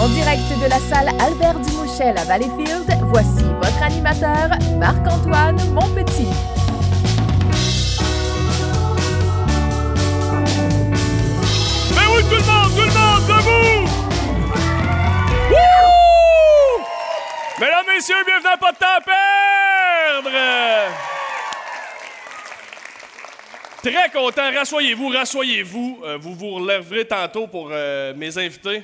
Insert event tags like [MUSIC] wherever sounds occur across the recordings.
En direct de la salle Albert Dumouchel à Valleyfield, voici votre animateur, Marc-Antoine Monpetit. Ben oui, tout le monde, tout le monde, debout! Wouh! Mesdames, messieurs, bienvenue à Pas de temps à perdre! Très content. Rassoyez-vous, rassoyez-vous. Euh, vous vous relèverez tantôt pour euh, mes invités.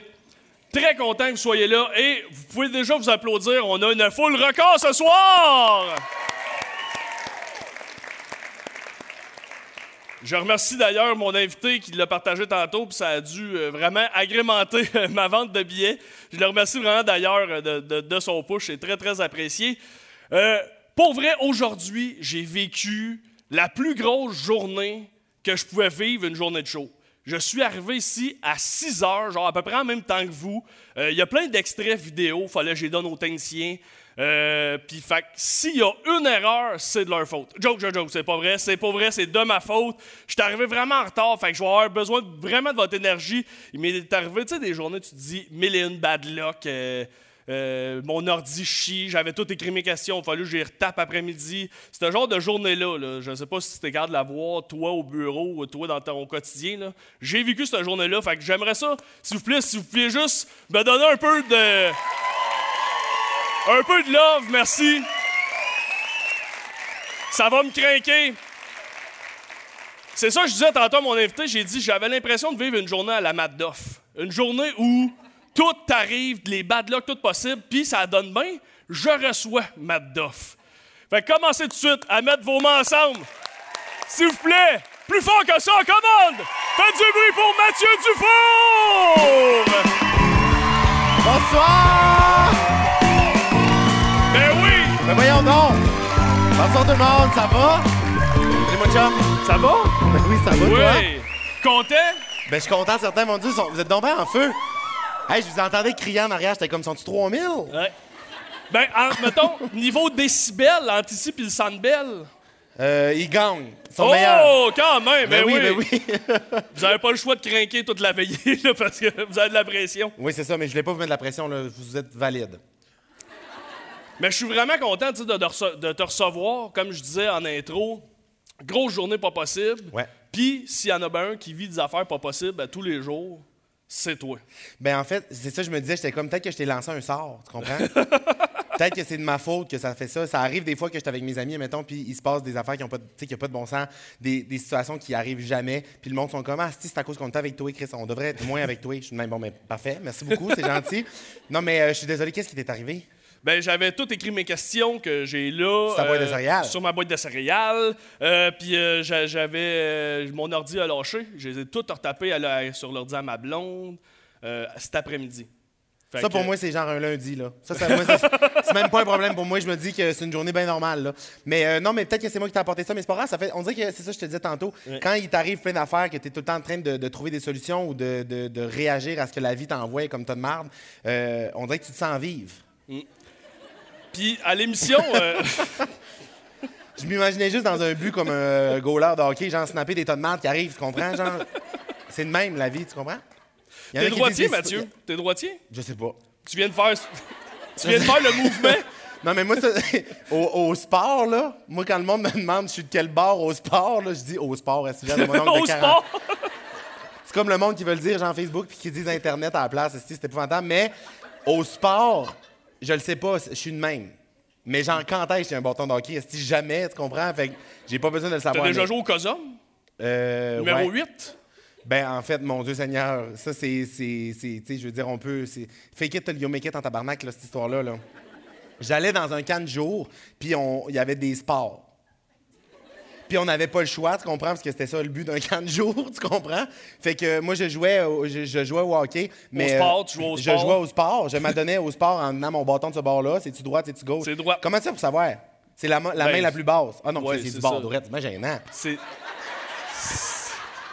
Très content que vous soyez là et vous pouvez déjà vous applaudir. On a une foule record ce soir! Je remercie d'ailleurs mon invité qui l'a partagé tantôt, puis ça a dû euh, vraiment agrémenter ma vente de billets. Je le remercie vraiment d'ailleurs euh, de, son push, c'est très très apprécié. Euh, pour vrai, aujourd'hui, j'ai vécu la plus grosse journée que je pouvais vivre une journée de show. Je suis arrivé ici à 6 heures, genre à peu près en même temps que vous. Euh, Il y a plein d'extraits vidéo, fallait que je les donne aux techniciens. Euh, Puis, fait s'il y a une erreur, c'est de leur faute. Joke, joke, joke, c'est pas vrai, c'est pas vrai, c'est de ma faute. Je suis arrivé vraiment en retard, fait que je vais avoir besoin vraiment de votre énergie. Il m'est arrivé, tu sais, des journées, tu te dis, mille et une bad luck. euh, euh, mon ordi chie, j'avais tout écrit mes questions, il fallu que j'y retape après-midi. C'est un genre de journée-là. Là. Je ne sais pas si tu es la voir, toi au bureau ou toi dans ton quotidien. J'ai vécu cette journée-là, fait que j'aimerais ça, s'il vous plaît, si vous pouviez juste me donner un peu de. Un peu de love, merci. Ça va me craquer. C'est ça que je disais tantôt à mon invité, j'ai dit j'avais l'impression de vivre une journée à la Madoff. Une journée où tout t'arrive, les bad luck, tout possible, puis ça donne bien, je reçois Madoff. Fait que commencez tout de suite à mettre vos mains ensemble. S'il vous plaît, plus fort que ça, commande! Faites du bruit pour Mathieu Dufour! Bonsoir! Ben oui! Ben voyons donc! Bonsoir tout le monde, ça va? Mon chum! Ça va? Ben oui, ça va toi? Oui! Content? Ben je suis content, certains m'ont dit, vous êtes donc bien en feu! Hey, je vous entendais crier en arrière, j'étais comme, sont-tu 3000? Ouais. Ben, en- mettons, niveau décibels, entre ici puis le Sandbell. Euh, ils gagnent, ils sont meilleurs. Oh, quand même! Ben, Ben oui, oui, ben oui. [LAUGHS] Vous n'avez pas le choix de crinquer toute la veillée, là, parce que vous avez de la pression. oui, c'est ça, mais je voulais pas vous mettre de la pression, là. Vous êtes valide. Mais je suis vraiment content de te recevoir, comme je disais en intro. Grosse journée pas possible. Ouais. Puis, s'il y en a ben un qui vit des affaires pas possibles ben, tous les jours, c'est toi. Ben en fait, c'est ça, je me disais, j'étais comme, peut-être que je t'ai lancé un sort, tu comprends? [LAUGHS] peut-être que c'est de ma faute que ça fait ça. Ça arrive des fois que j'étais avec mes amis, mettons, puis il se passe des affaires qui ont pas, de- pas de bon sens, des, des situations qui arrivent jamais, puis le monde sont comme, ah, si, c'est à cause qu'on était avec toi, Chris, on devrait être moins avec toi. Je suis même, bon, mais parfait, merci beaucoup, c'est [LAUGHS] gentil. Non, mais euh, je suis désolé, qu'est-ce qui t'est arrivé? Ben, j'avais tout écrit mes questions que j'ai là. euh, Sur ta boîte de céréales. Sur ma boîte de céréales. Euh, puis euh, j'a- j'avais. euh, mon ordi a lâché. Je les ai toutes retapées à la- sur l'ordi à ma blonde euh, cet après-midi. Fait Ça, pour moi, c'est genre un lundi, là. Ça, ça- moi, c'est c'est même pas un problème pour moi. Je me dis que c'est une journée bien normale, là. Mais euh, non, mais peut-être que c'est moi qui t'ai apporté ça, mais c'est pas grave. Ça fait, on dirait que c'est ça que je te disais tantôt. Quand il t'arrive plein d'affaires, que tu es tout le temps en train de, de trouver des solutions ou de, de- de réagir à ce que la vie t'envoie comme tas de marde, euh, on dirait que tu te sens vivre. Puis à l'émission. euh, [LAUGHS] Je m'imaginais juste dans un but comme un goaler de hockey, genre snapper des tas de marde qui arrivent, tu comprends? Genre, c'est de même, la vie, tu comprends? Il y en a T'es qui droitier, disent des- Mathieu? T'es droitier? Je sais pas. Tu viens de faire. Tu viens de faire le mouvement? [LAUGHS] Non, mais moi, ça- [LAUGHS] au, au sport, là, moi, quand le monde me demande je suis de quel bord au sport, là, je dis au sport, est-ce que j'ai mon oncle de Au 40. sport! C'est comme le monde qui veut le dire, genre Facebook, puis qui disent Internet à la place, esti, c'est épouvantable? Mais au sport, je le sais pas, je suis de même. Mais genre, quand est-ce que j'ai un bâton de hockey? Est-ce jamais, tu comprends? Fait que j'ai pas besoin de le T'as savoir. déjà mais- joué au COSOM? Euh, Numéro ouais. 8? Ben, en fait, mon Dieu Seigneur, ça, c'est. Tu sais, je veux dire, on peut. Fake it till you make it en tabarnak, là, cette histoire-là. Là. J'allais dans un camp de jour, puis il y avait des sports. Puis on n'avait pas le choix, tu comprends, parce que c'était ça le but d'un [LAUGHS] camp de jour, tu comprends? Fait que moi, je jouais au, je, je jouais au hockey. Mais, sport, euh, tu jouais au Je sport? jouais au sport. Je m'adonnais au sport en menant mon bâton de ce bord-là. C'est-tu droit, c'est-tu gauche? C'est droit. Comment ça pour savoir? C'est la, ma- la Ben, main la plus basse. Ah non, ouais, c'est du bord droit. C'est gênant. C'est.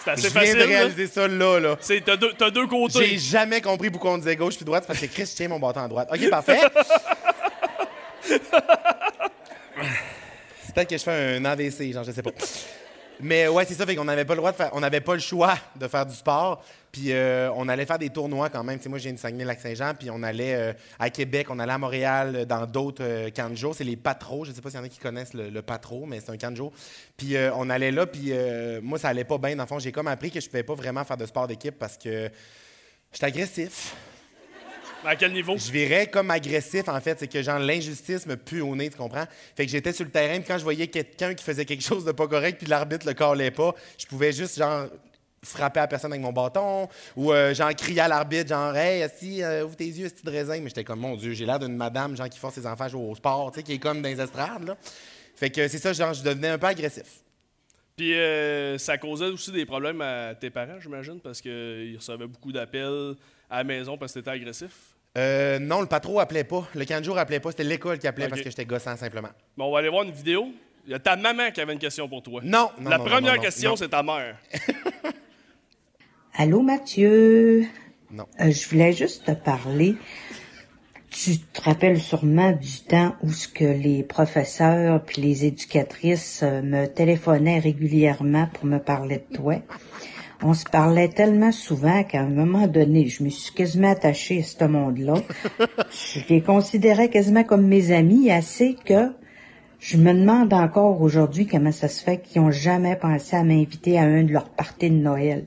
C'est Je assez viens facile. de là. réaliser ça là, là. C'est- T'as deux, deux J'ai côtés. jamais compris pourquoi on disait gauche puis droite parce que Chris je tiens mon bâton à droite. OK, [LAUGHS] parfait. [LAUGHS] Peut-être que je fais un AVC, genre, je sais pas. Mais ouais, c'est ça, fait qu'on n'avait pas le droit de faire, on n'avait pas le choix de faire du sport. Puis euh, on allait faire des tournois quand même. Tu moi, viens de Saguenay-Lac-Saint-Jean, puis on allait euh, à Québec, on allait à Montréal, euh, dans d'autres camps de jour. C'est les patros. Je sais pas s'il y en a qui connaissent le, le patro, mais c'est un camp de jour. Puis on allait là, puis moi, ça allait pas bien. Dans le fond, j'ai comme appris que je pouvais pas vraiment faire de sport d'équipe parce que j'étais agressif. À quel niveau? Je virais comme agressif, en fait. C'est que, genre, l'injustice me pue au nez, tu comprends? Fait que j'étais sur le terrain, puis quand je voyais quelqu'un qui faisait quelque chose de pas correct, puis l'arbitre le collait pas, je pouvais juste, genre, frapper la personne avec mon bâton, ou, euh, genre, crier à l'arbitre, genre, hey, si, ouvre tes yeux, c'est de raisin. Mais j'étais comme, mon Dieu, j'ai l'air d'une madame, genre, qui force ses enfants à jouer au sport, tu sais, qui est comme dans les estrades, là. Fait que c'est ça, genre, je devenais un peu agressif. Puis euh, ça causait aussi des problèmes à tes parents, j'imagine, parce qu'ils recevaient beaucoup d'appels à la maison parce que t'étais agressif? Euh, non, le patron appelait pas. Le camp de jour appelait pas. C'était l'école qui appelait parce que j'étais gossant, simplement. Bon, on va aller voir une vidéo. Il y a ta maman qui avait une question pour toi. Non, non, La non, première non, non, question, c'est ta mère. [LAUGHS] Allô Mathieu? Non. Euh, je voulais juste te parler. Tu te rappelles sûrement du temps où ce que les professeurs puis les éducatrices euh, me téléphonaient régulièrement pour me parler de toi? On se parlait tellement souvent qu'à un moment donné, je me suis quasiment attachée à ce monde-là. je les considérais quasiment comme mes amis, assez que je me demande encore aujourd'hui comment ça se fait qu'ils ont jamais pensé à m'inviter à un de leurs parties de Noël.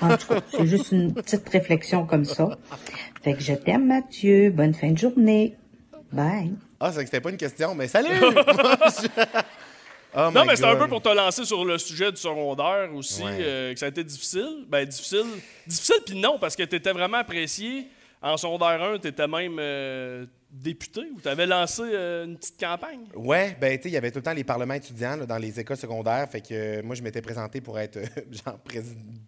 En tout cas, c'est juste une petite réflexion comme ça. Fait que je t'aime, Mathieu. Bonne fin de journée. Bye. Ah, c'est que c'était pas une question, mais salut! [LAUGHS] Oh Non, mais c'est un peu pour te lancer sur le sujet du secondaire aussi, Ouais. euh, que ça a été difficile. Ben, difficile. Difficile, puis non, parce que tu étais vraiment apprécié. En secondaire 1, tu étais même euh, député ou tu avais lancé euh, une petite campagne. Ouais, ben tu sais, il y avait tout le temps les parlements étudiants là, dans les écoles secondaires. Fait que moi, je m'étais présenté pour être [LAUGHS] genre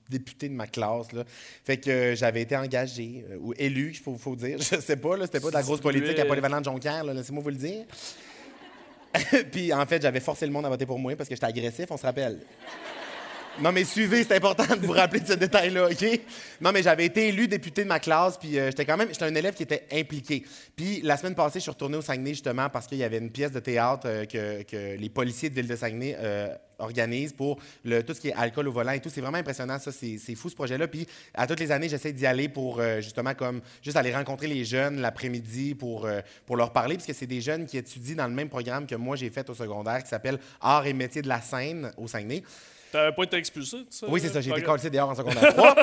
député de ma classe. Là. Fait que j'avais été engagé ou élu, il faut, faut dire. [LAUGHS] Je sais pas, c'était pas de la grosse politique à euh, Polyvalente Jonquière, laissez-moi vous le dire. [LAUGHS] Puis en fait, j'avais forcé le monde à voter pour moi parce que j'étais agressif, on se rappelle. Non, mais suivez, c'est important de vous rappeler de ce détail-là, OK? Non, mais j'avais été élu député de ma classe, puis euh, j'étais quand même, j'étais un élève qui était impliqué. Puis la semaine passée, je suis retourné au Saguenay justement parce qu'il y avait une pièce de théâtre euh, que, les policiers de Ville de Saguenay euh, organisent pour tout ce qui est alcool au volant et tout. C'est vraiment impressionnant, ça, c'est fou ce projet-là. Puis à toutes les années, j'essaie d'y aller pour justement comme juste aller rencontrer les jeunes l'après-midi pour, leur parler, parce que c'est des jeunes qui étudient dans le même programme que moi j'ai fait au secondaire qui s'appelle Arts et métiers de la scène au Saguenay. T'avais pas été expulsé, tu sais? Oui, c'est ça. J'ai été collé dehors en secondaire 3.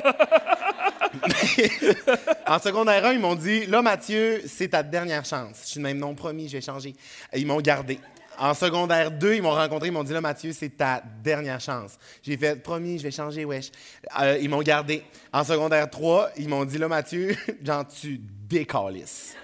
[LAUGHS] en secondaire 1, ils m'ont dit Là, Mathieu, c'est ta dernière chance. Je suis de même non promis, je vais changer. Et ils m'ont gardé. En secondaire 2, ils m'ont rencontré, ils m'ont dit Là, Mathieu, c'est ta dernière chance. J'ai fait Promis, je vais changer, wesh. Euh, ils m'ont gardé. En secondaire 3, ils m'ont dit Là, Mathieu, [LAUGHS] genre, tu décalisses.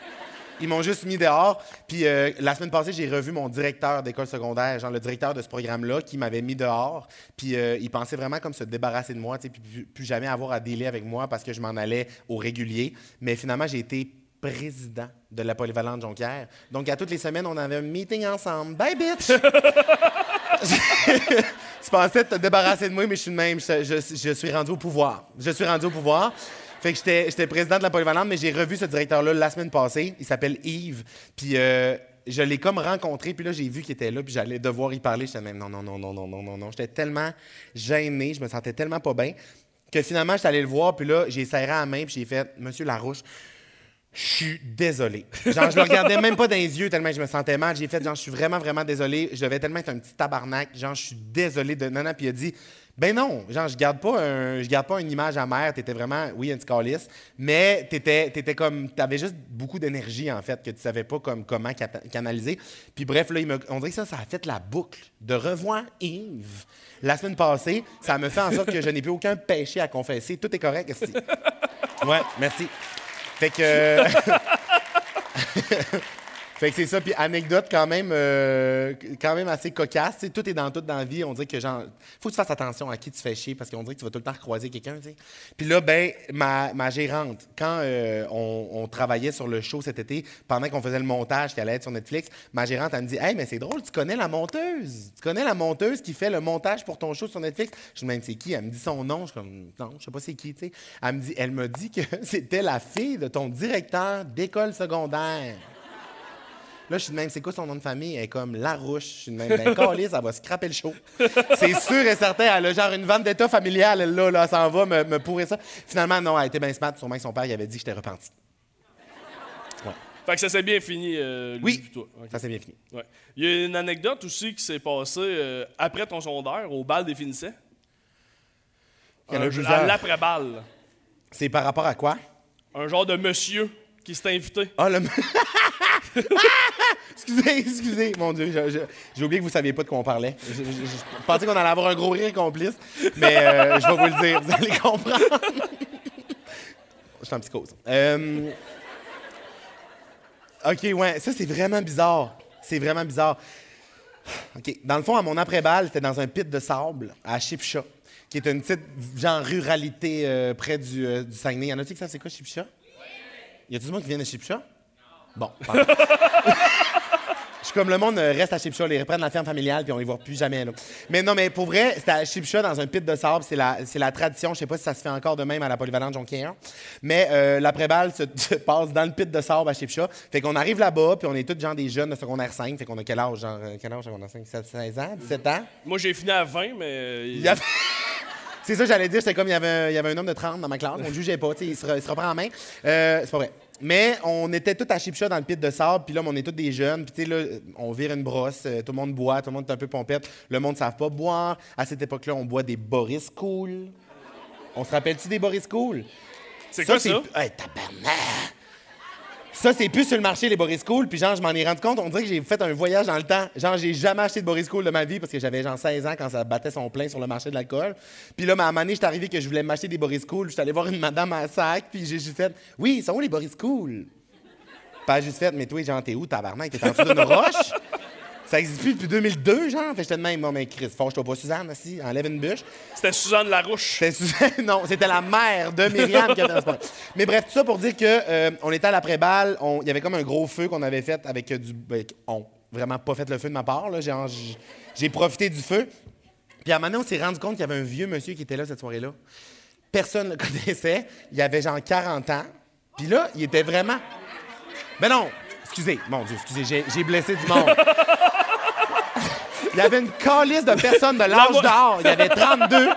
Ils m'ont juste mis dehors. Puis euh, la semaine passée, j'ai revu mon directeur d'école secondaire, genre le directeur de ce programme-là, qui m'avait mis dehors. Puis euh, il pensait vraiment comme se débarrasser de moi, puis plus, plus jamais avoir à délai avec moi parce que je m'en allais au régulier. Mais finalement, j'ai été président de la polyvalente Jonquière. Donc, à toutes les semaines, on avait un meeting ensemble. Bye, bitch! [LAUGHS] tu pensais te débarrasser de moi, mais je suis de même. Je- je suis rendu au pouvoir. Je suis rendu au pouvoir. Fait que j'étais président de la polyvalente, mais j'ai revu ce directeur-là la semaine passée. Il s'appelle Yves. Puis euh, je l'ai comme rencontré, puis là, j'ai vu qu'il était là, puis j'allais devoir y parler. J'étais même non, non, non, non, non, non, non, non. J'étais tellement gêné, je me sentais tellement pas bien, que finalement, j'étais allé le voir, puis là, j'ai serré la main, puis j'ai fait Monsieur Larouche, je suis désolé. Genre, je le regardais même pas dans les yeux tellement je me sentais mal. J'ai fait, genre, je suis vraiment, vraiment désolé. Je devais tellement être un petit tabarnak. Genre, je suis désolé de. Non, non. Puis il a dit, ben non, genre, je garde pas, un, je garde pas une image amère. T'étais vraiment, oui, un calice, mais t'étais, t'étais comme, t'avais juste beaucoup d'énergie, en fait, que tu savais pas comme, comment canaliser. Puis bref, là, on dirait que ça, ça a fait la boucle de revoir Yves. La semaine passée, ça me fait en sorte que je n'ai plus aucun péché à confesser. Tout est correct, ici. Ouais, merci. Fait que. [LAUGHS] Fait que c'est ça. Puis anecdote quand même, euh, quand même assez cocasse. Tout est dans tout dans la vie. On dirait que genre, faut que tu fasses attention à qui tu fais chier parce qu'on dirait que tu vas tout le temps recroiser quelqu'un. Puis là, ben, ma, ma gérante, quand euh, on, travaillait sur le show cet été, pendant qu'on faisait le montage qui allait être sur Netflix, ma gérante, elle me dit Hey, mais c'est drôle, tu connais la monteuse. Tu connais la monteuse qui fait le montage pour ton show sur Netflix. Je me dis, c'est qui? Elle me dit son nom. Je suis comme Non, je sais pas c'est qui. Tu sais. Elle me dit, elle me dit que [LAUGHS] c'était la fille de ton directeur d'école secondaire. Là, je suis de même, c'est quoi son nom de famille? Elle est comme Larouche. Je suis de même, ben, [LAUGHS] calisse, elle va scraper le show. C'est sûr et certain, elle a genre une vente d'état familiale, elle, là, là, elle s'en va me, me pourrir ça. Finalement, non, elle était bien smart. Sûrement que son père, il avait dit que j'étais repenti. Fait que ça s'est bien fini, euh, lui, Oui. toi. Ça, c'est bien fini. Ouais. Il y a une anecdote aussi qui s'est passée euh, après ton secondaire, au bal des finissants. Il y en a Un- plusieurs. À l'après-balle. C'est par rapport à quoi? Un genre de monsieur qui s'est invité. Ah, le. [LAUGHS] [LAUGHS] excusez, excusez, mon Dieu, j'ai oublié que vous saviez pas de quoi on parlait. Je, pensais qu'on allait avoir un gros rire complice, mais euh, je vais vous le dire, vous allez comprendre. [LAUGHS] je suis en psychose. Euh, OK, ouais, ça, c'est vraiment bizarre. C'est vraiment bizarre. OK. Dans le fond, à mon après-balle, c'était dans un pit de sable à Chipcha, qui est une petite, genre, ruralité euh, près du, euh, du Saguenay. Y en a-tu qui savent c'est quoi Chipcha? Y a tout le monde qui vient de Chipcha? Bon. pardon. [LAUGHS] Je suis comme le monde euh, reste à Chipcha, les reprennent la ferme familiale, puis on les voit plus jamais. Là. Mais non, mais pour vrai, c'était à Chipcha, dans un pit de sable. C'est la, c'est la tradition. Je sais pas si ça se fait encore de même à la polyvalente Jonquière. Mais euh, l'après-balle se, [LAUGHS] se passe dans le pit de sable à Chipcha. Fait qu'on arrive là-bas, puis on est tous genre des jeunes de secondaire 5. Fait qu'on a quel âge? Genre, euh, quel âge secondaire 5? 16 ans? 17 ans? Moi, j'ai fini à 20, mais. Il y avait- [LAUGHS] C'est ça, j'allais dire. C'était comme il y, avait un, il y avait un homme de 30 dans ma classe. On ne jugeait pas. tu sais, Il se, re- il se reprend en main. Euh, c'est pas vrai. Mais on était tous à Chipcha dans le pit de sable. Puis là, on est tous des jeunes. Puis tu sais, là, on vire une brosse. euh, Tout le monde boit. Tout le monde est un peu pompette. Le monde ne savent pas boire. À cette époque-là, on boit des Boris Cool. On se rappelle-tu des Boris Cool? C'est quoi ça? Hey, tabarnak! Ça, c'est plus sur le marché, les Boris Cool. Puis genre, je m'en ai rendu compte. On dirait que j'ai fait un voyage dans le temps. Genre, j'ai jamais acheté de Boris Cool de ma vie parce que j'avais genre 16 ans quand ça battait son plein sur le marché de l'alcool. Puis là, à un moment donné, j'étais que je voulais m'acheter des Boris Cool. J'étais allé voir une madame à sac. Puis j'ai juste fait Oui, ils sont où les Boris Cool? A juste fait Mais toi, genre, t'es où, tabarnak? T'es en dessous d'une roche? Ça existe plus depuis 2002, genre. Fait j'étais de même, bon, mais Chris, fâche-toi pas, Suzanne, aussi, enlève une bûche. C'était Suzanne Larouche. C'était Suzanne- [LAUGHS] non, c'était la mère de Myriam qui a fait. Mais bref, tout ça pour dire que euh, on était à l'après-balle, il y avait comme un gros feu qu'on avait fait avec euh, du. avec- on, vraiment pas fait le feu de ma part, là. J'ai, profité du feu. Puis à un moment donné, on s'est rendu compte qu'il y avait un vieux monsieur qui était là cette soirée-là. Personne ne le [LAUGHS] connaissait. Il avait genre 40 ans. Puis là, il était vraiment. Ben non! Excusez, mon Dieu, excusez, j'ai, blessé du monde. Il y avait une calice de personnes de l'âge d'or. Il y avait 32.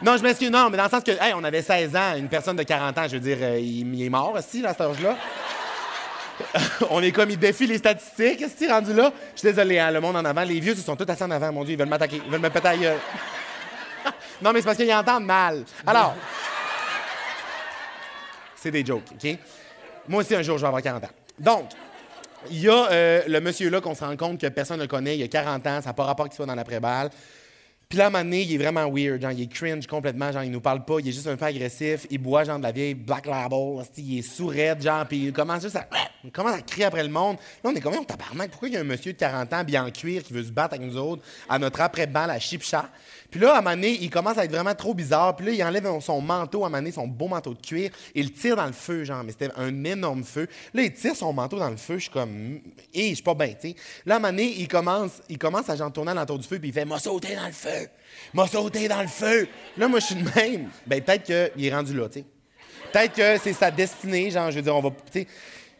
Non, je m'excuse, non, mais dans le sens que, hey, on avait 16 ans, une personne de 40 ans, je veux dire, euh, il, il est mort aussi, à cet âge-là. [LAUGHS] on est comme, il défie les statistiques, est-ce qu'il est rendu là? Je suis désolé, hein, le monde en avant, les vieux, ils sont tous assis en avant, mon Dieu, ils veulent m'attaquer, ils veulent me péter [LAUGHS] non, mais c'est parce qu'ils entendent mal. Alors, [LAUGHS] c'est des jokes, OK? Moi aussi, un jour, je vais avoir 40 ans. Donc, il y a euh, le monsieur-là qu'on se rend compte que personne ne connaît, il a 40 ans, ça n'a pas rapport qu'il soit dans l'après-balle. Puis là, à un moment donné, il est vraiment weird, genre, il est cringe complètement, genre, il nous parle pas, il est juste un peu agressif, il boit, genre, de la vieille Black Label, il est sourd, genre, puis il commence juste à, il commence à crier après le monde. Là, on est comme, on tabarnak, pourquoi il y a un monsieur de 40 ans, bien en cuir, qui veut se battre avec nous autres, à notre après-balle, à Chipcha? Puis là, à un il commence à être vraiment trop bizarre, puis là, il enlève son manteau, à un son beau manteau de cuir, et il tire dans le feu, genre, mais c'était un énorme feu. Là, il tire son manteau dans le feu, je suis comme, hé, je suis pas bien, tu sais. Là, à un il commence, il commence à genre tourner l'entour du feu, puis il fait, m'a sauté dans le feu! M'a sauté dans le feu! Là, moi, je suis de même. Ben, peut-être qu'il est rendu là, tu sais. Peut-être que c'est sa destinée, genre, je veux dire, on va, tu sais.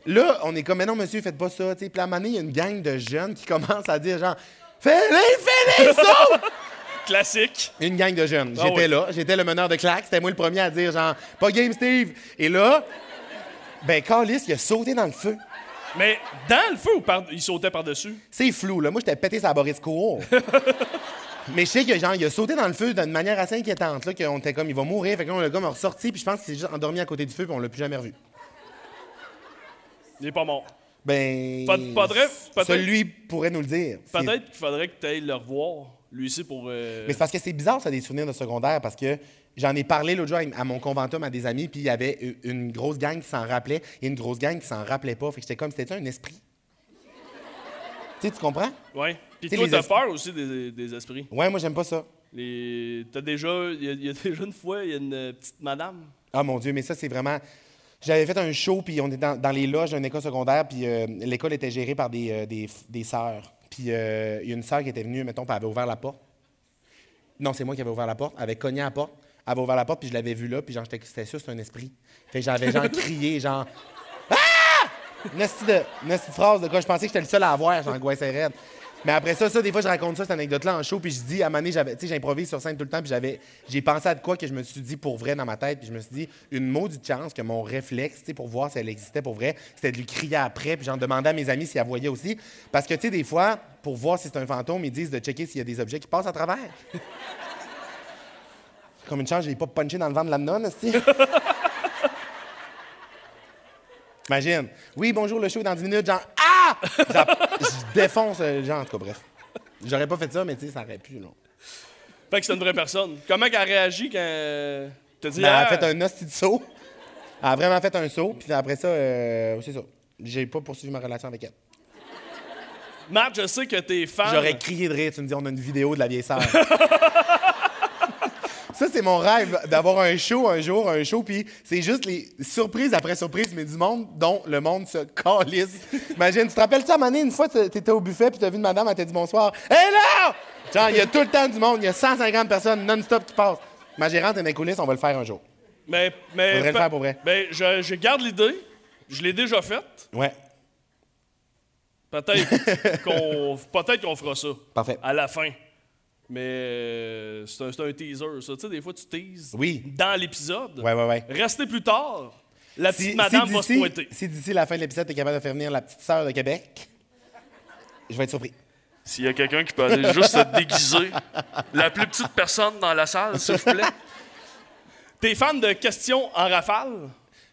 Là, on est comme, mais non, monsieur, faites pas ça, tu sais. Puis à un moment il y a une gang de jeunes qui commencent à dire, genre, fais-les, fais-les, saute! Classique. Une gang de jeunes. Ah J'étais oui. là. J'étais le meneur de claque. C'était moi le premier à dire, genre, pas game, Steve. Et là, ben, Carlis, il a sauté dans le feu. Mais dans le feu ou par... il sautait par-dessus? C'est flou, là. Moi, j'étais pété sa Boris Cour. Mais je sais que genre, il a sauté dans le feu d'une manière assez inquiétante, là, qu'on était comme, il va mourir. Fait que là, on l'a comme ressorti, puis je pense qu'il s'est juste endormi à côté du feu, puis on l'a plus jamais revu. Il est pas mort. Ben. Vrai, peut-être. Celui pourrait nous le dire. Peut-être qu'il faudrait que tu ailles le revoir, lui aussi, pour. euh, Mais c'est parce que c'est bizarre, ça, des souvenirs de secondaire, parce que j'en ai parlé l'autre jour à mon conventum à des amis, puis il y avait une grosse gang qui s'en rappelait et une grosse gang qui s'en rappelait pas. Fait que j'étais comme, c'était un esprit? Tu sais, tu comprends? Ouais. Puis toi, t'as peur aussi des, des esprits. Ouais, moi, j'aime pas ça. Les... T'as déjà... Il y, a- il y a [LAUGHS] déjà une fois, il y a une euh, petite madame. Ah mon Dieu, mais ça, c'est vraiment. J'avais fait un show, puis on était dans, dans les loges d'une école secondaire, puis euh, l'école était gérée par des, euh, des, des sœurs. Puis euh, il y a une sœur qui était venue, mettons, puis elle avait ouvert la porte. Non, c'est moi qui avais ouvert la porte. Elle avait cogné à la porte. Elle avait ouvert la porte, puis je l'avais vue là, puis genre, j'étais c'était sûr, c'était un esprit. Fait que j'avais genre [LAUGHS] crié, genre. Ah! Une de, une de phrase de quoi? Je pensais que j'étais le seul à avoir, j'angoissais raide. Mais après ça, ça, des fois, je raconte ça, cette anecdote-là en show, puis je dis, à donné, j'avais- tu sais, j'improvise sur scène tout le temps, puis j'avais, j'ai pensé à de quoi que je me suis dit pour vrai dans ma tête, puis je me suis dit, une maudite chance que mon réflexe, tu sais, pour voir si elle existait pour vrai, c'était de lui crier après, puis j'en demandais à mes amis si elle voyait aussi. Parce que, tu sais, des fois, pour voir si c'est un fantôme, ils disent de checker s'il y a des objets qui passent à travers. [LAUGHS] Comme une chance, je pas punché dans le ventre de la nonne. [LAUGHS] Imagine. Oui, bonjour, le show dans 10 minutes. Genre, ah! Je défonce le genre, en tout cas, bref. J'aurais pas fait ça, mais tu sais, ça aurait pu, non. Fait que c'est une vraie personne. Comment qu'elle réagit quand... euh, T'as dit... Mais elle a ah, fait un hostie de saut. Elle a vraiment fait un saut, puis après ça, euh, c'est ça. J'ai pas poursuivi ma relation avec elle. Matt, je sais que t'es fan... J'aurais crié de rire, tu me dis, on a une vidéo de la vieille sœur. [LAUGHS] Ça, c'est mon rêve, d'avoir un show un jour, un show, puis c'est juste les surprises après surprises, mais du monde dont le monde se calisse. Imagine, tu te rappelles ça, à un moment donné, une fois, tu étais au buffet, puis tu as vu une madame, elle t'a dit bonsoir. Hé là! Genre, il y a tout le temps du monde, il y a 150 personnes non-stop qui passent. Ma gérante est dans les coulisses, on va le faire un jour. Mais, mais, Faudrait le faire pour vrai. Ben, je, je garde l'idée. Je l'ai déjà faite. Ouais, Peut-être qu'on peut-être qu'on fera ça. Parfait. À la fin. Mais euh, c'est un, teaser, ça. Tu sais, des fois, tu teases Oui. dans l'épisode. ouais, ouais, ouais. Restez plus tard. La petite Si, madame si va se pointer. Si d'ici la fin de l'épisode, tu es capable de faire venir la petite sœur de Québec, je vais être surpris. S'il y a quelqu'un qui peut aller juste se déguiser, la plus petite personne dans la salle, s'il vous plaît. T'es fan de questions en rafale?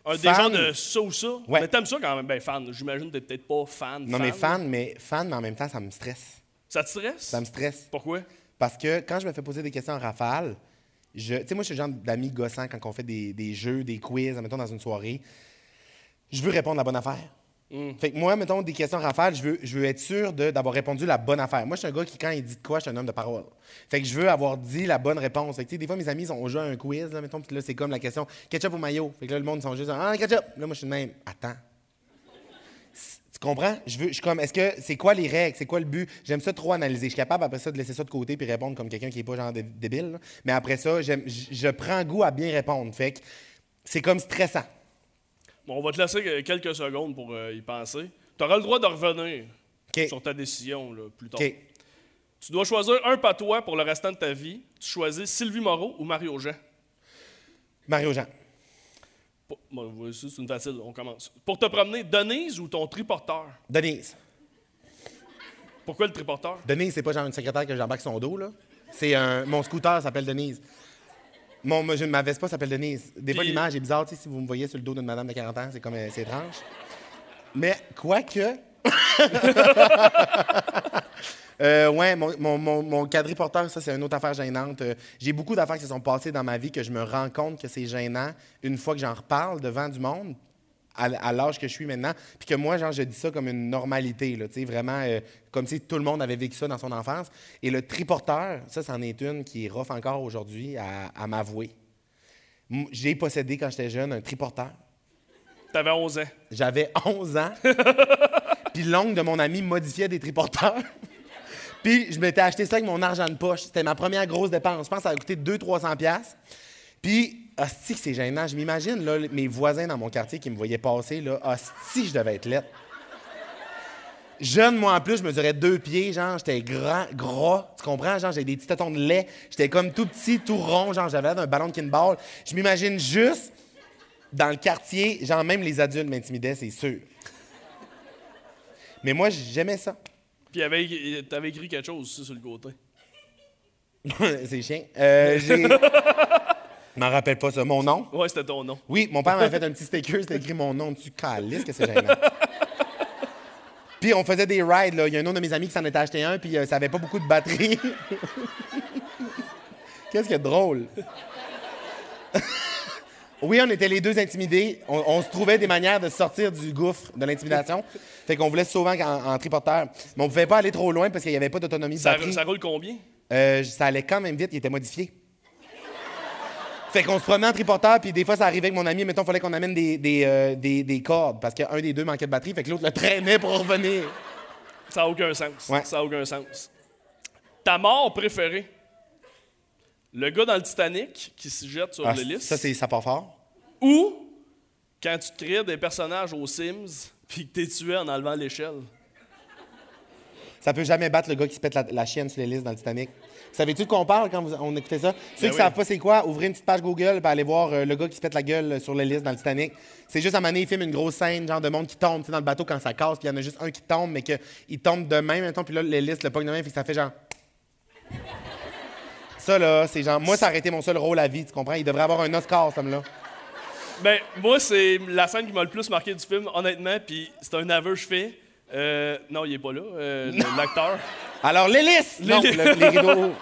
Un des genres de ça ou ça? Ouais. Mais t'aimes ça quand même? Ben, fan. J'imagine que t'es peut-être pas fan. Non, mais fan, mais fan, mais en même temps, ça me stresse. Ça te stresse? Ça me stresse. Pourquoi? Parce que quand je me fais poser des questions en rafale, je, tu sais, moi, je suis le genre d'ami gossant quand on fait des, des jeux, des quiz, mettons, dans une soirée. Je veux répondre la bonne affaire. Fait que moi, mettons, des questions en rafale, je veux, je veux être sûr d'avoir répondu la bonne affaire. Moi, je suis un gars qui, quand il dit de quoi, je suis un homme de parole. Fait que je veux avoir dit la bonne réponse. Fait que, des fois, mes amis, ils ont joué à un quiz, là, mettons, puis là, c'est comme la question ketchup ou maillot. Fait que là, le monde, ils sont juste ah, ketchup. Là, moi, je suis même. Attends. Tu comprends? Je veux, je suis comme, est-ce que c'est quoi les règles? C'est quoi le but? J'aime ça trop analyser. Je suis capable après ça de laisser ça de côté puis répondre comme quelqu'un qui est pas genre dé- débile. là. Mais après ça, j'aime- je je prends goût à bien répondre. Fait que c'est comme stressant. Bon, on va te laisser euh, quelques secondes pour euh, y penser. Tu auras le droit de revenir OK. sur ta décision là, plus tard. OK. Tu dois choisir un patois pour le restant de ta vie. Tu choisis Sylvie Moreau ou Mario Jean? Mario Jean. Bon, c'est une facile, on commence. Pour te promener, Denise ou ton triporteur? Denise. Pourquoi le triporteur? Denise, c'est pas genre une secrétaire que j'embarque son dos, là. C'est un. Mon scooter s'appelle Denise. Mon, je- ma Vespa s'appelle Denise. Des fois, Puis- l'image est bizarre, tu sais, si vous me voyez sur le dos d'une madame de 40 ans, c'est comme. euh, c'est étrange. Mais, quoique. [LAUGHS] [LAUGHS] Euh, ouais, mon, mon, mon, mon quadriporteur, ça, c'est une autre affaire gênante. Euh, J'ai beaucoup d'affaires qui se sont passées dans ma vie que je me rends compte que c'est gênant une fois que j'en reparle devant du monde, à, l'âge que je suis maintenant, puis que moi, genre, je dis ça comme une normalité, là, tu sais, vraiment, euh, comme si tout le monde avait vécu ça dans son enfance. Et le triporteur, ça, c'en est une qui est rough encore aujourd'hui à, à m'avouer. J'ai possédé, quand j'étais jeune, un triporteur. T'avais 11 ans. J'avais 11 ans. [LAUGHS] Puis l'oncle de mon ami modifiait des triporteurs. Puis je m'étais acheté ça avec mon argent de poche. C'était ma première grosse dépense. Je pense que ça a coûté 200-300$. piastres. Puis, hostie, c'est gênant. Je m'imagine, là, mes voisins dans mon quartier qui me voyaient passer, là, hostie, je devais être lettre. Jeune, moi, en plus, je mesurais deux pieds, genre, j'étais grand, gras, tu comprends? Genre, j'avais des petits tétons de lait, j'étais comme tout petit, tout rond, genre, j'avais d'un ballon de kinball. Je m'imagine juste dans le quartier, genre, même les adultes m'intimidaient, c'est sûr. Mais moi, j'aimais ça. Puis avait- t'avais écrit quelque chose aussi sur le côté. [LAUGHS] c'est chien. Euh, j'ai. Je m'en rappelle pas ça. Mon nom? Ouais, c'était ton nom. Oui, mon père m'avait fait un petit sticker, c'était écrit mon nom dessus. Calice, que c'est gênant? Puis on faisait des rides, là. Il y a un autre de mes amis qui s'en était acheté un, puis euh, ça avait pas beaucoup de batterie. [LAUGHS] Qu'est-ce qui est drôle? Oui, on était les deux intimidés. On, on se trouvait des manières de sortir du gouffre de l'intimidation. Fait qu'on voulait souvent en, en triporteur. Mais on pouvait pas aller trop loin parce qu'il n'y avait pas d'autonomie de Ça, batterie. ça roule combien? Euh, ça allait quand même vite, il était modifié. Fait qu'on se promenait en triporteur, puis des fois, ça arrivait avec mon ami, mettons, il fallait qu'on amène des, des, euh, des- des cordes, parce qu'un des deux manquait de batterie, fait que l'autre le traînait pour revenir. Ça n'a aucun sens. Ouais. Ça n'a aucun sens. Ta mort préférée? Le gars dans le Titanic qui se jette sur Ah, l'hélice? ça, c'est, ça part fort. Ou quand tu crées des personnages aux Sims puis que t'es tué en enlevant l'échelle? Ça peut jamais battre le gars qui se pète la, la chienne sur l'hélice dans le Titanic. Savais-tu de quoi on parle quand vous- on écoutait ça? Ceux qui Ben oui. savent pas c'est quoi, ouvrez une petite page Google et aller voir euh, le gars qui se pète la gueule sur l'hélice dans le Titanic. C'est juste à un moment donné, il filme une grosse scène, genre de monde qui tombe dans le bateau quand ça casse, puis il y en a juste un qui tombe, mais qu'il tombe de même, mettons, puis là, l'hélice le pogne de même, puis ça fait genre. Ça, là, c'est genre. Moi, ça aurait été mon seul rôle à vie, tu comprends? Il devrait avoir un Oscar, ce homme-là. Ben, moi, c'est la scène qui m'a le plus marqué du film, honnêtement, puis c'est un aveu que je fais. Euh, non, il est pas là, euh, l'acteur. Alors, l'hélice! [LAUGHS] Non, le- les rideaux.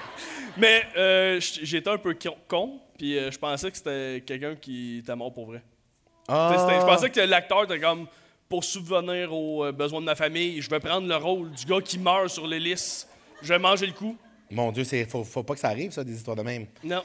Mais euh, j- j'étais un peu con- con, puis euh, je pensais que c'était quelqu'un qui était mort pour vrai. Ah. C'était- Je pensais que l'acteur était comme pour subvenir aux euh, besoins de ma famille, je vais prendre le rôle du gars qui meurt sur l'hélice. Je vais manger le coup. Mon Dieu, c'est faut, faut pas que ça arrive, ça, des histoires de même. Non.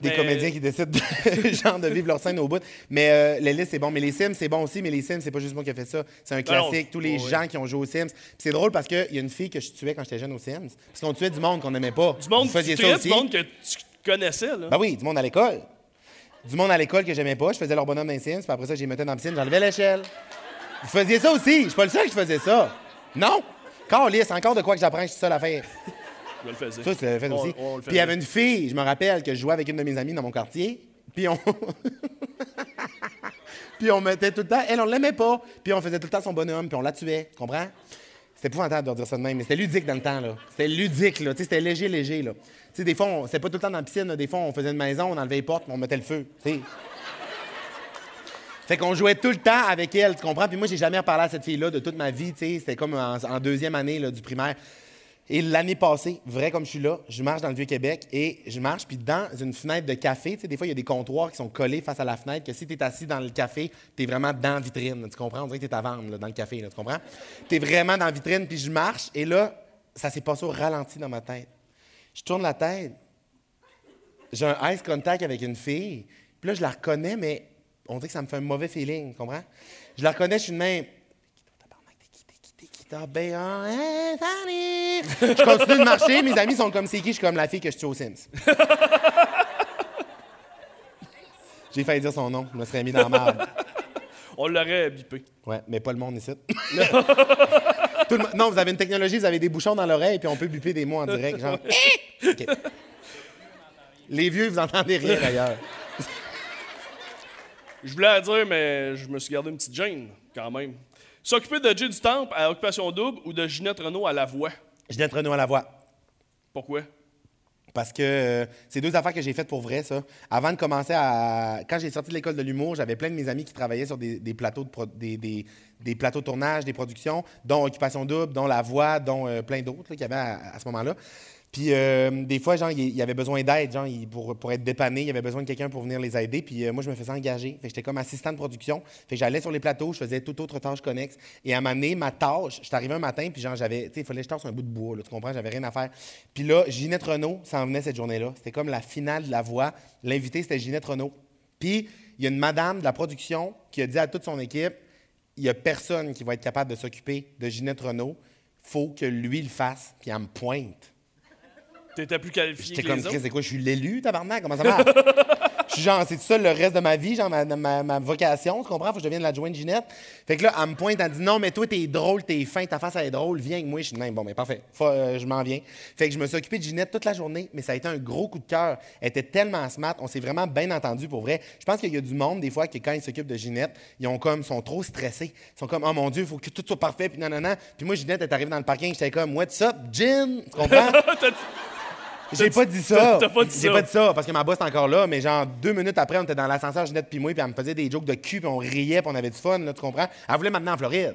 Des Mais- comédiens qui décident de, [LAUGHS] genre, de vivre leur scène au bout. Mais euh, l'hélice, c'est bon. Mais les Sims, c'est bon aussi. Mais les Sims, c'est pas juste moi qui ai fait ça. C'est un non. classique. Tous les gens qui ont joué aux Sims. Puis c'est drôle parce qu'il y a une fille que je tuais quand j'étais jeune aux Sims. Parce qu'on tuait du monde qu'on n'aimait pas. Du monde, tu ça tuais aussi? du monde que tu connaissais, là. Ben oui, du monde à l'école. Du monde à l'école que j'aimais pas. Je faisais leur bonhomme dans les Sims. Puis après ça, j'ai mettais dans la piscine. J'enlevais l'échelle. Vous faisiez ça aussi. Je suis pas le seul qui faisait ça. Non! Carlis, encore de quoi que j'apprends, je suis seul à faire. Je le faisais. Ça, tu l'avais fait On- aussi. on le Puis il y avait une fille, je me rappelle, que je jouais avec une de mes amies dans mon quartier. Puis on. [LAUGHS] puis on mettait tout le temps. Elle, on l'aimait pas. Puis on faisait tout le temps son bonhomme, puis on la tuait. Tu comprends? C'était épouvantable de dire ça de même, mais c'était ludique dans le temps, là. C'était ludique, là. Tu sais, c'était léger, léger, là. Tu sais, des fois, on- c'était pas tout le temps dans la piscine, là. Des fois, on faisait une maison, on enlevait les portes, on mettait le feu. Tu sais. Fait qu'on jouait tout le temps avec elle, tu comprends? Puis moi, j'ai jamais reparlé à cette fille-là de toute ma vie, tu sais. C'était comme en, en deuxième année là, du primaire. Et l'année passée, vrai comme je suis là, je marche dans le Vieux-Québec et je marche, puis dans une fenêtre de café, tu sais, des fois, il y a des comptoirs qui sont collés face à la fenêtre, que si tu es assis dans le café, tu es vraiment dans la vitrine, tu comprends? On dirait que tu es à vendre là, dans le café, tu comprends? Tu es vraiment dans la vitrine, puis je marche, et là, ça s'est passé au ralenti dans ma tête. Je tourne la tête, j'ai un ice contact avec une fille, puis là, je la reconnais, mais on dirait que ça me fait un mauvais feeling, tu comprends? Je la reconnais, je suis de même. Tabarnak, t'es qui, t'es qui, t'es qui, t'as ben, ah, hein, salut! Je continue de marcher, mes amis sont comme c'est qui, je suis comme la fille que je tue aux Sims. J'ai failli dire son nom, je me serais mis dans la merde. On l'aurait bipé. Ouais, mais pas le monde ici. Tout le mo- non, vous avez une technologie, vous avez des bouchons dans l'oreille, puis on peut buper des mots en direct, genre. [LAUGHS] OK. Les vieux, vous entendez rien d'ailleurs. Je voulais la dire, mais je me suis gardé une petite gêne, quand même. S'occuper de Jay du Temple à Occupation Double ou de Ginette Renault à La Voix? Je d'être Renaud à la voix. Pourquoi? Parce que euh, c'est deux affaires que j'ai faites pour vrai, ça. Avant de commencer à. Quand j'ai sorti de l'école de l'humour, j'avais plein de mes amis qui travaillaient sur des, des plateaux, de pro- des, des- des plateaux de tournage, des productions, dont Occupation Double, dont La Voix, dont euh, plein d'autres qu'il y avait à, à ce moment-là. Puis euh, des fois, genre, il y avait besoin d'aide, genre, pour, pour être dépanné, il y avait besoin de quelqu'un pour venir les aider. Puis euh, moi, je me faisais engager. Fait j'étais comme assistant de production. Fait j'allais sur les plateaux, je faisais toute autre tâche connexe. Et à un moment donné, ma tâche, j'étais arrivé un matin, puis genre, j'avais, tu sais, il fallait que je tasse un bout de bois, là, tu comprends, j'avais rien à faire. Puis là, Ginette Renault s'en venait cette journée-là. C'était comme la finale de la voix. L'invité, c'était Ginette Renault. Puis il y a une madame de la production qui a dit à toute son équipe il n'y a personne qui va être capable de s'occuper de Ginette Renault. faut que lui le fasse. Puis elle me pointe. T'étais plus qualifié J'étais que comme les Chris, autres. c'est quoi? Je suis l'élu, tabarnak? Comment ça [LAUGHS] marche? Je suis genre, c'est ça le reste de ma vie, genre ma, ma, ma vocation, tu comprends? Faut que je devienne l'adjoint de Ginette. Fait que là, elle me pointe, elle dit non, mais toi, t'es drôle, t'es fin, ta face, elle est drôle, viens avec moi. Je suis même, bon, mais parfait, Faut, euh, je m'en viens. Fait que je me suis occupé de Ginette toute la journée, mais ça a été un gros coup de cœur. Elle était tellement smart, on s'est vraiment bien entendu pour vrai. Je pense qu'il y a du monde, des fois, que quand ils s'occupent de Ginette, ils ont comme, sont trop stressés. Ils sont comme, oh mon Dieu, faut que tout soit parfait, puis non, non, non. Puis moi, Ginette est arrivée dans le parking, j'étais comme, what's up, Gin? Tu comprends? [LAUGHS] J'ai pas dit ça. t'as pas dit J'ai pas dit ça parce que ma boss est encore là, mais genre deux minutes après, on était dans l'ascenseur Ginette puis moi, puis elle me faisait des jokes de cul, puis on riait, puis on avait du fun, là, tu comprends? Elle voulait maintenant en Floride.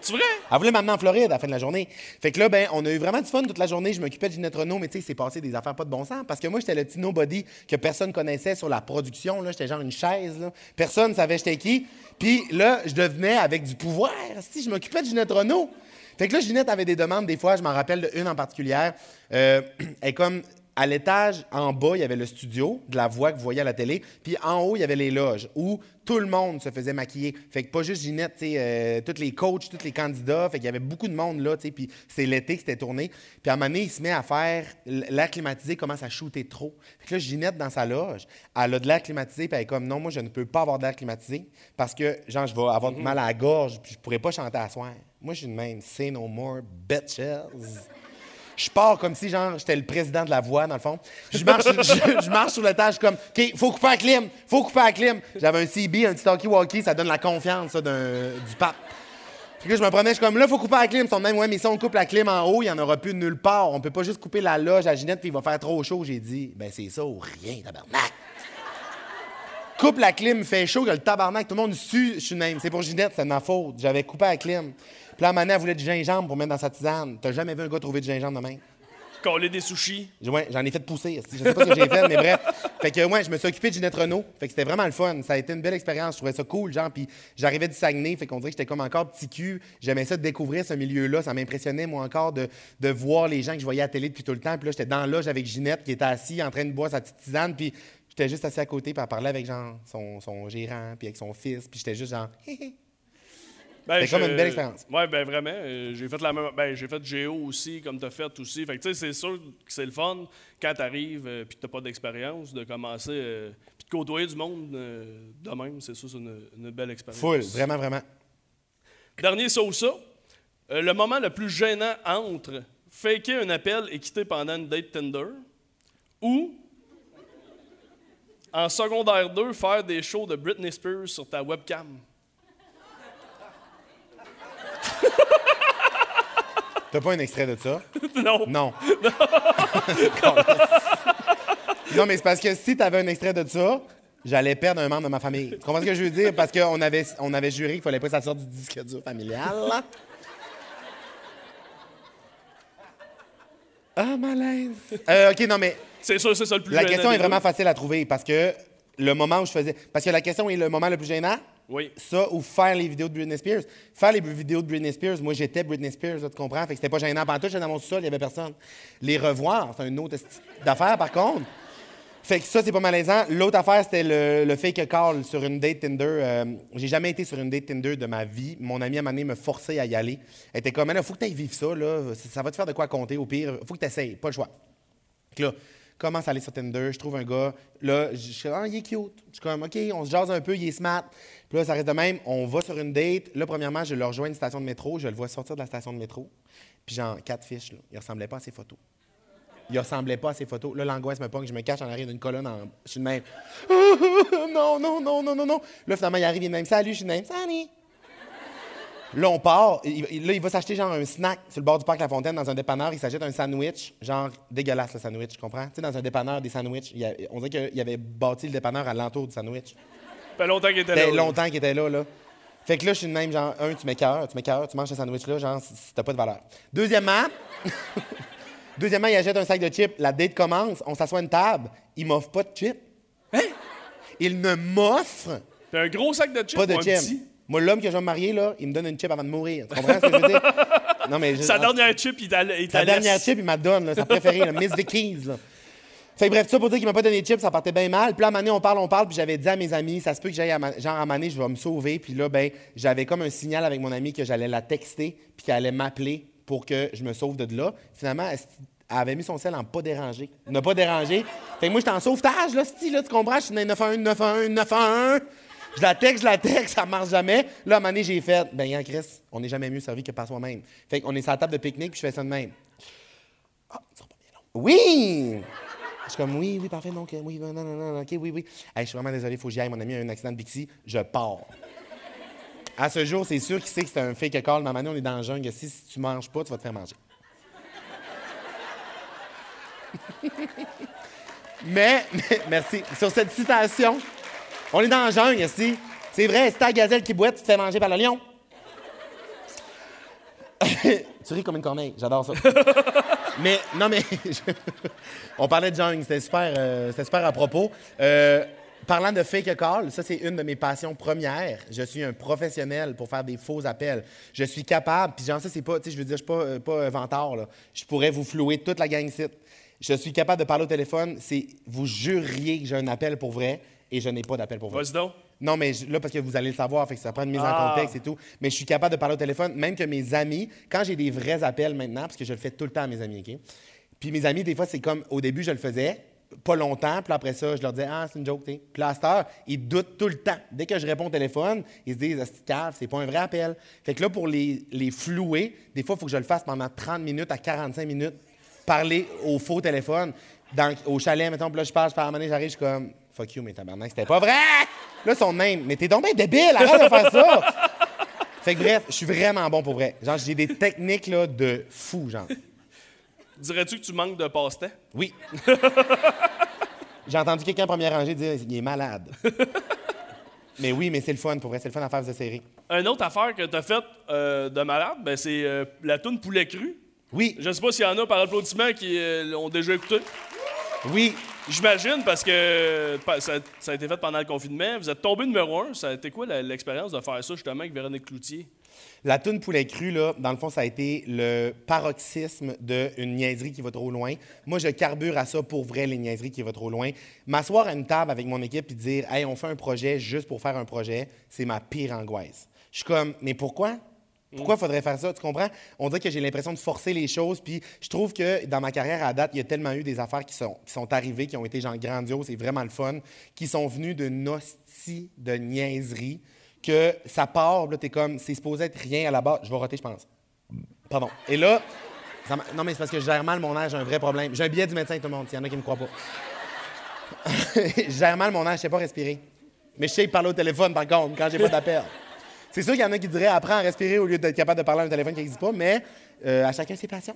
C'est vrai? Elle voulait m'amener en Floride à la fin de la journée. Fait que là, ben, on a eu vraiment du fun toute la journée. Je m'occupais de Ginette Renault, mais tu sais, c'est passé des affaires pas de bon sens. Parce que moi, j'étais le petit nobody que personne connaissait sur la production. Là. J'étais genre une chaise. Là. Personne savait j'étais qui. Puis là, je devenais avec du pouvoir. Si, je m'occupais de Ginette Renault. Fait que là, Ginette avait des demandes, des fois, je m'en rappelle d'une en particulière. Euh, [CLEARS THROAT] elle est comme à l'étage, en bas, il y avait le studio de la voix que vous voyez à la télé. Puis en haut, il y avait les loges où tout le monde se faisait maquiller. Fait que pas juste Ginette, tu euh, tous les coachs, tous les candidats. Fait qu'il y avait beaucoup de monde là, tu. Puis c'est l'été que c'était tourné. Puis à un moment donné, il se met à faire l'air climatisé, commence à shooter trop. Fait que là, Ginette, dans sa loge, elle a de l'air climatisé. Puis elle est comme, non, moi, je ne peux pas avoir d'air climatisé parce que, genre, je vais avoir mal à la gorge. Puis je pourrais pas chanter à soir. Moi, je suis une même. Say no more, bitches. Je pars comme si, genre, j'étais le président de la voix, dans le fond. Je marche, [LAUGHS] je, je marche sur comme, OK, faut couper la clim, faut couper la clim. J'avais un CB, un petit talkie-walkie, ça donne la confiance, du pape. Puis là, je me prenais, je suis comme, là, faut couper la clim. Ils sont même, ouais, mais si on coupe la clim en haut, il n'y en aura plus de nulle part. On peut pas juste couper la loge à Ginette, puis il va faire trop chaud. J'ai dit, ben, c'est ça ou rien, tabarnak. Coupe la clim, fait chaud, que le tabarnak, tout le monde sue, je suis même. C'est pour Ginette, c'est ma faute. J'avais coupé la clim. Puis là, à un moment donné, elle voulait du gingembre pour mettre dans sa tisane. T'as jamais vu un gars trouver du gingembre de même? Coller des sushis. Ouais, j'en ai fait pousser. Je sais pas ce que j'ai fait, mais bref. Fait que, ouais, je me suis occupé de Ginette Renault. Fait que c'était vraiment le fun. Ça a été une belle expérience. Je trouvais ça cool, genre. Puis j'arrivais du Saguenay. Fait qu'on dirait que j'étais comme encore petit cul. J'aimais ça de découvrir ce milieu-là. Ça m'impressionnait, moi, encore, de, de voir les gens que je voyais à la télé depuis tout le temps. Puis là, j'étais dans la loge avec Ginette qui était assis en train de boire sa petite tisane. Puis j'étais juste assis à côté. Puis elle parlait avec, genre, son, son gérant, puis avec son fils. Puis j'étais juste, genre, [LAUGHS] Ben, C'était comme une belle expérience. Ouais, ben vraiment. euh, j'ai fait la même. Ben, j'ai fait Géo aussi, comme t'as fait aussi. Fait que tu sais, c'est sûr que c'est le fun quand t'arrives euh, puis que t'as pas d'expérience de commencer euh, puis de côtoyer du monde euh, de même. C'est sûr, c'est une, une belle expérience. full. Vraiment, vraiment. Dernier ça. Euh, le moment le plus gênant entre faker un appel et quitter pendant une date Tinder ou en secondaire 2 faire des shows de Britney Spears sur ta webcam. [LAUGHS] T'as pas un extrait de ça? [LAUGHS] non. Non. [LAUGHS] non, mais c'est parce que si tu avais un extrait de ça, j'allais perdre un membre de ma famille. Tu comprends ce que je veux dire? Parce qu'on avait, on avait juré qu'il fallait pas que ça sorte du disque dur familial. Ah, malaise. Euh, OK, non, mais C'est sûr, c'est ça le plus la question est vraiment facile à trouver parce que le moment où je faisais. Parce que la question est le moment le plus gênant. Oui. Ça ou faire les vidéos de Britney Spears. Faire les vidéos de Britney Spears, moi j'étais Britney Spears, tu comprends? Fait que c'était pas gênant. Pendant tout, j'étais dans mon sous-sol, il y avait personne. Les revoir, c'est une autre d'affaire par contre. Fait que ça, c'est pas malaisant. L'autre affaire, c'était le, le fake call sur une date Tinder. Euh, j'ai jamais été sur une date Tinder de ma vie. Mon ami à un moment me forçait à y aller. Elle était comme, il faut que tu ailles vivre ça, là. Ça, va te faire de quoi compter. Au pire, faut que tu essayes, pas le choix. Fait là, commence à aller sur Tinder, je trouve un gars. Là, je suis ah, il est cute. Je suis comme, OK, on se jase un peu, il est smart. Puis là, ça reste de même. On va sur une date. Là, premièrement, je le rejoins une station de métro. Je le vois sortir de la station de métro. Puis genre, quatre fiches, là. Il ressemblait pas à ses photos. Il ressemblait pas à ses photos. Là, l'angoisse me pogne. Je me cache en arrière d'une colonne. En... Je suis de même. [LAUGHS] non, non, non, non, non, non. Là, finalement, il arrive, il est de même. Salut, je suis de même. Salut. Là, on part. Il- là, il va s'acheter genre un snack sur le bord du parc La Fontaine dans un dépanneur. Il s'achète un sandwich, genre dégueulasse le sandwich, tu comprends? Tu sais, dans un dépanneur, des sandwichs. il y a- on dirait qu'il avait bâti le dépanneur à l'entour du sandwich. Ça fait longtemps qu'il était Ça là. fait là. longtemps qu'il était là, là. Fait que là, je suis de même, genre, un, tu m'écœures, tu m'écœures, tu manges ce sandwich-là, genre, si t'as pas de valeur. Deuxièmement, [LAUGHS] deuxièmement, il achète un sac de chips. La date commence, on s'assoit à une table. Il m'offre pas de chips. Hein? Il ne m'offre un gros sac de chips pas de chips. Moi, l'homme que je vais me marier, là, il me donne une chip avant de mourir. Tu comprends ce que je veux dire? [LAUGHS] Non, mais je- Sa dernière chip, il t'a il sa dernière chip, il m'a donné, là, sa préférée, là, Miss Vickies. Là. Fait que bref, ça pour dire qu'il m'a pas donné de chips, ça partait bien mal. Puis là, à un moment donné, on parle, on parle, puis j'avais dit à mes amis, ça se peut que j'aille, à ma- genre, à un moment donné, je vais me sauver. Puis là, ben, j'avais comme un signal avec mon ami que j'allais la texter, puis qu'elle allait m'appeler pour que je me sauve de là. Finalement, elle, elle avait mis son sel en pas dérangé. Ne pas déranger. Fait que moi, j'étais en sauvetage, là, style, là, tu comprends? Je suis dans les 911, 911, 911. Je la texte, je la texte, ça marche jamais. Là, à un moment donné, j'ai fait, ben, hein, Chris, on n'est jamais mieux servi que par soi-même. Fait qu'on est sur la table de pique-nique, puis je fais ça de même. Ah, ça sera pas bien long. Oui! Je suis comme, oui, oui, parfait, donc, euh, oui, non, non, non, ok, oui, oui. Hey, je suis vraiment désolé, il faut que j'y aille. Mon ami a eu un accident de Bixi, je pars. À ce jour, c'est sûr qu'il sait que c'est un fake call. Ma manière, on est dans le jungle. Si, si tu manges pas, tu vas te faire manger. [LAUGHS] [LAUGHS] mais- merci. Sur cette citation, on est dans le jungle, ici. C'est vrai, c'est ta gazelle qui boite, tu te fais manger par le lion. [LAUGHS] tu ris comme une corneille, j'adore ça. [LAUGHS] mais, non, mais, [LAUGHS] on parlait de jogging, c'était super, euh, super à propos. Euh, parlant de fake call, ça, c'est une de mes passions premières. Je suis un professionnel pour faire des faux appels. Je suis capable, puis genre, ça, c'est pas, tu sais, je veux dire, je suis pas, euh, pas un vantard, là. Je pourrais vous flouer toute la gang site. Je suis capable de parler au téléphone, c'est, vous juriez que j'ai un appel pour vrai, et je n'ai pas d'appel pour vrai. Vas-y donc. Non, mais là, parce que vous allez le savoir, fait que ça prend une mise Ah. en contexte et tout. Mais je suis capable de parler au téléphone, même que mes amis, quand j'ai des vrais appels maintenant, parce que je le fais tout le temps à mes amis, OK? Puis mes amis, des fois, c'est comme, au début, je le faisais, pas longtemps, puis après ça, je leur disais, ah, c'est une joke, tu sais. Puis là, à cette heure, ils doutent tout le temps. Dès que je réponds au téléphone, ils se disent, Ah, c'est cave, c'est pas un vrai appel. Fait que là, pour les, les flouer, des fois, il faut que je le fasse pendant 30 minutes à 45 minutes, parler au faux téléphone. Dans, au chalet, mettons, puis là, je parle, je parle, j'arrive, je suis comme, fuck you, mais tabarnak, c'était pas vrai! Là, son même, mais t'es donc bien débile, arrête de faire ça! Fait que bref, je suis vraiment bon pour vrai. Genre, j'ai des techniques, là, de fou, genre. Dirais-tu que tu manques de passe-temps? Oui. J'ai entendu quelqu'un en première rangée dire il est malade. mais oui, mais c'est le fun, pour vrai, c'est le fun à faire de série. Une autre affaire que tu as faite euh, de malade, ben, c'est euh, la toune poulet cru. Oui, Je sais pas s'il y en a par applaudissement qui euh, l'ont déjà écouté. Oui. J'imagine parce que ça, a été fait pendant le confinement. Vous êtes tombé numéro un. Ça a été quoi l'expérience de faire ça justement avec Véronique Cloutier? La toune poulet cru, là, dans le fond, ça a été le paroxysme d'une niaiserie qui va trop loin. Moi, je carbure à ça pour vrai, les niaiseries qui vont trop loin. M'asseoir à une table avec mon équipe et dire Hey, on fait un projet juste pour faire un projet, c'est ma pire angoisse. Je suis comme Mais pourquoi? Pourquoi faudrait faire ça? Tu comprends? On dirait que j'ai l'impression de forcer les choses. Puis je trouve que dans ma carrière à date, il y a tellement eu des affaires qui sont, qui sont arrivées, qui ont été genre grandioses et vraiment le fun, qui sont venues d'une hostie de niaiserie que ça part, là, t'es comme, c'est supposé être rien à la base. Je vais roter, je pense. Pardon. Et là, ça non, mais c'est parce que je gère mal mon âge, j'ai un vrai problème. J'ai un billet du médecin, tout le monde, s'il y en a qui me croient pas. [LAUGHS] je gère mal mon âge, je sais pas respirer. Mais je sais parler au téléphone, par contre, quand j'ai pas d'appel. C'est sûr qu'il y en a qui diraient apprends à respirer au lieu d'être capable de parler à un téléphone qui n'existe pas, mais euh, à chacun ses passions.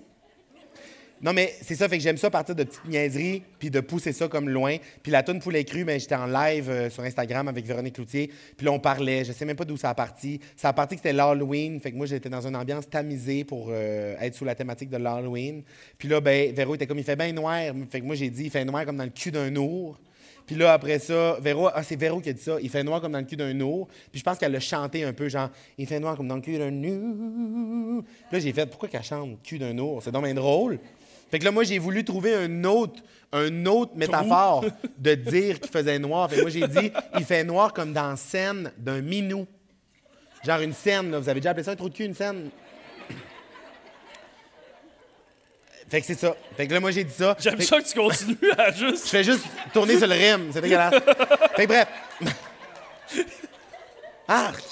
Non, mais c'est ça, fait que j'aime ça partir de petites niaiseries, puis de pousser ça comme loin. Puis la toune poulet cru, ben, j'étais en live euh, sur Instagram avec Véronique Cloutier, puis là, on parlait, je sais même pas d'où ça a parti. Ça a parti que c'était l'Halloween, fait que moi, j'étais dans une ambiance tamisée pour euh, être sous la thématique de l'Halloween. Puis là, ben, Véro était comme, il fait bien noir, fait que moi, j'ai dit, il fait noir comme dans le cul d'un ours. Puis là, après ça, Véro, ah, c'est Véro qui a dit ça. Il fait noir comme dans le cul d'un ours. Puis je pense qu'elle l'a chanté un peu, genre, il fait noir comme dans le cul d'un ours. Puis là, j'ai fait, pourquoi qu'elle chante cul d'un ours? C'est donc bien drôle. Fait que là, moi, j'ai voulu trouver un autre, un autre métaphore [LAUGHS] de dire qu'il faisait noir. Fait que moi, j'ai dit, il fait noir comme dans scène d'un minou. Genre une scène, là. Vous avez déjà appelé ça un trou de cul, une scène? Fait que c'est ça. Fait que là, moi, j'ai dit ça. J'aime Fait- ça que tu continues à juste. je fais juste tourner sur le rim. C'est dégueulasse. fait que bref. [LAUGHS] Arc!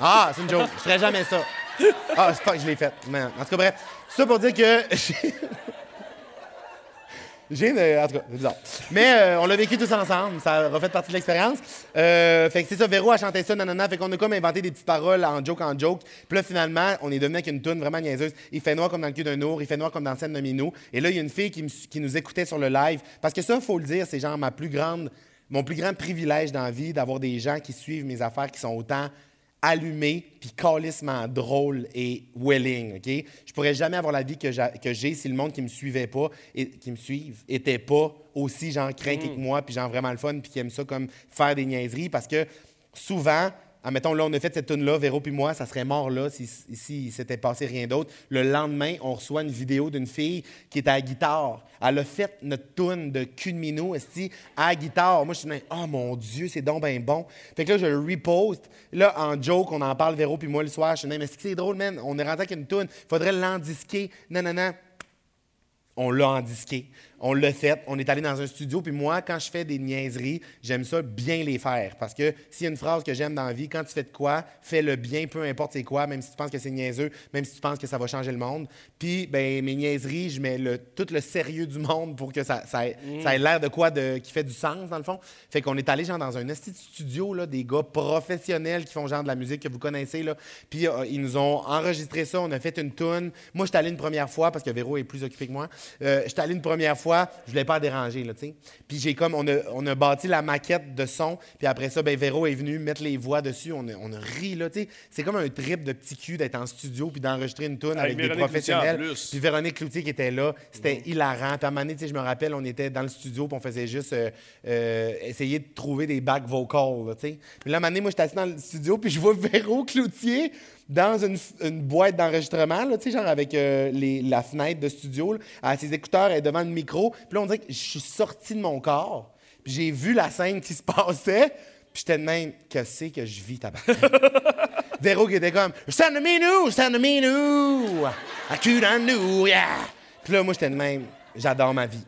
Ah, c'est une joke. Je ferais jamais ça. Ah, c'est pas que je l'ai fait. Mais, en tout cas, bref. Ça pour dire que. [LAUGHS] j'ai- une. En tout cas, c'est bizarre. Mais euh, on l'a vécu tous ensemble. Ça a refait partie de l'expérience. Euh, fait que c'est ça. Véro a chanté ça, nanana. Fait qu'on a comme inventé des petites paroles en joke, en joke. Puis là, finalement, on est devenu avec une toune vraiment niaiseuse. Il fait noir comme dans le cul d'un ours. Il fait noir comme dans scène de Minou. Et là, il y a une fille qui, nous écoutait sur le live. Parce que ça, faut le dire, c'est genre ma plus grande. Mon plus grand privilège dans la vie d'avoir des gens qui suivent mes affaires qui sont autant allumé, puis calissement drôle et willing, OK? Je pourrais jamais avoir la vie que j'a- que j'ai si le monde qui me suivait pas, et qui me suivent, était pas aussi genre craqué que moi, puis genre vraiment le fun, puis qui aime ça comme faire des niaiseries, parce que souvent, admettons, là, on a fait cette tune-là, Véro puis moi, ça serait mort là si, si, s'était passé rien d'autre. Le lendemain, on reçoit une vidéo d'une fille qui est à la guitare. Elle a fait notre tune de cul à la guitare. Moi, je suis oh mon Dieu, c'est donc bien bon. Fait que là, je le reposte. Là, en joke, on en parle, Véro puis moi, le soir. Je suis mais c'est drôle, man? On est rentré avec une tune. Faudrait l'endisquer. Non, non, non on l'a endisqué. On l'a fait. On est allé dans un studio. Puis moi, quand je fais des niaiseries, j'aime ça bien les faire. Parce que s'il y a une phrase que j'aime dans la vie, quand tu fais de quoi, fais-le bien, peu importe c'est quoi, même si tu penses que c'est niaiseux, même si tu penses que ça va changer le monde. Puis, ben, mes niaiseries, je mets le, tout le sérieux du monde pour que ça, ça, ait- ça ait l'air de quoi de, qui fait du sens, dans le fond. Fait qu'on est allé genre dans un studio, là, des gars professionnels qui font genre de la musique que vous connaissez. Là. Puis euh, ils nous ont enregistré ça, on a fait une toune. Moi, j'étais allé une première fois parce que Véro est plus occupé que moi. Euh, j'étais allé une première fois. Fois, je voulais pas déranger, là, tu sais. Puis j'ai comme, on a, on a bâti la maquette de son, puis après ça, ben Véro est venu mettre les voix dessus, on a, on a ri, là, tu sais. C'est comme un trip de petit cul d'être en studio puis d'enregistrer une tune avec, des professionnels. Puis Véronique Cloutier qui était là, c'était hilarant. Puis à un moment donné, tu sais, je me rappelle, on était dans le studio, puis on faisait juste euh, euh, essayer de trouver des back vocals, là, tu sais. Puis là, à un moment donné, moi, j'étais assis dans le studio, puis je vois Véro Cloutier dans une, boîte d'enregistrement, là, genre avec euh, les- la fenêtre de studio, là, à ses écouteurs, elle devant le micro. Puis là, on dirait que je suis sorti de mon corps, puis j'ai vu la scène qui se passait, puis j'étais de même, que c'est que je vis, tabac. [LAUGHS] Véro qui était comme Stand to me nous, stand me nous, I couldn't do, yeah. Puis là, moi, j'étais de même, j'adore ma vie.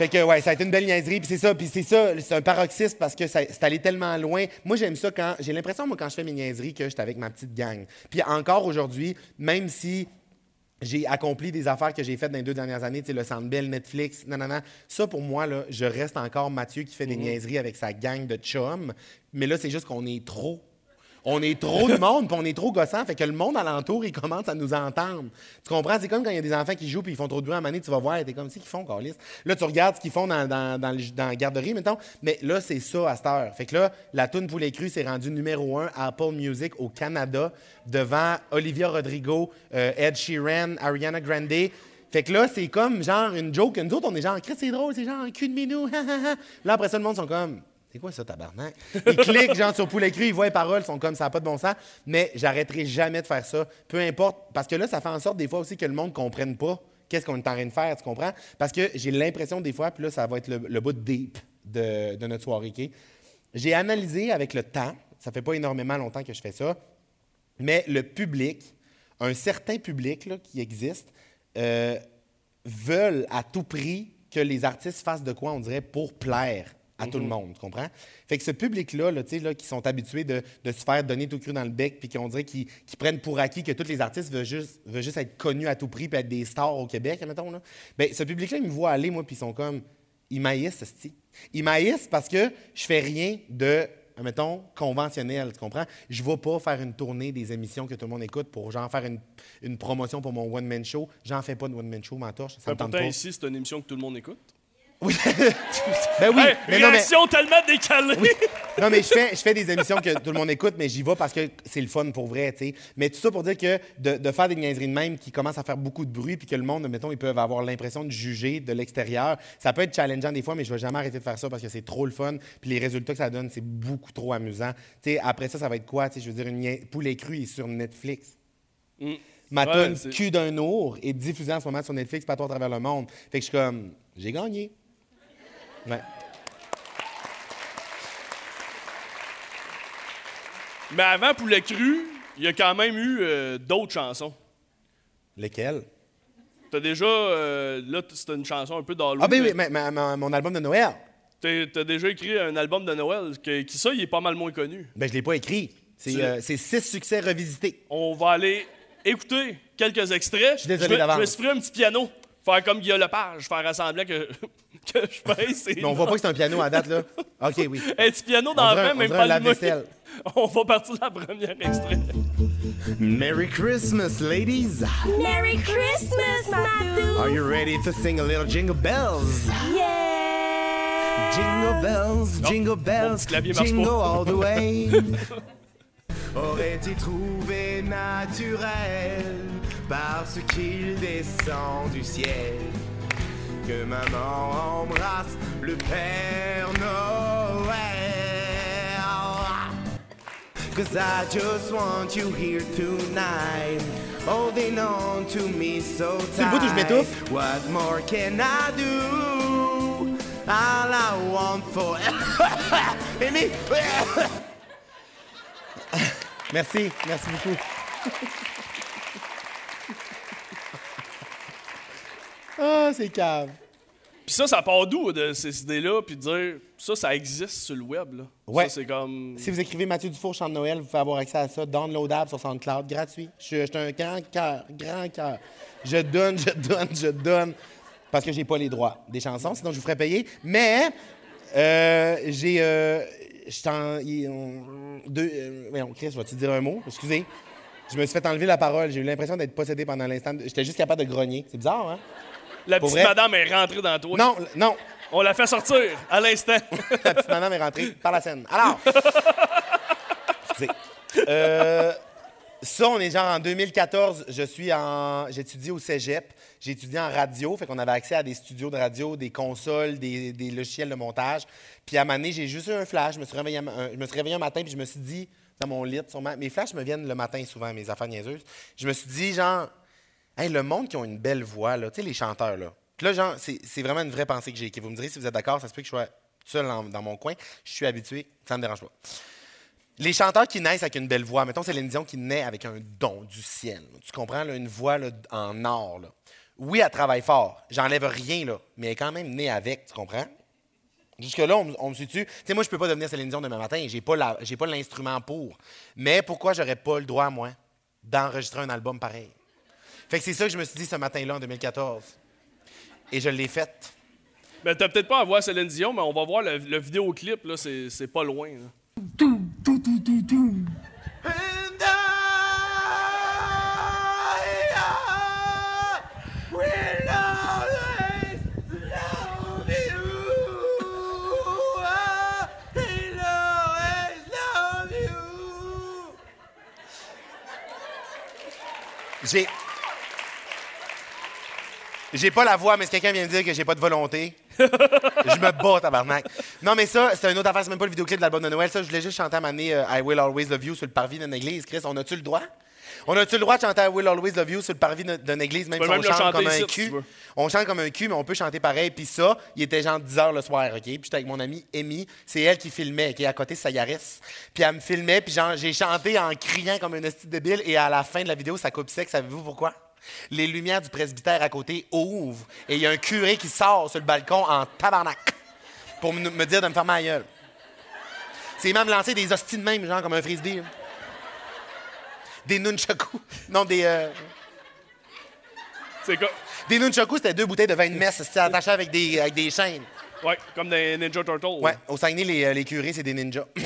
Fait que, ouais, ça a été une belle niaiserie. Puis c'est ça, puis c'est ça, c'est un paroxysme parce que ça- c'est allé tellement loin. Moi, j'aime ça quand. J'ai l'impression, moi, quand je fais mes niaiseries, que j'étais avec ma petite gang. Puis encore aujourd'hui, même si j'ai accompli des affaires que j'ai faites dans les deux dernières années, tu sais, le Sandbell, Netflix, non, non, non. Ça, pour moi, là, je reste encore Mathieu qui fait des niaiseries avec sa gang de chums. Mais là, c'est juste qu'on est trop. On est trop de monde, puis on est trop gossant, fait que le monde alentour, il commence à nous entendre. Tu comprends? C'est comme quand il y a des enfants qui jouent puis ils font trop de bruit à un moment tu vas voir, t'es comme, c'est qu'ils font, Carlis? Là, tu regardes ce qu'ils font dans, dans, dans, la garderie, mettons. Mais là, c'est ça à cette heure. Fait que là, la toune Poulet Cru s'est rendue numéro un à Apple Music au Canada devant Olivia Rodrigo, euh, Ed Sheeran, Ariana Grande. Fait que là, c'est comme genre une joke. Nous autres, on est genre, Chris, c'est drôle, c'est genre un cul de minou. [LAUGHS] là, après ça, le monde sont comme, c'est quoi ça, tabarnak? Ils cliquent, genre, sur Poulet Cru, ils voient les paroles, ils sont comme, ça n'a pas de bon sens. Mais j'arrêterai jamais de faire ça. Peu importe. Parce que là, ça fait en sorte, des fois aussi, que le monde ne comprenne pas qu'est-ce qu'on est en train de faire, tu comprends? Parce que j'ai l'impression, des fois, puis là, ça va être le, bout de deep de, notre soirée? J'ai analysé avec le temps, ça fait pas énormément longtemps que je fais ça, mais le public, un certain public là, qui existe, euh, veulent à tout prix que les artistes fassent de quoi, on dirait, pour plaire à tout le monde, tu comprends? Fait que ce public-là, là, tu sais, là, qui sont habitués de, de se faire donner tout cru dans le bec, puis qu'on dirait qu'ils qu'ils prennent pour acquis que tous les artistes veulent juste, veulent juste être connus à tout prix, puis être des stars au Québec, mettons, là. Bien, ce public-là, ils me voient aller, moi, puis ils sont comme, ils maïssent, esti. Ils maïssent parce que je fais rien de, mettons, conventionnel, tu comprends? Je vais pas faire une tournée des émissions que tout le monde écoute pour, genre, faire une, une promotion pour mon one-man show. J'en fais pas de one-man show, ma torche, ça me tente Pourtant, pas. ici, c'est une émission que tout le monde écoute. Oui. ben oui, Hey, mais non, mais, réaction tellement décalée! non, mais je fais, je fais des émissions que tout le monde écoute, mais j'y vais parce que c'est le fun pour vrai, tu sais. Mais tout ça pour dire que de, de faire des niaiseries de même qui commencent à faire beaucoup de bruit, puis que le monde, mettons, ils peuvent avoir l'impression de juger de l'extérieur, ça peut être challengeant des fois, mais je vais jamais arrêter de faire ça parce que c'est trop le fun, puis les résultats que ça donne, c'est beaucoup trop amusant. Tu sais, après ça, ça va être quoi, tu sais, je veux dire, une nia- poulet cru est sur Netflix. Mm. Ma Ouais, tune c'est- Cul d'un ours est diffusée en ce moment sur Netflix partout à travers le monde. Fait que je suis comme, j'ai gagné. Ouais. Mais avant Poulet Cru, il y a quand même eu euh, d'autres chansons. Lesquels? T'as déjà. euh, là, c'était une chanson un peu d'Halloween. Ah, ben oui, mais ma- ma- ma- mon album de Noël. t'as- déjà écrit un album de Noël, que, qui ça, il est pas mal moins connu. Ben, je l'ai pas écrit. C'est euh, six succès revisités. On va aller écouter quelques extraits. Je suis désolé d'avance. Je me suis pris un petit piano, faire comme Guillaume Lepage, faire semblant que, [LAUGHS] que je pèse. Mais on voit pas que c'est un piano à date, là. [LAUGHS] OK, oui. Un petit piano On dans vent, on même pas un allumé. lave-vaisselle. [LAUGHS] On va partir de la première extrait. Merry Christmas, ladies. Merry Christmas, Matthew. Are you ready to sing a little jingle bells? Yeah. Jingle bells, jingle bells, jingle pas. all the way. Aurait-il trouvé naturel parce qu'il descend du ciel que maman embrasse le Père Noël? Cause I just want you here tonight, holding on to me so tight. What more can I do? All I want for. [LAUGHS] Amy! merci, merci beaucoup. [LAUGHS] Ah, c'est cave. Puis ça, ça part d'où, de ces idées-là, puis de dire, ça, ça existe sur le web, là. Ouais. Ça, c'est comme... Si vous écrivez Mathieu Dufour, chant de Noël, vous pouvez avoir accès à ça, downloadable sur SoundCloud, gratuit. Je suis un grand cœur, grand cœur. Je donne, je donne, je donne, parce que j'ai pas les droits des chansons, sinon je vous ferais payer. Mais euh, j'ai, euh, je t'en, deux, euh, Chris, vas-tu dire un mot? Excusez, je me suis fait enlever la parole. J'ai eu l'impression d'être possédé pendant l'instant. J'étais juste capable de grogner. C'est bizarre, hein? La Pour petite vrai? madame est rentrée dans toi. Non, non. On l'a fait sortir à l'instant. [LAUGHS] La petite madame est rentrée par la scène. Alors. [LAUGHS] Euh, ça, on est genre en 2014. Je suis en, j'étudie au cégep. J'ai étudié en radio, fait qu'on avait accès à des studios de radio, des consoles, des, des logiciels de montage. Puis à un moment donné, j'ai juste eu un flash. Je me suis réveillé, un- je me suis réveillé un matin, puis je me suis dit, dans mon lit, sûrement, mes flashs me viennent le matin souvent, mes affaires niaiseuses. Je me suis dit, genre, Hey, le monde qui ont une belle voix, tu sais, les chanteurs, là. Là, genre, c'est vraiment une vraie pensée que j'ai. que Vous me direz si vous êtes d'accord, ça se peut que je sois seul dans mon coin. Je suis habitué, ça me dérange pas. Les chanteurs qui naissent avec une belle voix, mettons Céline Dion qui naît avec un don du ciel. Tu comprends, une voix en or. Oui, elle travaille fort. J'enlève rien, là, mais elle est quand même née avec, tu comprends? Jusque-là, on, me- suit-tu. Tu sais, moi, je peux pas devenir Céline Dion demain matin. J'ai pas pas l'instrument pour. Mais pourquoi j'aurais pas le droit, moi, d'enregistrer un album pareil? Fait que c'est ça que je me suis dit ce matin-là, en 2014. Et je l'ai fait. Mais t'as peut-être pas à voir Céline Dion, mais on va voir le, le vidéoclip, là, c'est c'est pas loin. là. J'ai. J'ai pas la voix, mais si quelqu'un vient me dire que j'ai pas de volonté, je me bats, tabarnak. Non, mais ça, c'est une autre affaire, c'est même pas le vidéoclip de l'album de Noël. Ça, je voulais juste chanter à m'amener I Will Always Love You sur le parvis d'une église. Chris, on a-tu le droit? On a-tu le droit de chanter I Will Always Love You sur le parvis d'une église, même si on même chante comme un ici, cul? On chante comme un cul, mais on peut chanter pareil. Puis ça, il était genre 10 h le soir, OK? Puis j'étais avec mon amie Amy. C'est elle qui filmait, qui est à côté de sa Yaris. Puis elle me filmait, puis j'ai chanté en criant comme un hostie débile. Et à la fin de la vidéo, ça coupe sec. Savez-vous pourquoi? Les lumières du presbytère à côté ouvrent. Et il y a un curé qui sort sur le balcon en tabarnak pour me dire de me fermer la gueule. C'est même lancé des hosties de même, genre comme un frisbee. là. Des nunchakus. Non, des... euh, C'est quoi? Des nunchakus, c'était deux bouteilles de vin de messe, c'était attaché avec des, avec des chaînes. Ouais, comme des Ninja Turtles. Ouais, au Saguenay, les, euh, les curés, c'est des ninjas. [LAUGHS]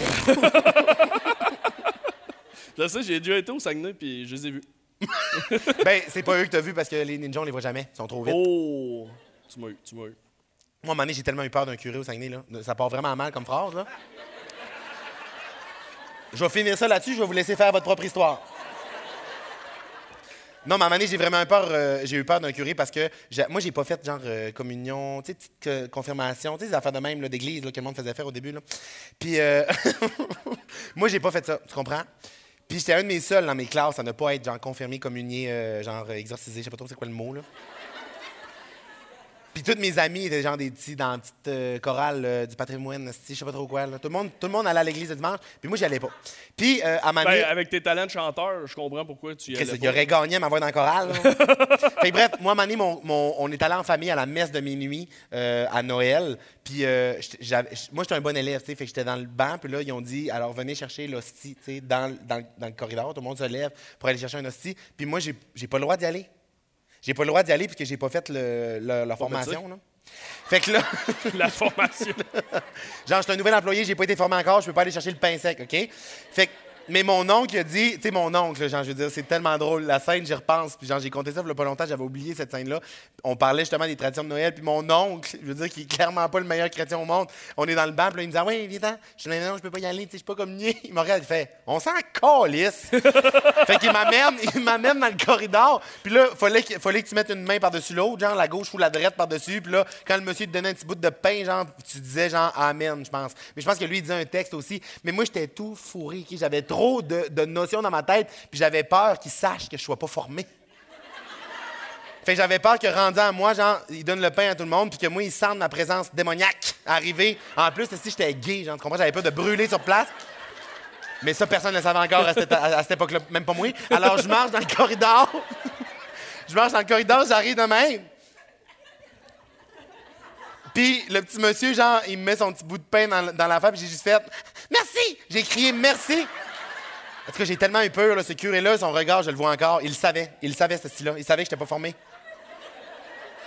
Je sais, j'ai déjà été au Saguenay, puis je les ai vus. [LAUGHS] ben, c'est pas eux que t'as vu parce que les ninjas, on les voit jamais. Ils sont trop vite. Oh! Tu m'as eu, tu m'as eu. Moi, à un moment donné, j'ai tellement eu peur d'un curé au Saguenay, là. Ça part vraiment mal comme phrase, là. Je vais finir ça là-dessus, je vais vous laisser faire votre propre histoire. Non, mais à un moment donné, j'ai vraiment eu peur, euh, j'ai eu peur d'un curé parce que moi, j'ai pas fait genre euh, communion, tu sais, petite euh, confirmation, tu sais, des affaires de même d'église que le monde faisait faire au début. Là. Puis, [LAUGHS] moi, j'ai pas fait ça, tu comprends? Puis, j'étais un de mes seuls dans mes classes à ne pas être genre confirmé, communié, euh, genre euh, exorcisé, je sais pas trop c'est quoi le mot, là. Puis toutes mes amis étaient genre des petits dans la petite euh, chorale euh, du patrimoine, je sais pas trop quoi. là. Tout, le monde, tout le monde allait à l'église le dimanche, puis moi, j'y allais pas. Puis, euh, à ma Ben, avec tes talents de chanteur, je comprends pourquoi tu y allais il pas. aurait gagné à m'avoir dans le choral. là. [LAUGHS] fait que bref, moi, à un moment donné, mon- mon- on est allé en famille à la messe de minuit euh, à Noël. Puis euh, j'étais- j'avais- moi, j'étais un bon élève, tu sais, fait que j'étais dans le banc. Puis là, ils ont dit, alors venez chercher l'hostie, tu sais, dans, le- dans, le- dans le corridor. Tout le monde se lève pour aller chercher un hostie. Puis moi, j'ai j'ai pas le droit d'y aller. J'ai pas le droit d'y aller puisque j'ai pas fait le- le- la formation. là. Fait que là, [LAUGHS] La formation. [LAUGHS] genre, je suis un nouvel employé, j'ai pas été formé encore, je peux pas aller chercher le pain sec, OK? Fait que, mais mon oncle a dit, tu sais, mon oncle, genre, je veux dire, c'est tellement drôle. La scène, j'y repense, puis genre, j'ai compté ça il y a pas longtemps, j'avais oublié cette scène-là. On parlait justement des traditions de Noël, puis mon oncle, je veux dire, qui est clairement pas le meilleur chrétien au monde, on est dans le banc, puis là, il me dit, ah ouais, viens Je dis, non, je peux pas y aller, tu sais, je suis pas comme niais. [LAUGHS] Il me regarde, il fait, on s'en calisse. [LAUGHS] fait qu'il m'amène, il m'amène dans le corridor, puis là, fallait, qu'il- fallait que tu mettes une main par-dessus l'autre, genre, la gauche ou la droite par-dessus, puis là, quand le monsieur te donnait un petit bout de pain, genre, tu disais, genre, Amen, je pense. Mais je pense que lui, il disait un texte aussi. Mais moi, j'étais tout fourré? J'avais trop de, notions dans ma tête, puis j'avais peur qu'il sache que je sois pas formé. Fait j'avais peur que rendu à moi, genre, il donne le pain à tout le monde, puis que moi, il sente ma présence démoniaque arriver. En plus, si j'étais gay, genre, tu comprends? J'avais peur de brûler sur place. Mais ça, personne ne le savait encore à cette, époque-là, même pas moi. Alors, je marche dans le corridor. [LAUGHS] je marche dans le corridor, j'arrive de même. Puis le petit monsieur, genre, il me met son petit bout de pain dans, dans la face, puis j'ai juste fait Merci! J'ai crié merci! Parce que j'ai tellement eu peur, là, ce curé-là, son regard, je le vois encore. Il le savait. Il le savait, ce style-là. Il savait que je n'étais pas formé.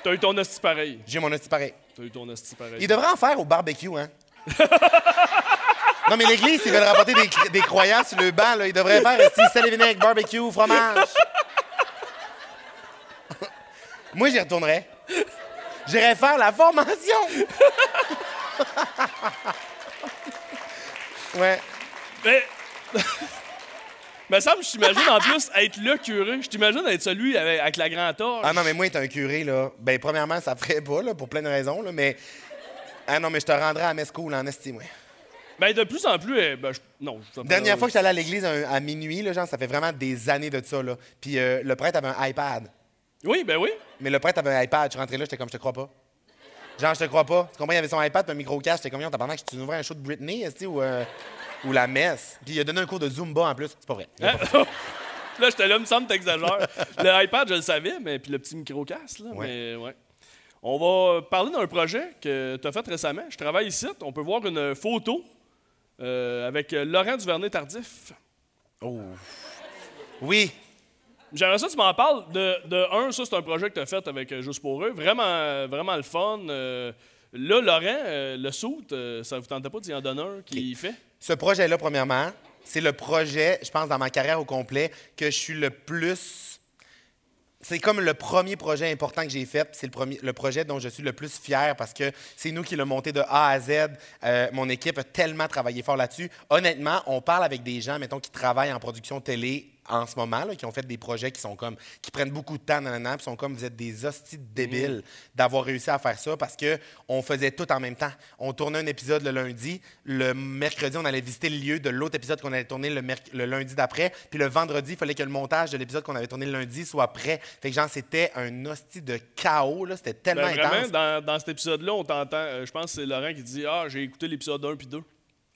T'as eu ton hostie pareil. J'ai mon hostie pareil. T'as eu ton hostie pareil. Il devrait en faire au barbecue, hein? [LAUGHS] non, mais l'église, ils veulent rapporter des, des croyants sur le banc, là. Ils devraient faire aussi sel et vinaigre, barbecue, fromage. [LAUGHS] Moi, j'y retournerais. J'irais faire la formation. [LAUGHS] ouais. Mais. Me semble, je t'imagine en plus être le curé. Je t'imagine être celui avec, avec la grande torche. Ah non, mais moi, être un curé, là, ben, premièrement, ça ferait pas, là, pour plein de raisons, là, mais. Ah non, mais je te rendrais à Mescool en esti, moi. Ben, de plus en plus. euh, ben, je- non, je Dernière fois que j'étais allé à l'église à minuit, là, genre, ça fait vraiment des années de ça, là. Puis euh, le prêtre avait un iPad. Oui, ben oui. Mais le prêtre avait un iPad. Je suis rentré là, j'étais comme, je te crois pas. Genre, je te crois pas. Tu comprends, il avait son iPad, un micro-cache. J'étais comme, t'as pendant que tu ouvrais un show de Britney, esti, ou, euh, ou la messe. Puis il a donné un cours de Zumba en plus. C'est pas vrai. Hein? [LAUGHS] là, j'étais là, me semble, t'exagères. le iPad, je le savais, mais puis le petit micro-casse, là. Ouais. Mais ouais. On va parler d'un projet que tu as fait récemment. Je travaille ici. On peut voir une photo euh, avec Laurent Duvernay-Tardif. Oh. Oui. J'aimerais ça que tu m'en parles. De, de un, ça, c'est un projet que tu as fait avec euh, Juste pour eux. Vraiment, vraiment le fun. Euh, là, Laurent, euh, le soute, ça vous tentait pas d'y en donner un qui fait? Ce projet-là, premièrement, c'est le projet, je pense, dans ma carrière au complet, que je suis le plus. C'est comme le premier projet important que j'ai fait. C'est le, premier, projet dont je suis le plus fier parce que c'est nous qui l'avons monté de A à Z. Euh, mon équipe a tellement travaillé fort là-dessus. Honnêtement, on parle avec des gens, mettons, qui travaillent en production télé en ce moment, là, qui ont fait des projets qui sont comme, qui prennent beaucoup de temps, nanana, puis sont comme, vous êtes des hosties débiles d'avoir réussi à faire ça parce que on faisait tout en même temps. On tournait un épisode le lundi, le mercredi, on allait visiter le lieu de l'autre épisode qu'on allait tourner le, lundi d'après, puis le vendredi, il fallait que le montage de l'épisode qu'on avait tourné le lundi soit prêt. Fait que genre, c'était un hostie de chaos, là, c'était tellement Ben, vraiment, intense. dans, dans cet épisode-là, on t'entend. euh, je pense que c'est Laurent qui dit Ah, j'ai écouté l'épisode 1 puis 2.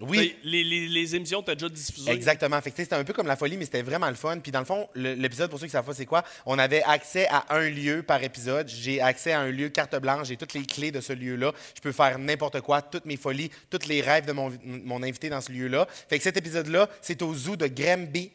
Oui. Les, les, les émissions, t'as déjà diffusées. Exactement. Fait que, tu c'était un peu comme la folie, mais c'était vraiment le fun. Puis dans le fond, le- l'épisode, pour ceux qui savent pas c'est quoi, on avait accès à un lieu par épisode. J'ai accès à un lieu carte blanche. J'ai toutes les clés de ce lieu-là. Je peux faire n'importe quoi, toutes mes folies, tous les rêves de mon, mon invité dans ce lieu-là. Fait que cet épisode-là, c'est au zoo de Granby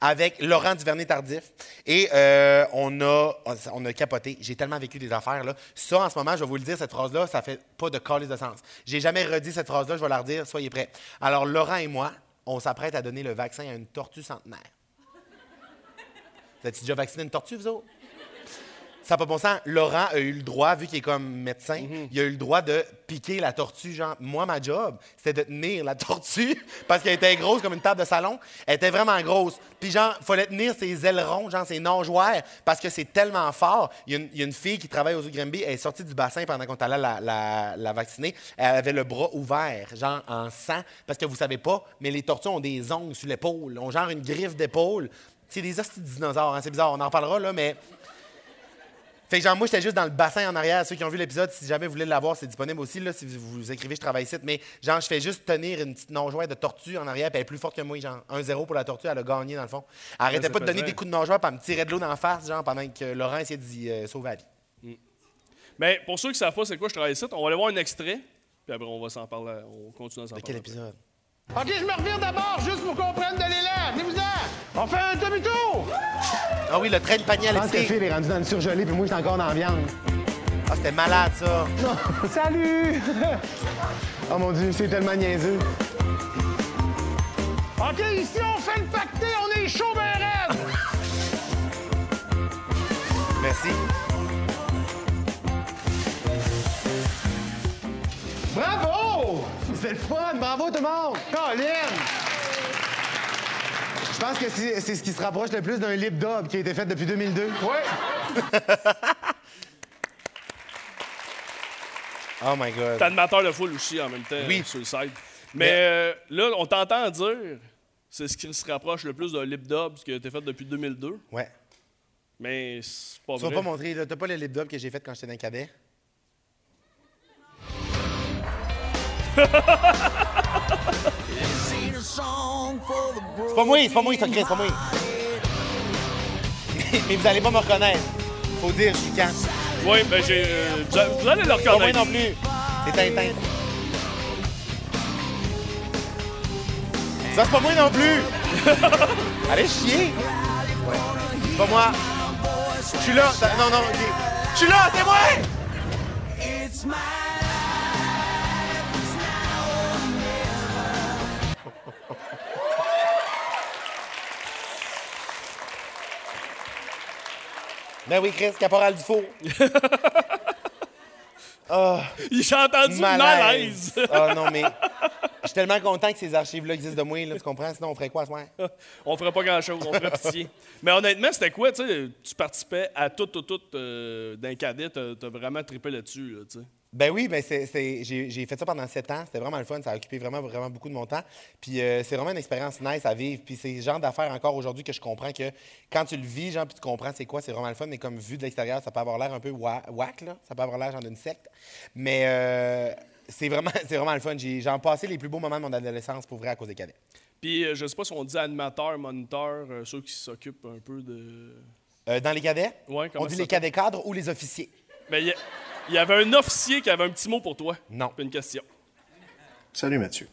avec Laurent Duvernay-Tardif. Et euh, on, a, on a capoté. J'ai tellement vécu des affaires. Là. Ça, en ce moment, je vais vous le dire, cette phrase-là, ça fait pas de calice de sens. J'ai jamais redit cette phrase-là, je vais la redire, soyez prêts. Alors, Laurent et moi, on s'apprête à donner le vaccin à une tortue centenaire. Vous avez déjà vacciné une tortue, vous autres? Ça n'a pas bon sens. Laurent a eu le droit, vu qu'il est comme médecin, il a eu le droit de piquer la tortue. Genre, moi, ma job, c'était de tenir la tortue [LAUGHS] parce qu'elle était grosse comme une table de salon. Elle était vraiment grosse. Puis, genre, il fallait tenir ses ailerons, genre ses nageoires, parce que c'est tellement fort. Il y, a une, il y a une fille qui travaille aux zoo de Granby, elle est sortie du bassin pendant qu'on allait la, la, la vacciner. Elle avait le bras ouvert, genre en sang, parce que vous savez pas, mais les tortues ont des ongles sur l'épaule, ont genre une griffe d'épaule. C'est des hosties de dinosaures, hein, c'est bizarre, on en parlera, là, mais. Fait que genre, moi, j'étais juste dans le bassin en arrière. Ceux qui ont vu l'épisode, si jamais vous voulez l'avoir, c'est disponible aussi. Là, si vous, vous écrivez, je travaille ici. Mais genre, je fais juste tenir une petite nageoire de tortue en arrière, puis elle est plus forte que moi. Genre, 1-0 pour la tortue, elle a gagné dans le fond. Elle arrêtait pas de donner des coups de nageoire, puis elle me tirait de l'eau dans la face, genre, pendant que Laurent essayait d'y euh, sauver la vie. Mais pour ceux qui savent pas c'est quoi je travaille ici, on va aller voir un extrait. Puis après, on va s'en parler. On continue à s'en De parler. quel épisode? OK, je me revire d'abord, juste pour qu'on prenne de l'élan. Venez-vous-en. On fait un demi-tour. Ah oui, le train de panier à Je pense que. Phil est rendu dans le surgelé, puis moi, je suis encore dans la viande. Ah, c'était malade, ça. Non, [LAUGHS] salut! [LAUGHS] oh mon Dieu, c'est tellement niaiseux. OK, ici, on fait le pacté, on est chaud, ben raide! [LAUGHS] Merci. Bravo! C'est le fun! Bravo, tout le monde! Colin! Je pense que c'est ce qui se rapproche le plus d'un lip dub qui a été fait depuis 2002. Oui! [LAUGHS] Oh my God. T'es animateur de foule aussi en même temps Oui. sur le site. Mais euh, là, on t'entend dire, c'est ce qui se rapproche le plus d'un lip dub, ce qui a été fait depuis 2002. Ouais. Mais c'est pas Tu vas vrai. pas montrer, t'as pas le lip dub que j'ai fait quand j'étais dans le cadet? C'est pas moi, c'est pas moi, ça crée, c'est pas moi. [LAUGHS] Mais vous allez pas me reconnaître. Faut dire, je suis quand. Oui, ben j'ai. euh, vous, a- vous allez le Pas moi reconnaître. non plus. C'est Tintin. Ça, c'est pas moi non plus. [LAUGHS] Allez chier. Ouais. C'est pas moi. Je suis là. Non, non, OK. Je suis là, c'est moi! Ben oui, Chris, caporal du four. [LAUGHS] J'ai entendu malaise. Ah non, mais je suis tellement content que ces archives-là existent de moi, là, tu comprends? Sinon, on ferait quoi ce soir? [LAUGHS] on ferait pas grand-chose, on ferait pitié. Mais honnêtement, c'était quoi, tu tu participais à tout, tout, tout euh, d'un cadet, t'as t'as vraiment trippé là-dessus, là, tu sais? Ben oui, ben c'est, j'ai, fait ça pendant sept ans. C'était vraiment le fun. Ça a occupé vraiment, vraiment beaucoup de mon temps. Puis euh, c'est vraiment une expérience nice à vivre. Puis c'est le genre d'affaires encore aujourd'hui que je comprends que quand tu le vis, genre, puis tu comprends c'est quoi, c'est vraiment le fun. Mais comme vu de l'extérieur, ça peut avoir l'air un peu whack, là. Ça peut avoir l'air genre d'une secte. Mais euh, c'est, vraiment, [LAUGHS] c'est vraiment le fun. J'ai, j'en passé les plus beaux moments de mon adolescence pour vrai à cause des cadets. Puis euh, je sais pas si on dit animateur, moniteur, euh, ceux qui s'occupent un peu de. Dans les cadets, comment on dit les cadets cadres ou les officiers? Il y, a- il y avait un officier qui avait un petit mot pour toi. Non. Puis une question. Salut Mathieu.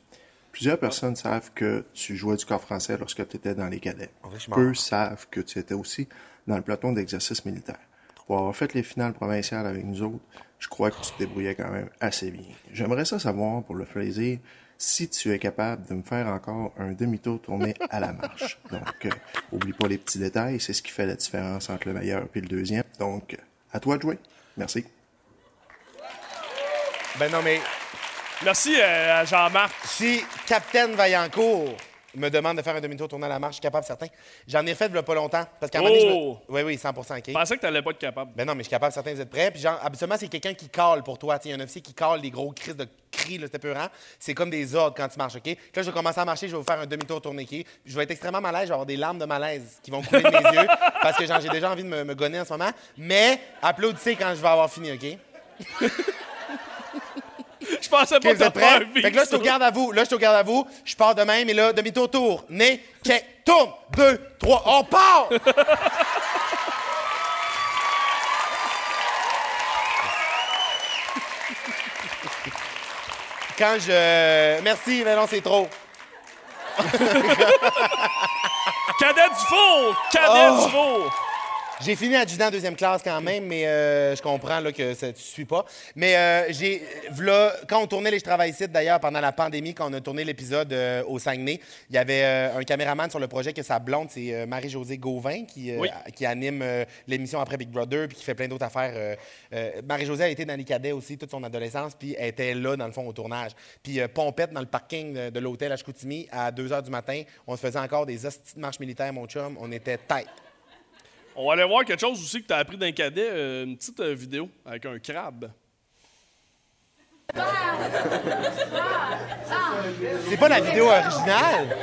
Plusieurs personnes savent que tu jouais du corps français lorsque tu étais dans les cadets. En vrai, je suis mort. Peu savent que tu étais aussi dans le peloton d'exercice militaire. Pour avoir fait les finales provinciales avec nous autres, je crois que tu te débrouillais quand même assez bien. J'aimerais ça savoir, pour le plaisir, si tu es capable de me faire encore un demi-tour tourné à la marche. [LAUGHS] Donc, euh, oublie pas les petits détails, c'est ce qui fait la différence entre le meilleur et le deuxième. Donc, à toi de jouer. Merci. Ben non, mais Merci euh, à Jean-Marc. Si Capitaine Vaillancourt me demande de faire un demi-tour tourné à la marche, je suis capable, certain. J'en ai fait il y a pas longtemps. Parce qu'à un moment donné, je me- Oh! Oui, oui, 100% OK. Je pensais que t'allais pas être capable. Ben non, mais je suis capable, certains, vous êtes prêts. Puis genre, habituellement, c'est quelqu'un qui cale pour toi. Tu sais, il y a un officier qui cale des gros cris de cris, là, c'était peurant. C'est comme des ordres quand tu marches, OK? Puis là, je vais commencer à marcher, je vais vous faire un demi-tour tourné, OK? Je vais être extrêmement malaise, je vais avoir des larmes de malaise qui vont couler de mes yeux [LAUGHS] parce que genre, j'ai déjà envie de me, me gonner en ce moment. Mais applaudissez quand je vais avoir fini, OK? [LAUGHS] Je pensais pas prêts? vivre Fait que là, je te ça. regarde à vous. Là, je te regarde à vous. Je pars de même, et là, demi-tour, tour. Né, check, tourne. Deux, trois, on part! Quand je. Merci, mais non, c'est trop. Cadet du four! Cadet Oh! du four! J'ai fini adjudant en deuxième classe quand même, mais euh, je comprends là, que ça, tu suis pas. Mais euh, j'ai, v'là, quand on tournait les Je travaille ici, d'ailleurs, pendant la pandémie, quand on a tourné l'épisode euh, au Saguenay, il y avait euh, un caméraman sur le projet que sa blonde, c'est Marie-Josée Gauvin, qui, Oui. qui anime l'émission après Big Brother, puis qui fait plein d'autres affaires. Marie-Josée a été dans les cadets aussi toute son adolescence, puis elle était là, dans le fond, au tournage. Puis Pompette, dans le parking de, de l'hôtel à Chicoutimi, à 2 h du matin, on se faisait encore des hosties de marche militaire, mon chum. On était tête. On va aller voir quelque chose aussi que t'as appris d'un cadet, euh, une petite euh, vidéo avec un crabe. C'est pas la vidéo originale.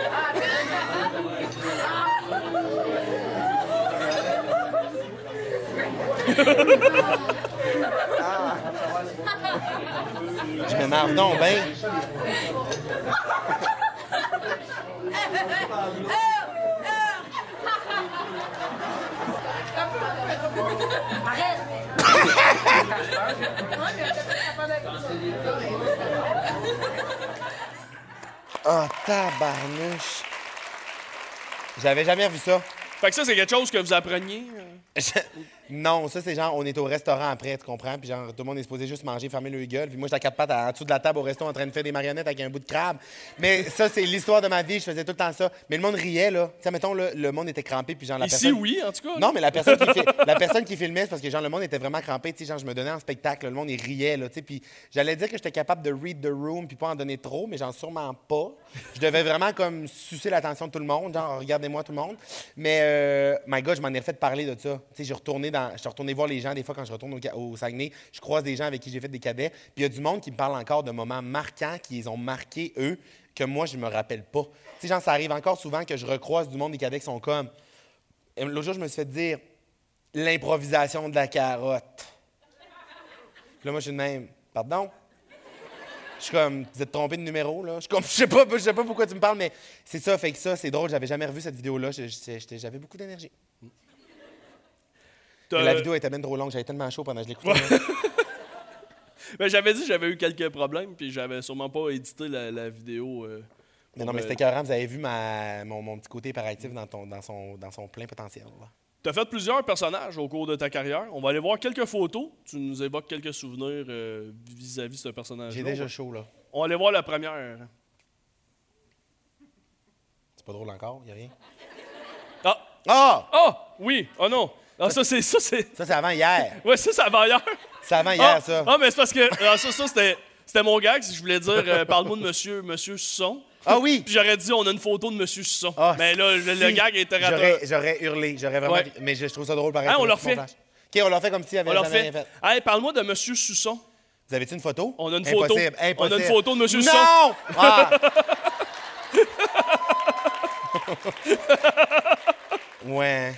Je m'énerve donc ben. [LAUGHS] Oh, tabarnouche. J'avais jamais vu ça. Fait que ça, c'est quelque chose que vous appreniez. [LAUGHS] non, ça, c'est genre, on est au restaurant après, tu comprends? Puis genre, tout le monde est supposé juste manger, fermer le gueule. Puis moi, j'étais à quatre pattes en dessous de la table au resto en train de faire des marionnettes avec un bout de crabe. Mais ça, c'est l'histoire de ma vie. Je faisais tout le temps ça. Mais le monde riait, là. Tu sais, mettons, là, le monde était crampé. Puis genre, la Ici, personne... oui, en tout cas. Non, mais la personne qui, fil- la personne qui filmait, c'est parce que genre, le monde était vraiment crampé. Tu sais, genre, je me donnais en spectacle. Le monde, il riait, là. Tu sais, puis j'allais dire que j'étais capable de read the room puis pas en donner trop, mais genre, sûrement pas. Je devais vraiment comme sucer l'attention de tout le monde. Genre, regardez-moi tout le monde. Mais, euh, my God, je m'en ai fait parler de ça. Tu sais, j'ai retourné dans, je retourné voir les gens des fois quand je retourne au, Saguenay. Je croise des gens avec qui j'ai fait des cadets. Puis il y a du monde qui me parle encore de moments marquants qui les ont marqués, eux, que moi, je me rappelle pas. Tu sais, genre, ça arrive encore souvent que je recroise du monde des cadets qui sont comme. L'autre jour, je me suis fait dire l'improvisation de la carotte. Puis là, moi, je suis même. Pardon? Je suis comme, vous êtes trompé de numéro, là. Je suis comme, [LAUGHS] je sais pas, je sais pas pourquoi tu me parles, mais c'est ça, fait que ça, c'est drôle. J'avais jamais revu cette vidéo-là. J'avais beaucoup d'énergie. Mais La vidéo était bien trop longue. J'avais tellement chaud pendant que je l'écoutais. là. [LAUGHS] Ben, j'avais dit que j'avais eu quelques problèmes, puis j'avais sûrement pas édité la, la vidéo. euh, Mais non, mais euh, c'était écœurant. Vous avez vu ma, mon, mon petit côté hyperactif dans, ton, dans, son, dans son plein potentiel. là. T'as fait plusieurs personnages au cours de ta carrière. On va aller voir quelques photos. Tu nous évoques quelques souvenirs euh, vis-à-vis de ce personnage. J'ai déjà chaud, là. On va aller voir la première. C'est pas drôle encore, y a rien? Ah! Ah! Ah! Oui! Oh non! Ah, ça, c'est. Ça, c'est. Ça, c'est avant hier. Ouais, ça, ça va ailleurs. C'est avant hier, ah, ça. Ah, mais c'est parce que. ah, ça, ça c'était. C'était mon gag, si je voulais dire, euh, parle-moi de monsieur, monsieur Susson. Ah oui! Puis j'aurais dit, on a une photo de monsieur Susson. Ah, mais là, le, gag était rattrapé. j'aurais hurlé, j'aurais vraiment. Ouais. Mais je, je trouve ça drôle pareil. Hein, on leur fait. OK, on leur fait comme s'il avait On leur jamais fait. rien fait. Hey, parle-moi de monsieur Susson. Vous avez-tu une photo? On a une photo. Impossible, On a une impossible. photo de Monsieur Non! Ah! [LAUGHS] ouais.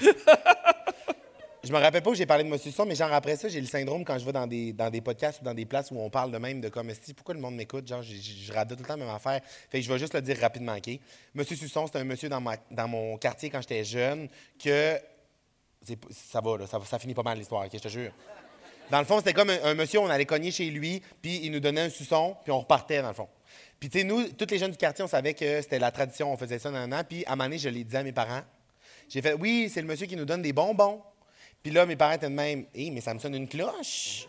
Je me rappelle pas où j'ai parlé de M. Son, mais genre après ça, j'ai le syndrome quand je vais dans des, dans des podcasts ou dans des places où on parle de même de comme si pourquoi le monde m'écoute, genre je, je, je radote tout le temps la même affaire. Fait que je vais juste le dire rapidement, OK? Monsieur Susson, c'est un monsieur dans, dans mon quartier quand j'étais jeune que ça va, ça, ça finit pas mal l'histoire, OK, je te jure. Dans le fond, c'était comme un, un monsieur, on allait cogner chez lui, puis il nous donnait un suçon, puis on repartait, dans le fond. Puis, tu sais, nous, tous les jeunes du quartier, on savait que c'était la tradition, on faisait ça, nan, nan, nan. Puis, à un moment donné, je l'ai dit à mes parents. J'ai fait, oui, c'est le monsieur qui nous donne des bonbons. Puis là, mes parents étaient de même, hé, mais ça me sonne une cloche.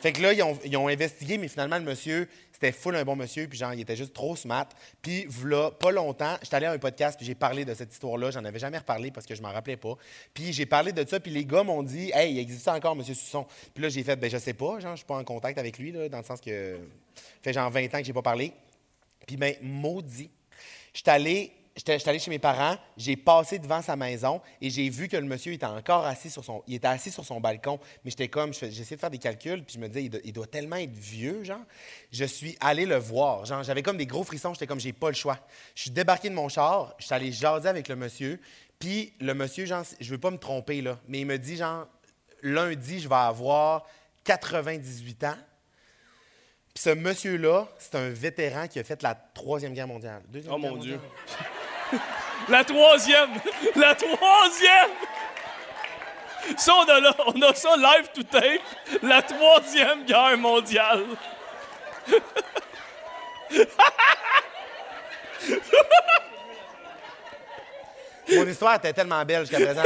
Fait que là, ils ont, ils ont investigué, mais finalement, le monsieur, c'était full un bon monsieur, puis genre, il était juste trop smart. Puis, voilà, pas longtemps, j'étais allé à un podcast, puis j'ai parlé de cette histoire-là. J'en avais jamais reparlé parce que je m'en rappelais pas. Puis, j'ai parlé de ça, puis les gars m'ont dit, hey, il existe encore, monsieur Susson. Puis là, j'ai fait, ben, je sais pas, genre, je suis pas en contact avec lui, là, dans le sens que. fait genre 20 ans que j'ai pas parlé. Puis, ben, maudit. J'étais allé, j'étais, allé chez mes parents, j'ai passé devant sa maison et j'ai vu que le monsieur était encore assis sur son. Il était assis sur son balcon. Mais j'étais comme, j'essayais de faire des calculs, puis je me disais, il doit, il doit tellement être vieux, genre. Je suis allé le voir. Genre, j'avais comme des gros frissons, j'étais comme, j'ai pas le choix. Je suis débarqué de mon char, je suis allé jaser avec le monsieur, puis le monsieur, genre, je veux pas me tromper, là, mais il me dit, genre, lundi, je vais avoir 98 ans. Puis ce monsieur-là, c'est un vétéran qui a fait la Troisième Guerre mondiale. Deuxième Oh Guerre mon Dieu. [LAUGHS] La troisième! La troisième! Ça, on a, là, on a ça live to tape. La troisième guerre mondiale. Mon histoire était tellement belle jusqu'à présent.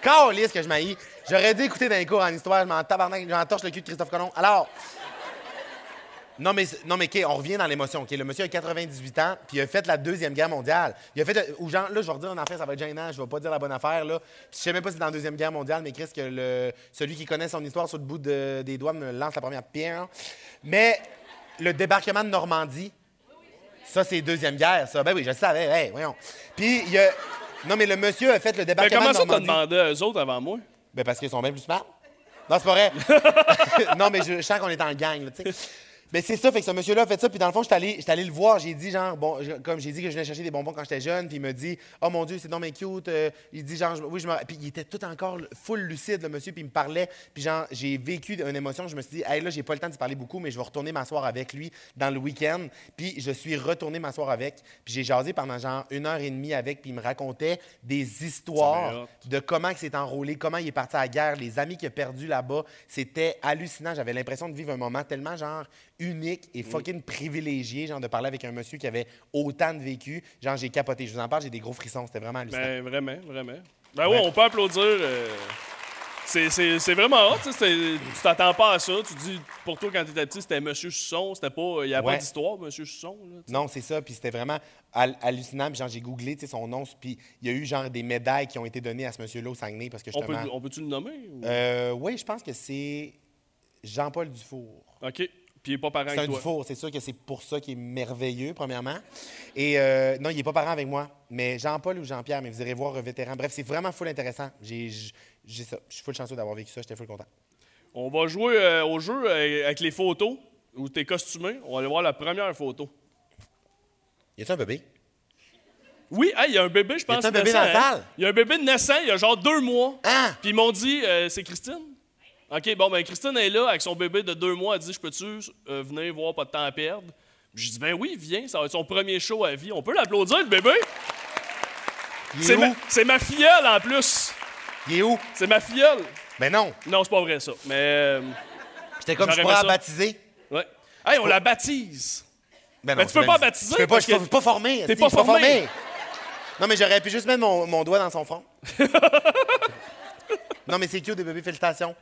Calisse que je m'haïs. J'aurais dû écouter dans les cours en histoire, je m'en tabarnak, j'en torche le cul de Christophe Colomb. Alors, non mais, non, mais OK, on revient dans l'émotion. Le monsieur a 98 ans, puis il a fait la Deuxième Guerre mondiale. Il a fait, ou genre, là, je vais redire une affaire, ça va être gênant, je vais pas dire la bonne affaire, là. Puis je sais même pas si c'est dans la Deuxième Guerre mondiale, mais Chris, que le, celui qui connaît son histoire sur le bout de- des doigts me lance la première pierre. Mais le débarquement de Normandie, ça, c'est Deuxième Guerre, ça. Ben oui, je le savais, hey, voyons. Puis, il y a... Non, mais le monsieur a fait le Mais débarquement comment de ça t'as Normandie. demandé à eux autres avant moi? Ben parce qu'ils sont bien plus smart. Non, c'est pas vrai. [LAUGHS] [LAUGHS] non, mais je, je sens qu'on est en gang, là, tu sais. Ben c'est ça, fait que ce monsieur-là a fait ça, puis dans le fond, j'étais allé, allé le voir, j'ai dit, genre, bon, je- comme j'ai dit que je venais chercher des bonbons quand j'étais jeune, puis il me dit, oh mon Dieu, c'est non mais cute, euh, il dit, genre, je- oui, je me. Puis il était tout encore full lucide, le monsieur, puis il me parlait, puis genre, j'ai vécu une émotion, je me suis dit, hey, là, j'ai pas le temps de parler beaucoup, mais je vais retourner m'asseoir avec lui dans le week-end, puis je suis retourné m'asseoir avec, puis j'ai jasé pendant genre une heure et demie avec, puis il me racontait des histoires de comment il s'est enrôlé, comment il est parti à la guerre, les amis qu'il a perdus là-bas. C'était hallucinant. J'avais l'impression de vivre un moment tellement, genre, unique et fucking privilégié, genre, de parler avec un monsieur qui avait autant de vécu. Genre, j'ai capoté. Je vous en parle, j'ai des gros frissons. C'était vraiment hallucinant. Ben, vraiment, vraiment. Ben ouais, Ouais. on peut applaudir. euh, c'est- vraiment hot, tu sais, c'est- tu t'attends pas à ça. Tu dis, pour toi, quand t'étais petit, c'était Monsieur Susson, c'était pas, il n'y avait Ouais. pas d'histoire, Monsieur Susson. Là. Non, c'est ça. Puis c'était vraiment hal- hallucinant. Puis genre, j'ai googlé, tu sais, son nom. Puis il y a eu, genre, des médailles qui ont été données à ce monsieur-là au Saguenay parce que on peut, justement... on peut-tu le nommer? ou- Euh, oui, je pense que c'est Jean-Paul Dufour. OK. Puis il est pas parent C'est un avec toi. Dufour, c'est sûr que c'est pour ça qu'il est merveilleux, premièrement. Et euh, non, il n'est pas parent avec moi, mais Jean-Paul ou Jean-Pierre, mais vous irez voir vétéran. Bref, c'est vraiment full intéressant. J'ai ça. Je suis full chanceux d'avoir vécu ça, j'étais full content. On va jouer euh, au jeu euh, avec les photos où tu es costumé. On va aller voir la première photo. Y a-tu un bébé? Oui, hey, il y a un bébé, je pense. Y a-t-il un bébé naissant, dans la hein? salle? Il y a un bébé de naissant, il y a genre deux mois. Ah! Puis ils m'ont dit, euh, c'est Christine? OK, bon, ben Christine est là avec son bébé de deux mois. Elle dit, je peux-tu euh, venir voir, pas de temps à perdre? J'ai dit, ben oui, viens, ça va être son premier show à vie. On peut l'applaudir, le bébé? C'est où? ma, c'est ma filleule en plus. Il est où? C'est ma filleule. Ben non. Non, c'est pas vrai ça. Mais. euh, J'étais comme, je pourrais la baptiser. ouais. Hey, on la baptise. Ben Mais tu peux pas baptiser Je peux pas, je suis pas formé. T'es pas je formé. Non, mais j'aurais pu juste mettre mon, mon doigt dans son front. [LAUGHS] non, mais c'est cute, des bébés, félicitations.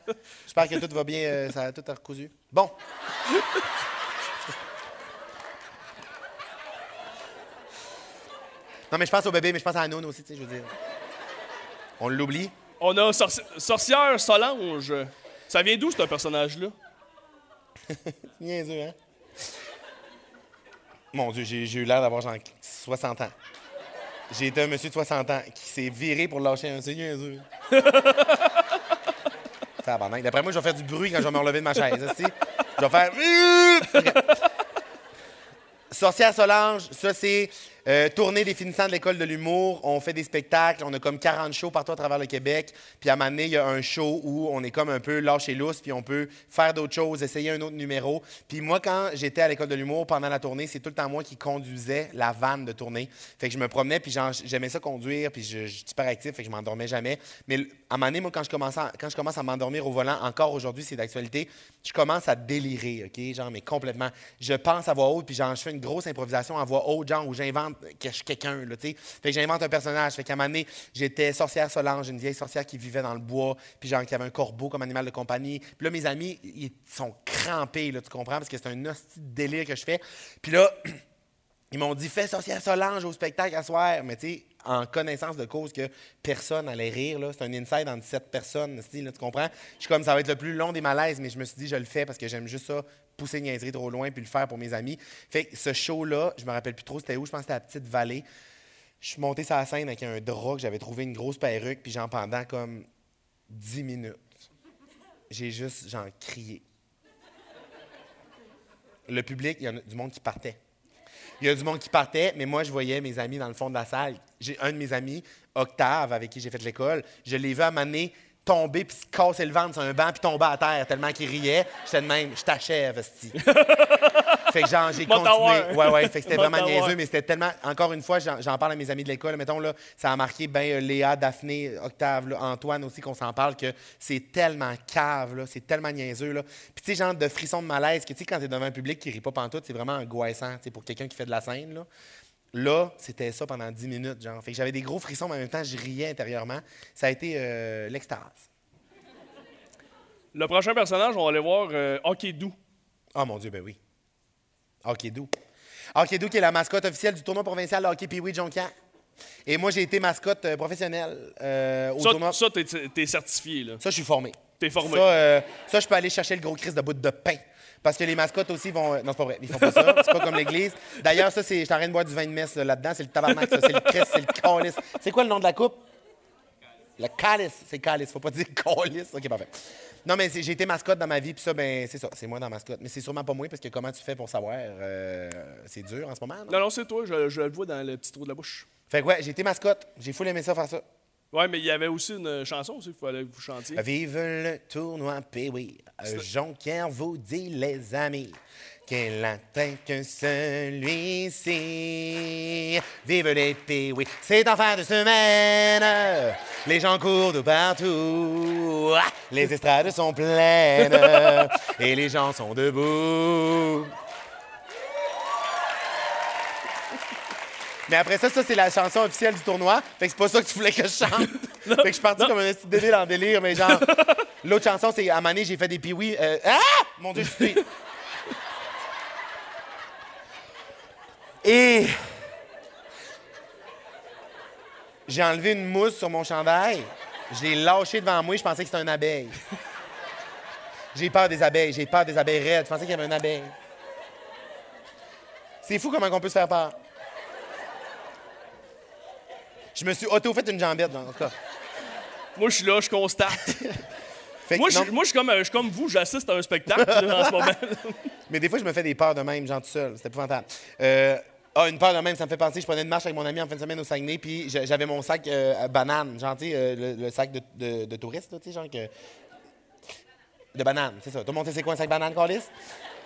J'espère que tout va bien, euh, ça a tout recousu. Bon. Non, mais je pense au bébé, mais je pense à Anoun aussi, tu sais, je veux dire. On l'oublie. On a Sorci- Sorcière Solange. Ça vient d'où, ce personnage-là? [LAUGHS] Niaiseux, hein? Mon Dieu, j'ai j'ai eu l'air d'avoir genre 60 ans. J'ai été un monsieur de 60 ans qui s'est viré pour lâcher un c'est niaiseux. Ça [LAUGHS] va, D'après moi, je vais faire du bruit quand je vais me relever de ma chaise. aussi. Je vais faire. [LAUGHS] Sorcière Solange, ça c'est euh, tournée des de l'école de l'humour. On fait des spectacles, on a comme 40 shows partout à travers le Québec. Puis à un moment il y a un show où on est comme un peu lâché lousse, puis on peut faire d'autres choses, essayer un autre numéro. Puis moi, quand j'étais à l'école de l'humour pendant la tournée, c'est tout le temps moi qui conduisais la vanne de tournée. Fait que je me promenais, puis j'aimais ça conduire, puis je, suis hyper actif, fait que je m'endormais jamais. Mais à un moment moi, quand je commence à, quand je commence à m'endormir au volant, encore aujourd'hui, c'est d'actualité, je commence à délirer, OK? Genre, mais complètement. Je pense à voix haute, puis genre, je fais une grosse improvisation à voix haute, genre, où j'invente que je suis quelqu'un. Fait que j'invente un personnage. Fait qu'à un moment donné, j'étais sorcière Solange, une vieille sorcière qui vivait dans le bois, puis genre, qui avait un corbeau comme animal de compagnie. Puis là, mes amis, ils sont crampés, là, tu comprends? Parce que c'est un hostie de délire que je fais. Puis là, [CLEARS THROAT] ils m'ont dit, fais sorcière Solange au spectacle à soir. Mais tu sais, en connaissance de cause que personne allait rire. C'est un inside entre sept personnes, là, tu comprends? Je suis comme, ça va être le plus long des malaises, mais je me suis dit, je le fais parce que j'aime juste ça, pousser une niaiserie trop loin puis le faire pour mes amis. Fait que ce show-là, je me rappelle plus trop c'était où, je pense que c'était à Petite Vallée. Je suis monté sur la scène avec un drap que j'avais trouvé une grosse perruque, puis genre pendant comme 10 minutes, j'ai juste, genre, crié. Le public, il y en a du monde qui partait. Il y a du monde qui partait, mais moi, je voyais mes amis dans le fond de la salle. J'ai un de mes amis, Octave, avec qui j'ai fait l'école, je l'ai vu à tomber puis se casser le ventre sur un banc puis tomber à terre tellement qu'il riait. J'étais de même, je t'achève, esti. [LAUGHS] fait que genre, j'ai continué. Ouais, ouais, fait que c'était vraiment niaiseux, mais c'était tellement. Encore une fois, j'en parle à mes amis de l'école. Mettons, là, ça a marqué ben, Léa, Daphné, Octave, là, Antoine aussi, qu'on s'en parle, que c'est tellement cave, là, c'est tellement niaiseux. Là. Puis, tu sais, genre de frisson de malaise, que tu sais, quand t'es devant un public qui rit pas pantoute, c'est vraiment angoissant, tu sais, pour quelqu'un qui fait de la scène, là. Là, c'était ça pendant 10 minutes, genre. Fait que j'avais des gros frissons, mais en même temps, je riais intérieurement. Ça a été euh, l'extase. Le prochain personnage, on va aller voir euh. Oh mon Dieu, ben oui. Hockey Doux. Hockey Doux qui est la mascotte officielle du tournoi provincial de hockey Pee-Wee Jonquière. Et moi, j'ai été mascotte euh, professionnelle euh, au tournoi. Ça, t'es, t'es certifié, là. Ça, je suis formé. T'es formé. Ça, euh, ça, je peux aller chercher le gros crise de bout de pain. Parce que les mascottes aussi vont. euh, Non, c'est pas vrai. Ils font pas ça. C'est pas comme l'église. D'ailleurs, ça, c'est. Je en train de boire du vin de messe là, là-dedans. C'est le tabarnak, ça. C'est le Christ, c'est le calice. C'est quoi le nom de la coupe? Le calice. C'est calice. Faut pas dire calice. OK, parfait. Non, mais j'ai été mascotte dans ma vie, puis ça, ben, c'est ça. C'est moi dans mascotte. Mais c'est sûrement pas moi, parce que comment tu fais pour savoir? Euh, c'est dur en ce moment, non? Non, non, c'est toi, je, je le vois dans le petit trou de la bouche. Fait que ouais, j'ai été mascotte. J'ai full aimé ça faire ça. Ouais, mais il y avait aussi une chanson aussi qu'il fallait que vous chantiez. Vive le tournoi Pee-Wee. Jonquière vous dit, les amis, qu'elle atteint que celui-ci. Vive les Pee-Wee. C'est en fin de semaine. Les gens courent de partout. Ah, Les estrades sont pleines. [LAUGHS] Et les gens sont debout. Mais après ça, ça, c'est la chanson officielle du tournoi. Fait que c'est pas ça que tu voulais que je chante. [LAUGHS] fait que je suis parti comme un petit délire en délire, mais genre. [LAUGHS] L'autre chanson, c'est à donné, j'ai fait des piouis. Euh, ah! Mon Dieu, je suis. Et. J'ai enlevé une mousse sur mon chandail. Je l'ai lâché devant moi, je pensais que c'était une abeille. J'ai peur des abeilles, j'ai peur des abeilles raides. Je pensais qu'il y avait une abeille. C'est fou comment on peut se faire peur. Je me suis auto-fait une jambette, en tout cas. Moi, je suis là, je constate. [LAUGHS] Fait que moi, je non, suis- moi, je suis comme, je suis comme vous, j'assiste à un spectacle là, en ce moment. [LAUGHS] Mais des fois, je me fais des peurs de même, genre tout seul. C'est épouvantable. Euh, ah, une peur de même, ça me fait penser. Je prenais une marche avec mon ami en fin de semaine au Saguenay, puis j'a- j'avais mon sac euh, à banane, genre, tu sais, euh, le, le sac de, de, de touriste, tu sais, genre que. De banane, c'est ça. Tout le monde sait c'est quoi un sac banane, Carlis?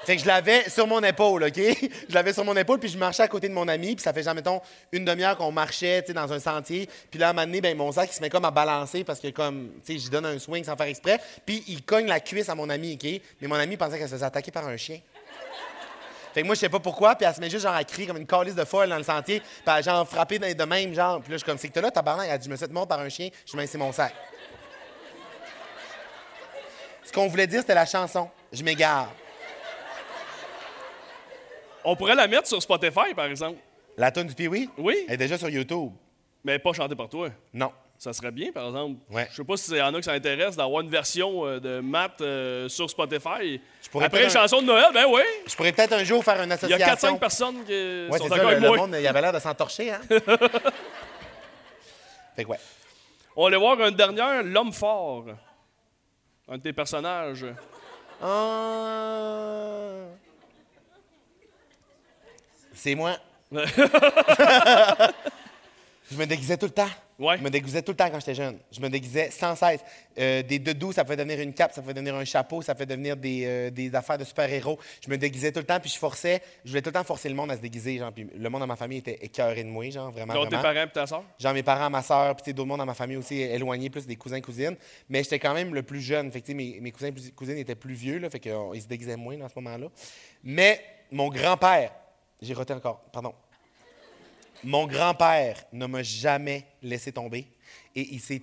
Fait que je l'avais sur mon épaule, OK? [LAUGHS] Je l'avais sur mon épaule, puis je marchais à côté de mon ami, puis ça fait genre, mettons, une demi-heure qu'on marchait, tu sais, dans un sentier. Puis là, à un moment donné, ben, mon sac, il se met comme à balancer parce que, comme, tu sais, j'y donne un swing sans faire exprès. Puis il cogne la cuisse à mon ami, OK? Mais mon ami pensait qu'elle se faisait attaquer par un chien. Fait que moi, je sais pas pourquoi, puis elle se met juste genre à crier comme une calice de folle dans le sentier, puis elle genre frappé de même, genre. Puis là, je suis comme, c'est que t'as là, tabarnak, elle a dit, je me suis fait par un chien, je Ben, c'est mon sac. Ce qu'on voulait dire, c'était la chanson. Je m'égare. On pourrait la mettre sur Spotify, par exemple. La tonne du Pee-Wee? Oui. Elle est déjà sur YouTube. Mais pas chantée par toi. Non. Ça serait bien, par exemple. Ouais. Je sais pas s'il y en a qui s'intéressent d'avoir une version euh, de Matt euh, sur Spotify. pourrais Après une un- chanson de Noël, ben oui. Je pourrais peut-être un jour faire une Il y a association. 4-5 personnes qui Ouais, sont c'est ça, d'accord le, avec le moi. monde, il avait l'air de s'entorcher, hein? [LAUGHS] fait que ouais. On va voir un dernier, l'homme fort. Un de tes personnages. Ah. C'est moi. [LAUGHS] je me déguisais tout le temps. Ouais. Je me déguisais tout le temps quand j'étais jeune. Je me déguisais sans cesse. Euh, des dedous, ça fait devenir une cape, ça fait devenir un chapeau, ça fait devenir des, euh, des affaires de super-héros. Je me déguisais tout le temps, puis je forçais. Je voulais tout le temps forcer le monde à se déguiser. Genre, puis le monde dans ma famille était écœuré de moi, genre, vraiment. Donc tes parents et ta soeur. Genre mes parents, ma soeur, puis d'autres monde dans ma famille aussi éloignés, plus des cousins, cousines. Mais j'étais quand même le plus jeune. Fait que mes, mes cousins et cousines étaient plus vieux, là, fait qu'ils se déguisaient moins dans ce moment-là. Mais mon grand-père, j'ai roté encore, pardon. Mon grand-père ne m'a jamais laissé tomber et il s'est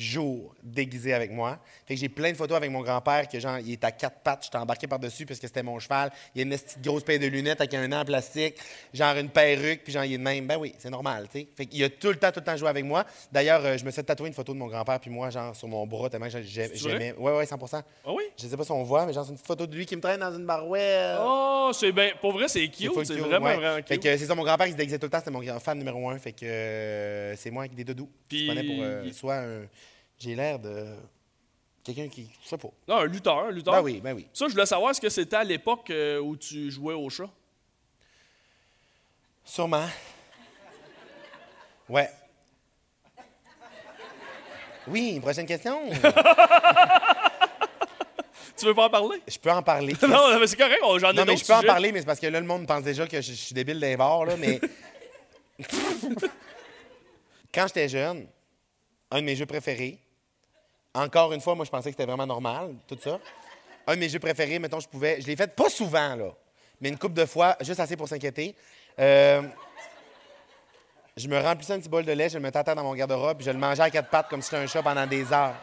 toujours déguisé avec moi. Fait que j'ai plein de photos avec mon grand-père que genre il est à quatre pattes, j'étais embarqué par-dessus parce que c'était mon cheval. Il y a une petite grosse paire de lunettes avec un an en plastique, genre une perruque, puis genre il est de même. Ben oui, c'est normal, tu sais. Fait qu'il a tout le temps, tout le temps joué avec moi. D'ailleurs, euh, je me suis tatoué une photo de mon grand-père puis moi, genre sur mon bras, tellement que j'aimais. Ouais, ouais, 100 Ah oui? Je sais pas si on voit, mais genre c'est une photo de lui qui me traîne dans une barouette. Oh, c'est bien. Pour vrai, c'est cute. C'est vraiment, ouais. vraiment Fait que c'est ça, mon grand-père qui se déguisait tout le temps, c'était mon grand fan numéro un. Fait que euh, c'est moi avec des doudous. Puis- pour euh, soit un. J'ai l'air de. Quelqu'un qui. Je sais pas. Non, un lutteur, un lutteur. Ben oui, ben oui. Ça, je voulais savoir, est-ce que c'était à l'époque euh, où tu jouais au chat? Sûrement. Ouais. Oui, prochaine question. [LAUGHS] Tu veux pas en parler? Je peux en parler. [LAUGHS] Non, mais c'est correct, j'en ai Non, mais je peux en parler, mais c'est parce que là, le monde pense déjà que je, je suis débile d'un bord, là, mais. [LAUGHS] Quand j'étais jeune, un de mes jeux préférés, encore une fois, moi, je pensais que c'était vraiment normal, tout ça. Un de mes jeux préférés, mettons, je pouvais. Je l'ai fait pas souvent, là, mais une couple de fois, juste assez pour s'inquiéter. Euh, je me remplissais un petit bol de lait, je le mettais à terre dans mon garde-robe, puis je le mangeais à quatre pattes comme si c'était un chat pendant des heures.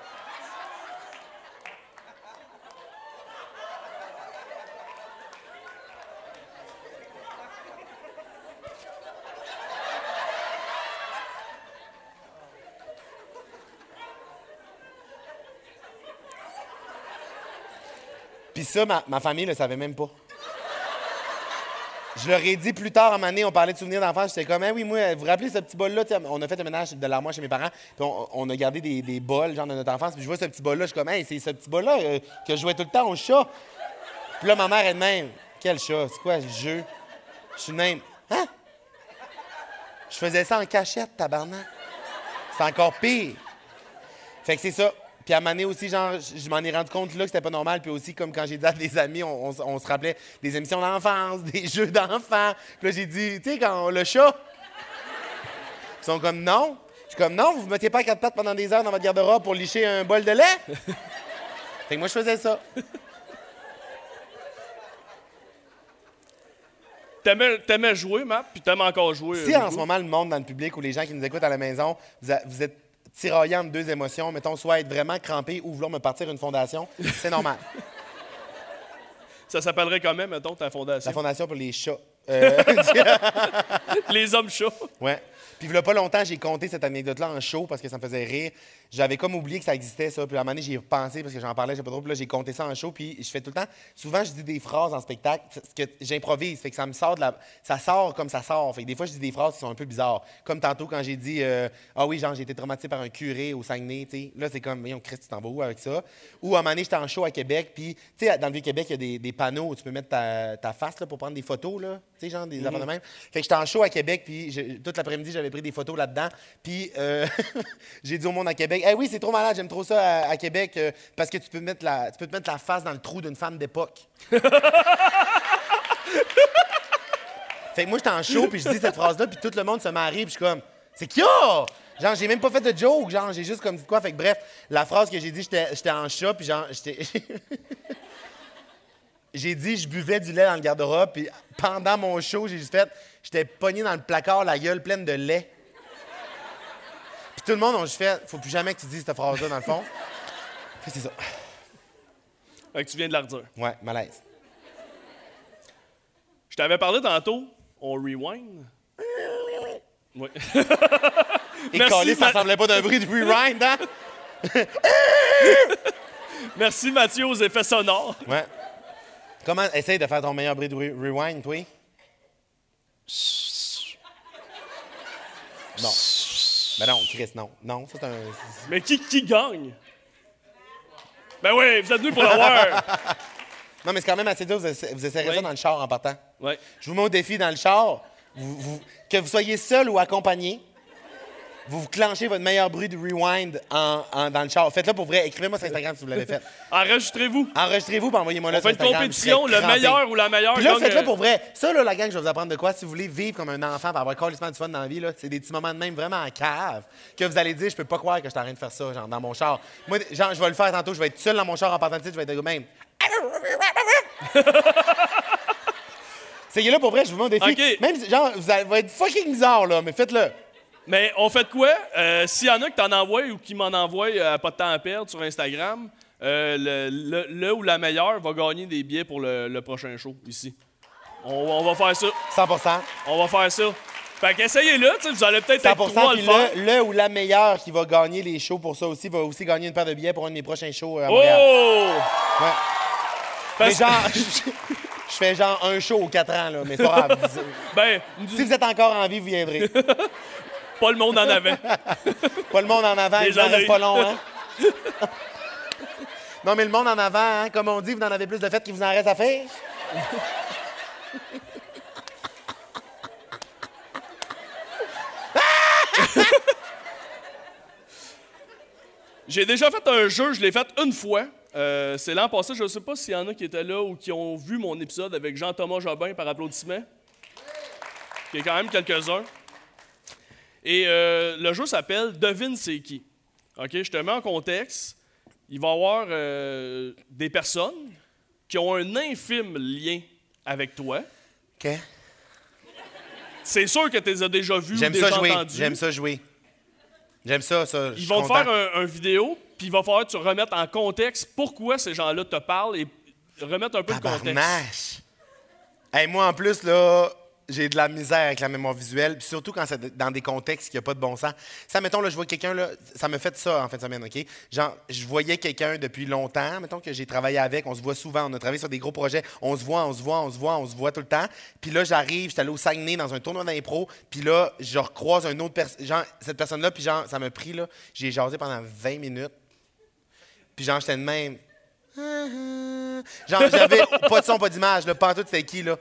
Puis ça, ma, famille ne le savait même pas. Je leur ai dit plus tard, en année, on parlait de souvenirs d'enfance. J'étais comme, Ah oui, moi, vous vous rappelez ce petit bol-là? On a fait un ménage de l'armoire chez mes parents, puis on, a gardé des, bols, genre, de notre enfance. Puis je vois ce petit bol-là, je suis comme, hey, c'est ce petit bol-là euh, que je jouais tout le temps au chat. Puis là, ma mère est de même. Quel chat? C'est quoi le jeu? Je suis même. Hein? Je faisais ça en cachette, tabarnak. C'est encore pire. Fait que c'est ça. Puis à un moment donné aussi, genre, je m'en ai rendu compte là que c'était pas normal. Puis aussi, comme quand j'ai dit à des amis, on, on s- on se rappelait des émissions d'enfance, [LAUGHS] des jeux d'enfants. Puis là, j'ai dit, tu sais, quand on- le chat. Ils sont comme, non. Je suis comme, non, vous ne mettiez pas à quatre pattes pendant des heures dans votre garde-robe pour licher un bol de lait. [LAUGHS] fait que moi, je faisais ça. T'aimais, jouer, Matt, puis t'aimes encore jouer. Si euh, en ce moment, le monde dans le public ou les gens qui nous écoutent à la maison, vous, a- vous êtes tiraillant entre deux émotions, mettons, soit être vraiment crampé ou vouloir me partir une fondation, c'est normal. [LAUGHS] Ça s'appellerait quand même, mettons, ta fondation? La fondation pour les chats. Euh, [LAUGHS] [LAUGHS] Les hommes chats. ouais. Puis, il y a pas longtemps, j'ai compté cette anecdote-là en show parce que ça me faisait rire. J'avais comme oublié que ça existait, ça. Puis, à un moment donné, j'y ai repensé parce que j'en parlais, j'ai pas trop. Puis là, j'ai compté ça en show. Puis, je fais tout le temps. Souvent, je dis des phrases en spectacle parce que j'improvise. Fait que ça me sort de la. Ça sort comme ça sort. Fait que des fois, je dis des phrases qui sont un peu bizarres. Comme tantôt, quand j'ai dit euh, Ah oui, genre, j'ai été traumatisé par un curé au Saguenay, tu sais. Là, c'est comme, voyons, Christ, tu t'en vas où avec ça? Ou à un moment donné, j'étais en show à Québec. Puis, tu sais, dans le Vieux-Québec, il y a des, des panneaux où tu peux mettre ta, ta face là, pour prendre des photos, là. Tu sais, genre, des de même. Fait que j'étais en show à Québec. Puis, je- toute l'après-midi, j'avais pris des photos là-dedans. Puis, euh, [LAUGHS] j'ai dit au monde à Québec Eh oui, c'est trop malade, j'aime trop ça à, à Québec euh, parce que tu peux, mettre la, tu peux te mettre la face dans le trou d'une femme d'époque. [LAUGHS] Fait que moi, j'étais en show, puis je dis cette phrase-là, puis tout le monde se marie, puis je suis comme, c'est qui a? Genre, j'ai même pas fait de joke, genre, j'ai juste comme dit quoi. Fait que bref, la phrase que j'ai dit, j'étais j'étais en chat, puis genre, j'étais. [LAUGHS] j'ai dit, je buvais du lait dans le garde-robe, puis pendant mon show, j'ai juste fait, j'étais pogné dans le placard, la gueule pleine de lait. Puis tout le monde a juste fait, faut plus jamais que tu dises cette phrase-là, dans le fond. Que c'est ça. Fait que tu viens de la redire. Ouais, malaise. Je t'avais parlé tantôt, on rewind. Oui. [LAUGHS] Et Merci, Calais, ça ressemblait pas d'un bruit de rewind, hein? [LAUGHS] Merci Mathieu aux effets sonores. Ouais. Comment. Essaye de faire ton meilleur bruit de re- rewind, toi? Non. Ben non, Chris, non. Non, ça c'est un. [LAUGHS] Mais qui, qui gagne? Ben oui, vous êtes venus pour le voir. [LAUGHS] Non, mais c'est quand même assez dur. Vous, essa- vous essayerez Oui. ça dans le char en partant. Ouais. Je vous mets au défi dans le char. Vous- vous- que vous soyez seul ou accompagné, vous vous clenchez votre meilleur bruit de rewind en- en- dans le char. Faites-le pour vrai. Écrivez-moi sur Instagram si vous l'avez fait. Enregistrez-vous. Enregistrez-vous et envoyez-moi là On sur fait une Instagram. compétition, Je serais le crampé. meilleur ou la meilleure Puis là, gagne, faites-le euh, pour vrai. Ça, là, la gang, je vais vous apprendre de quoi. Si vous voulez vivre comme un enfant et avoir carrément du fun dans la vie, là, c'est des petits moments de même vraiment en cave que vous allez dire, je peux pas croire que je suis en train de faire ça, genre, dans mon char. Moi, genre, je vais le faire tantôt. Je vais être seul dans mon char en partant de site, je vais être de même. [LAUGHS] C'est là pour vrai, je vous mets au défi. OK. Même, si- genre, vous allez va être fucking bizarre, là, mais faites-le. Mais on fait de quoi? Euh, S'il y en a qui t'en envoient ou qui m'en envoient euh, à pas de temps à perdre sur Instagram, euh, le, le- le ou la meilleure va gagner des billets pour le, le prochain show ici. On, on va faire ça. 100% On va faire ça. Fait qu'essayez-le, tu sais, vous allez peut-être 100 être trois à le faire. le, ou la meilleure qui va gagner les shows pour ça aussi va aussi gagner une paire de billets pour un de mes prochains shows euh, à Montréal. Oh! Ouais. Mais genre, [LAUGHS] je, fais genre un show aux 4 ans, là, mais c'est pas grave. [LAUGHS] Ben, si vous êtes encore en vie, vous viendrez. [LAUGHS] [LAUGHS] pas le monde en avant. Pas le monde en avant, il en Désolé. reste pas long, hein? [LAUGHS] Non, mais le monde en avant, hein, comme on dit, vous en avez plus de fêtes qu'il vous en reste à faire? [LAUGHS] J'ai déjà fait un jeu, je l'ai fait une fois. Euh, c'est l'an passé, je ne sais pas s'il y en a qui étaient là ou qui ont vu mon épisode avec Jean-Thomas Jobin par applaudissement. Il y a quand même quelques-uns. Et euh, le jeu s'appelle Devine c'est qui. OK, je te mets en contexte. Il va y avoir euh, des personnes qui ont un infime lien avec toi. OK. C'est sûr que tu les as déjà vus ou déjà ça jouer. entendus. J'aime ça jouer. J'aime ça, ça. je Ils suis vont te content. faire un, un vidéo, puis il va falloir que tu remettes en contexte pourquoi ces gens-là te parlent et remettre un peu de contexte. Tabarnache. Hey, moi, en plus, là, j'ai de la misère avec la mémoire visuelle, surtout quand c'est dans des contextes qui n'ont pas de bon sens. Ça, mettons, là, je vois quelqu'un, là, ça me fait ça en fin de semaine, OK? Genre, je voyais quelqu'un depuis longtemps, mettons que j'ai travaillé avec, on se voit souvent, on a travaillé sur des gros projets, on se voit, on se voit, on se voit, on se voit tout le temps. Puis là, j'arrive, j'étais allé au Saguenay dans un tournoi d'impro, puis là, je recroise un autre personne, genre, cette personne-là, puis genre, ça m'a pris, là, j'ai jasé pendant 20 minutes. Puis genre, j'étais de même. [LAUGHS] Genre, j'avais pas de son, pas d'image, en tout, c'était qui, là.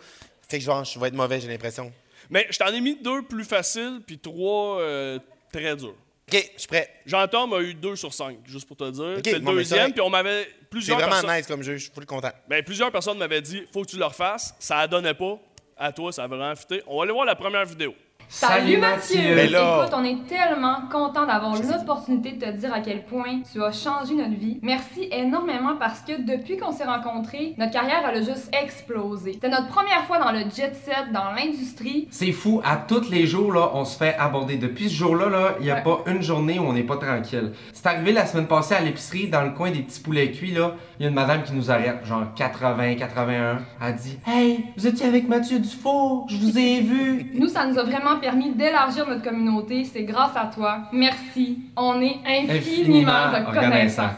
Fait que genre, je vais être mauvais, j'ai l'impression. Mais je t'en ai mis deux plus faciles, puis trois euh, très durs. OK, je suis prêt. Jean-Tom a eu deux sur cinq, juste pour te dire. C'est le bon, deuxième, puis on m'avait. C'est Plusieurs vraiment personnes, nice comme jeu, je suis full content. ben, plusieurs personnes m'avaient dit faut que tu le refasses. Ça ne donnait pas. À toi, ça a vraiment fité. On va aller voir la première vidéo. Salut Mathieu! Là- Écoute, on est tellement content d'avoir l'opportunité de te dire à quel point tu as changé notre vie. Merci énormément parce que depuis qu'on s'est rencontrés, notre carrière elle a juste explosé. C'était notre première fois dans le jet set, dans l'industrie. C'est fou, à tous les jours, là, on se fait aborder. Depuis ce jour-là, là, il n'y a Ouais. pas une journée où on n'est pas tranquille. C'est arrivé la semaine passée à l'épicerie, dans le coin des petits poulets cuits, là. Il y a une madame qui nous arrête, genre 80, 81. Elle dit Hey, vous étiez avec Mathieu Dufour, je vous ai vu. Nous, ça nous a vraiment permis d'élargir notre communauté. C'est grâce à toi. Merci. On est infiniment, reconnaissants.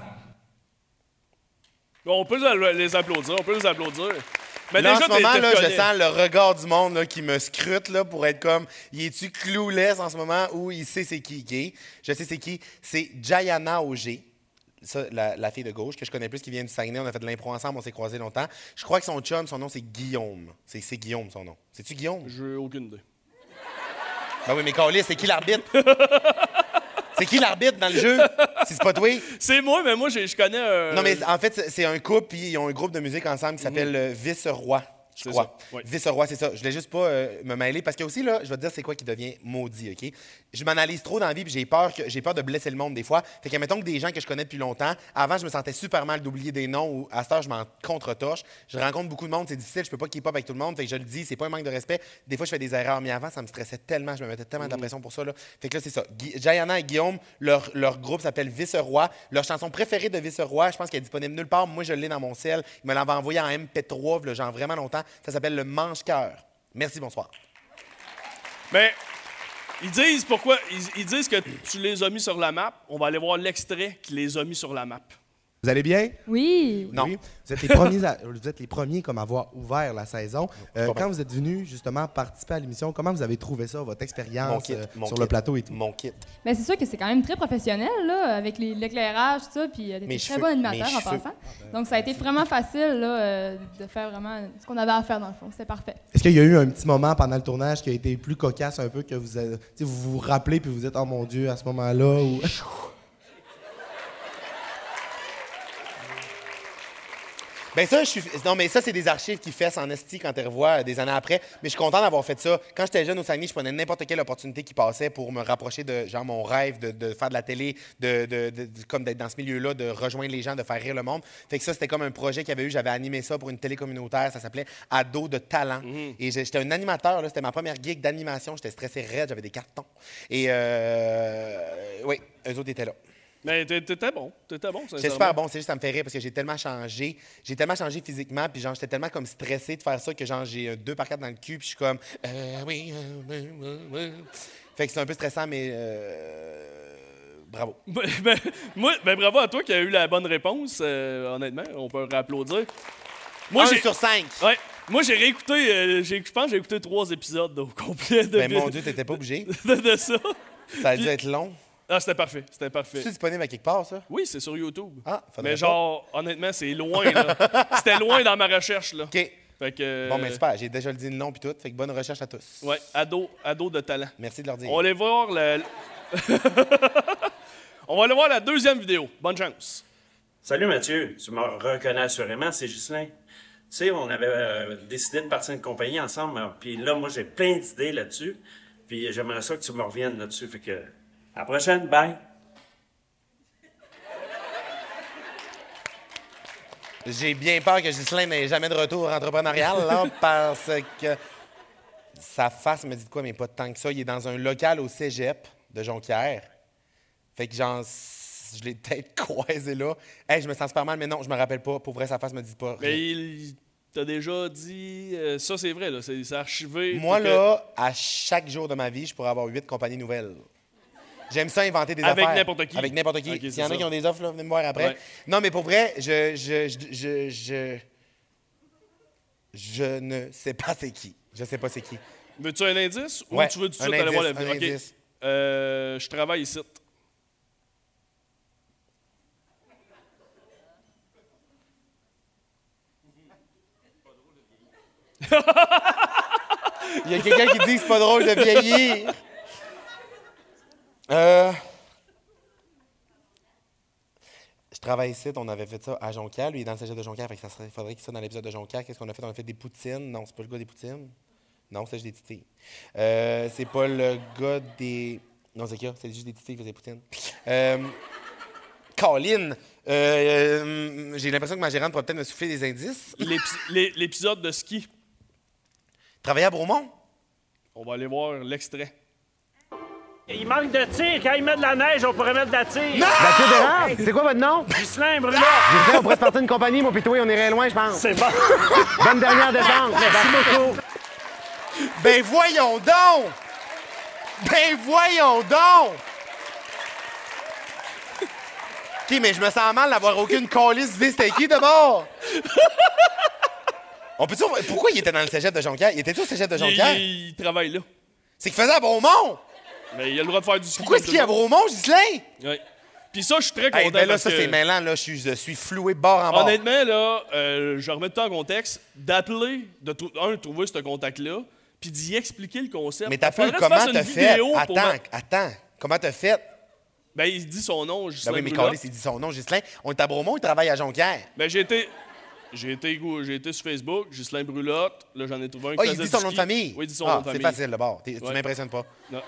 On peut les applaudir, on peut les applaudir. Mais là, en ce moment, là, je sens le regard du monde là, qui me scrute là, pour être comme, il est-tu clouless en ce moment ou il sait c'est qui est? Je sais c'est qui. C'est Jayana Auger. Ça, la, la fille de gauche, que je connais plus, qui vient du Saguenay. On a fait de l'impro ensemble, on s'est croisés longtemps. Je crois que son chum, son nom, c'est Guillaume. C'est c'est Guillaume, son nom. C'est-tu Guillaume? J'ai aucune idée. Ben oui, mais Carlis, c'est qui l'arbitre? [LAUGHS] c'est qui l'arbitre dans le jeu? Si c'est pas toi? C'est moi, mais moi, je connais un. Non, mais en fait, c'est- un couple, puis ils ont un groupe de musique ensemble qui s'appelle euh, Vice-Roi. Je crois. oui. Vice-Roi, c'est ça. Je voulais juste pas euh, me mêler parce que aussi, là, je vais te dire c'est quoi qui devient maudit, OK? Je m'analyse trop dans la vie puis j'ai peur, que, j'ai peur de blesser le monde des fois. Fait que, mettons que des gens que je connais depuis longtemps, avant, je me sentais super mal d'oublier des noms ou à cette heure, je m'en contre-torche. Je rencontre beaucoup de monde, c'est difficile, je peux pas keep up avec tout le monde. Fait que je le dis, c'est pas un manque de respect. Des fois, je fais des erreurs, mais avant, ça me stressait tellement, je me mettais tellement de la pression pour ça, là. Fait que là, c'est ça. Jayana et Guillaume, leur, leur groupe s'appelle Vice-Roi. Leur chanson préférée de Vice-Roi, je pense qu'elle est disponible nulle part. Moi, je l'ai dans mon ciel. Il me l'avait envoyé en MP3, là, genre vraiment longtemps. Ça s'appelle Le Manche-Cœur. Merci, bonsoir. Mais Ils disent pourquoi. Ils, disent que tu les as mis sur la map. On va aller voir l'extrait qui les a mis sur la map. Vous allez bien? Oui. Non. Oui. Vous êtes les premiers, à, vous êtes les premiers comme à avoir ouvert la saison. Euh, quand vous êtes venus justement participer à l'émission, comment vous avez trouvé ça, votre expérience euh, sur kit, le plateau et tout? Mon kit. Ben, c'est sûr que c'est quand même très professionnel, là, avec l'éclairage, tout ça, puis euh, t'es très bon animateur en cheveux. passant. Donc, ça a été vraiment facile, là, euh, de faire vraiment ce qu'on avait à faire, dans le fond. C'était parfait. Est-ce qu'il y a eu un petit moment pendant le tournage qui a été plus cocasse un peu que vous avez- vous vous rappelez puis vous êtes oh mon dieu à ce moment-là ou [LAUGHS] Ben ça, je suis. Non, mais ça, c'est des archives qui fessent en esti quand tu revois euh, des années après. Mais je suis content d'avoir fait ça. Quand j'étais jeune au Saguenay, je prenais n'importe quelle opportunité qui passait pour me rapprocher de genre mon rêve de, de faire de la télé, de, de- comme d'être dans ce milieu-là, de rejoindre les gens, de faire rire le monde. Fait que ça, c'était comme un projet qu'il y avait eu. J'avais animé ça pour une télé communautaire. Ça s'appelait Ado de talent. Et j'ai- j'étais un animateur. C'était ma première gig d'animation. J'étais stressé raide. J'avais des cartons. Et euh, oui, eux autres étaient là. Mais t'é- t'étais bon. T'étais bon, J'étais super bon, c'est juste ça me fait rire parce que j'ai tellement changé. J'ai tellement changé physiquement, puis genre j'étais tellement comme stressé de faire ça que genre j'ai euh, deux par quatre dans le cul, puis je suis comme euh, oui, euh, oui, oui, oui. Fait que c'est un peu stressant, mais euh, bravo. [LAUGHS] Ben, ben, moi, ben, bravo à toi qui a eu la bonne réponse, honnêtement. On peut applaudir. Moi, j'ai. sur cinq. Ouais. Moi, j'ai réécouté. j'ai- je pense que j'ai écouté trois épisodes au complet de, Ben mon Dieu, t'étais pas obligé. [LAUGHS] de, de ça. Ça a dû Puis- être long. Ah, c'était parfait. C'était parfait. C'est disponible à quelque part, ça? Oui, c'est sur YouTube. Ah, faudrait Mais pas. genre, honnêtement, c'est loin, là. [LAUGHS] C'était loin dans ma recherche, là. OK. Fait que. euh, Bon, ben super, j'ai déjà le dit le nom puis tout. Fait que bonne recherche à tous. Ouais, ado, ado de talent. Merci de leur dire. On va aller voir le. [LAUGHS] On va aller voir la deuxième vidéo. Bonne chance. Salut Mathieu, tu me reconnais assurément, c'est Ghislain. Tu sais, on avait euh, décidé de partir une compagnie ensemble, hein, puis là, moi, j'ai plein d'idées là-dessus, puis j'aimerais ça que tu me reviennes là-dessus. Fait que, à la prochaine, bye! J'ai bien peur que Ghislain n'ait jamais de retour entrepreneurial, là, [LAUGHS] parce que sa face me dit de quoi, mais pas tant que ça. Il est dans un local au cégep de Jonquière. Fait que, genre, je l'ai peut-être [LAUGHS] croisé là. Hey, je me sens super mal, mais non, je me rappelle pas. Pour vrai, sa face me dit pas. Mais il t'a déjà dit. euh, ça, c'est vrai, là. C'est archivé. Moi, que- là, à chaque jour de ma vie, je pourrais avoir huit compagnies nouvelles. J'aime ça inventer des Avec affaires. n'importe qui. Avec n'importe qui. Ok, S'il c'est y en a ça. qui ont des offres, là, venez me voir après. Ouais. Non, mais pour vrai, je, je, je, je, je, je ne sais pas c'est qui. Je sais pas c'est qui. Veux-tu un indice ou Ouais, tu veux tout de un voir la indice, vidéo? un Ok. indice. Euh, je travaille ici. Il y a quelqu'un qui dit que c'est pas drôle de vieillir. Euh... Je travaille ici, on avait fait ça à Jonquière. Lui, il est dans le cégep de Jonquière, fait que ça serait, faudrait qu'il soit dans l'épisode de Jonquière. Qu'est-ce qu'on a fait? On a fait des poutines. Non, c'est pas le gars des poutines. Non, c'est juste des titis. Euh, c'est pas le gars des... Non, c'est quoi? C'est juste des titis qui faisaient des poutines. Euh... Colin! Euh, euh, J'ai l'impression que ma gérante pourrait peut-être me souffler des indices. L'épi- l'é- L'épisode de ski. Travailler à Bromont? On va aller voir l'extrait. Il manque de tir. Quand il met de la neige, on pourrait mettre de la tire. Mathieu Bérard, c'est quoi votre nom? Ghislain Brulot. Ghislain, on pourrait se partir une compagnie, mon pitoy, on irait loin, je pense. C'est bon. [LAUGHS] Bonne dernière descente. Merci beaucoup. Ben voyons donc! Ben voyons donc! OK, mais je me sens mal d'avoir aucune calice d'idée c'était qui d'abord? On peut Pourquoi il était dans le cégep de Jonquière? Il était au cégep de Il, Jonquière? il- il travaille là. C'est qu'il faisait à Bromont! Mais il a le droit de faire du ski. Pourquoi est-ce qu'il tout le monde. Bromont, Ghislain? Ouais. Puis ça, je suis très content. Hey, ben là, parce ça, que- c'est mêlant, là. Je suis, je suis floué bord en bord. Honnêtement, là, euh, je remets tout en contexte, d'appeler, de trou- un, trouver ce contact-là, puis d'y expliquer le concept. Mais t'as je comment t'as fait? Attends, ma- attends. Comment t'as fait? Ben, il dit son nom, Ghislain Ben oui, mais. Carlis, il dit son nom, Ghislain. On est à Bromont, il travaille à Jonquière. Ben, j'ai été... J'ai été, j'ai été sur Facebook, Ghislain Brulotte. Là, j'en ai trouvé un qui Ah, il dit son nom de famille? Oui, il dit son ah, nom de famille. C'est facile, d'abord. T'es- Tu Ouais. m'impressionnes pas. Non. [LAUGHS]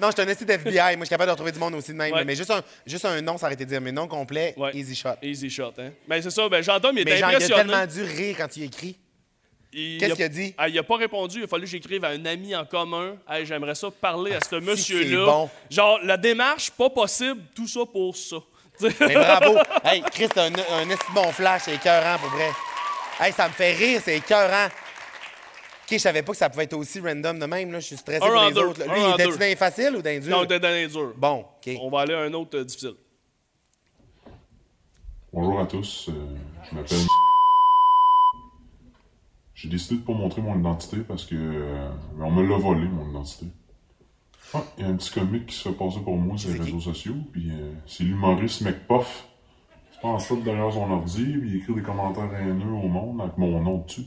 non, je suis un esti d'FBI. Moi, je suis capable de retrouver du monde aussi de même. Ouais. Mais juste un, juste un nom, ça aurait été dire. Mais nom complet, Ouais. easy shot. Easy shot, hein. Ben, c'est ça. Ben, Jean-Tom, il Mais il a tellement dû rire quand il écrit. Qu'est-ce qu'il a dit? Ah, il a pas répondu. Il a fallu que j'écrive à un ami en commun. Hey, j'aimerais ça parler à ce monsieur-là. c'est bon. Genre, la démarche, pas possible, tout ça pour ça. [LAUGHS] Mais bravo. hey, Chris, t'as un, un bon flash. C'est écœurant, pour vrai. Hey, ça me fait rire. C'est écœurant. je savais pas que ça pouvait être aussi random de même. Là. Je suis stressé Un pour en les deux, autres. là. un Lui, en il était-tu deux. dans les faciles ou dans les durs? Non, t'es dans les durs. Bon, OK. On va aller à un autre euh, difficile. Bonjour à tous, euh, je m'appelle. J'ai décidé de pas montrer mon identité parce que euh, on me l'a volé mon identité. Ah, il y a un petit comique qui se fait passer pour moi sur les réseaux sociaux, puis euh, c'est l'humoriste McPuff. C'est pas en fait derrière son ordi, puis il écrit des commentaires haineux au monde avec mon nom dessus.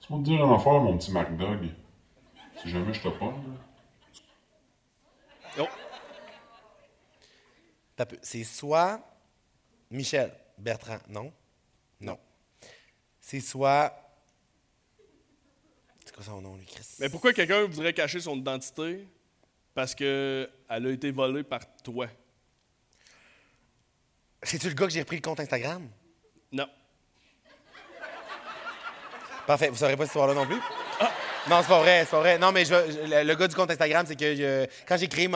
Tu vas te dire une affaire, mon petit MacDog. Si jamais je te parle. Non. T'as peu- C'est soit Michel Bertrand, non? Non. C'est soit. C'est quoi son nom, lui, Chris? Mais pourquoi quelqu'un voudrait cacher son identité? Parce que elle a été volée par toi. C'est-tu le gars que j'ai repris le compte Instagram? Non. Parfait, vous saurez pas cette histoire-là non plus? Non, c'est pas vrai, c'est pas vrai. Non, mais je, le, gars du compte Instagram, c'est que euh, quand j'ai créé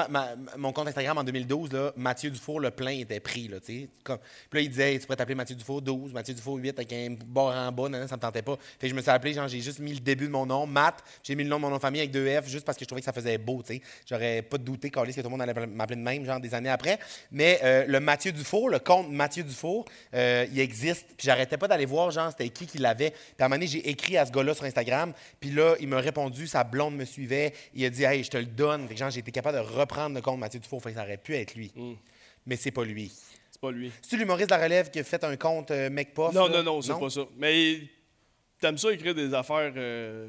mon compte Instagram en 2012, là, Mathieu Dufour, le plein était pris. Là. Comme- Puis là, il disait, tu pourrais t'appeler Mathieu Dufour 12, Mathieu Dufour 8 avec un bord en bas, non, non, ça me tentait pas. Fait que je me suis appelé, genre, j'ai juste mis le début de mon nom, Matt, j'ai mis le nom de mon nom de famille avec deux F, juste parce que je trouvais que ça faisait beau. J'aurais pas douté, Carlis, que tout le monde allait m'appeler de même, genre, des années après. Mais euh, le Mathieu Dufour, le compte Mathieu Dufour, euh, il existe. Puis j'arrêtais pas d'aller voir, genre, c'était qui qui l'avait. Puis à un moment donné, j'ai écrit à ce gars-là sur Instagram. Puis là, il m'a répondu, sa blonde me suivait. Il a dit, hey, je te le donne. Fait que genre, j'ai été capable de reprendre le compte Mathieu Dufour. Fait que ça aurait pu être lui. Mais c'est pas lui. C'est pas lui. C'est l'humoriste de la relève qui a fait un compte euh, McPuff? Non, là? non, non, c'est pas ça. Mais t'aimes ça écrire des affaires. euh,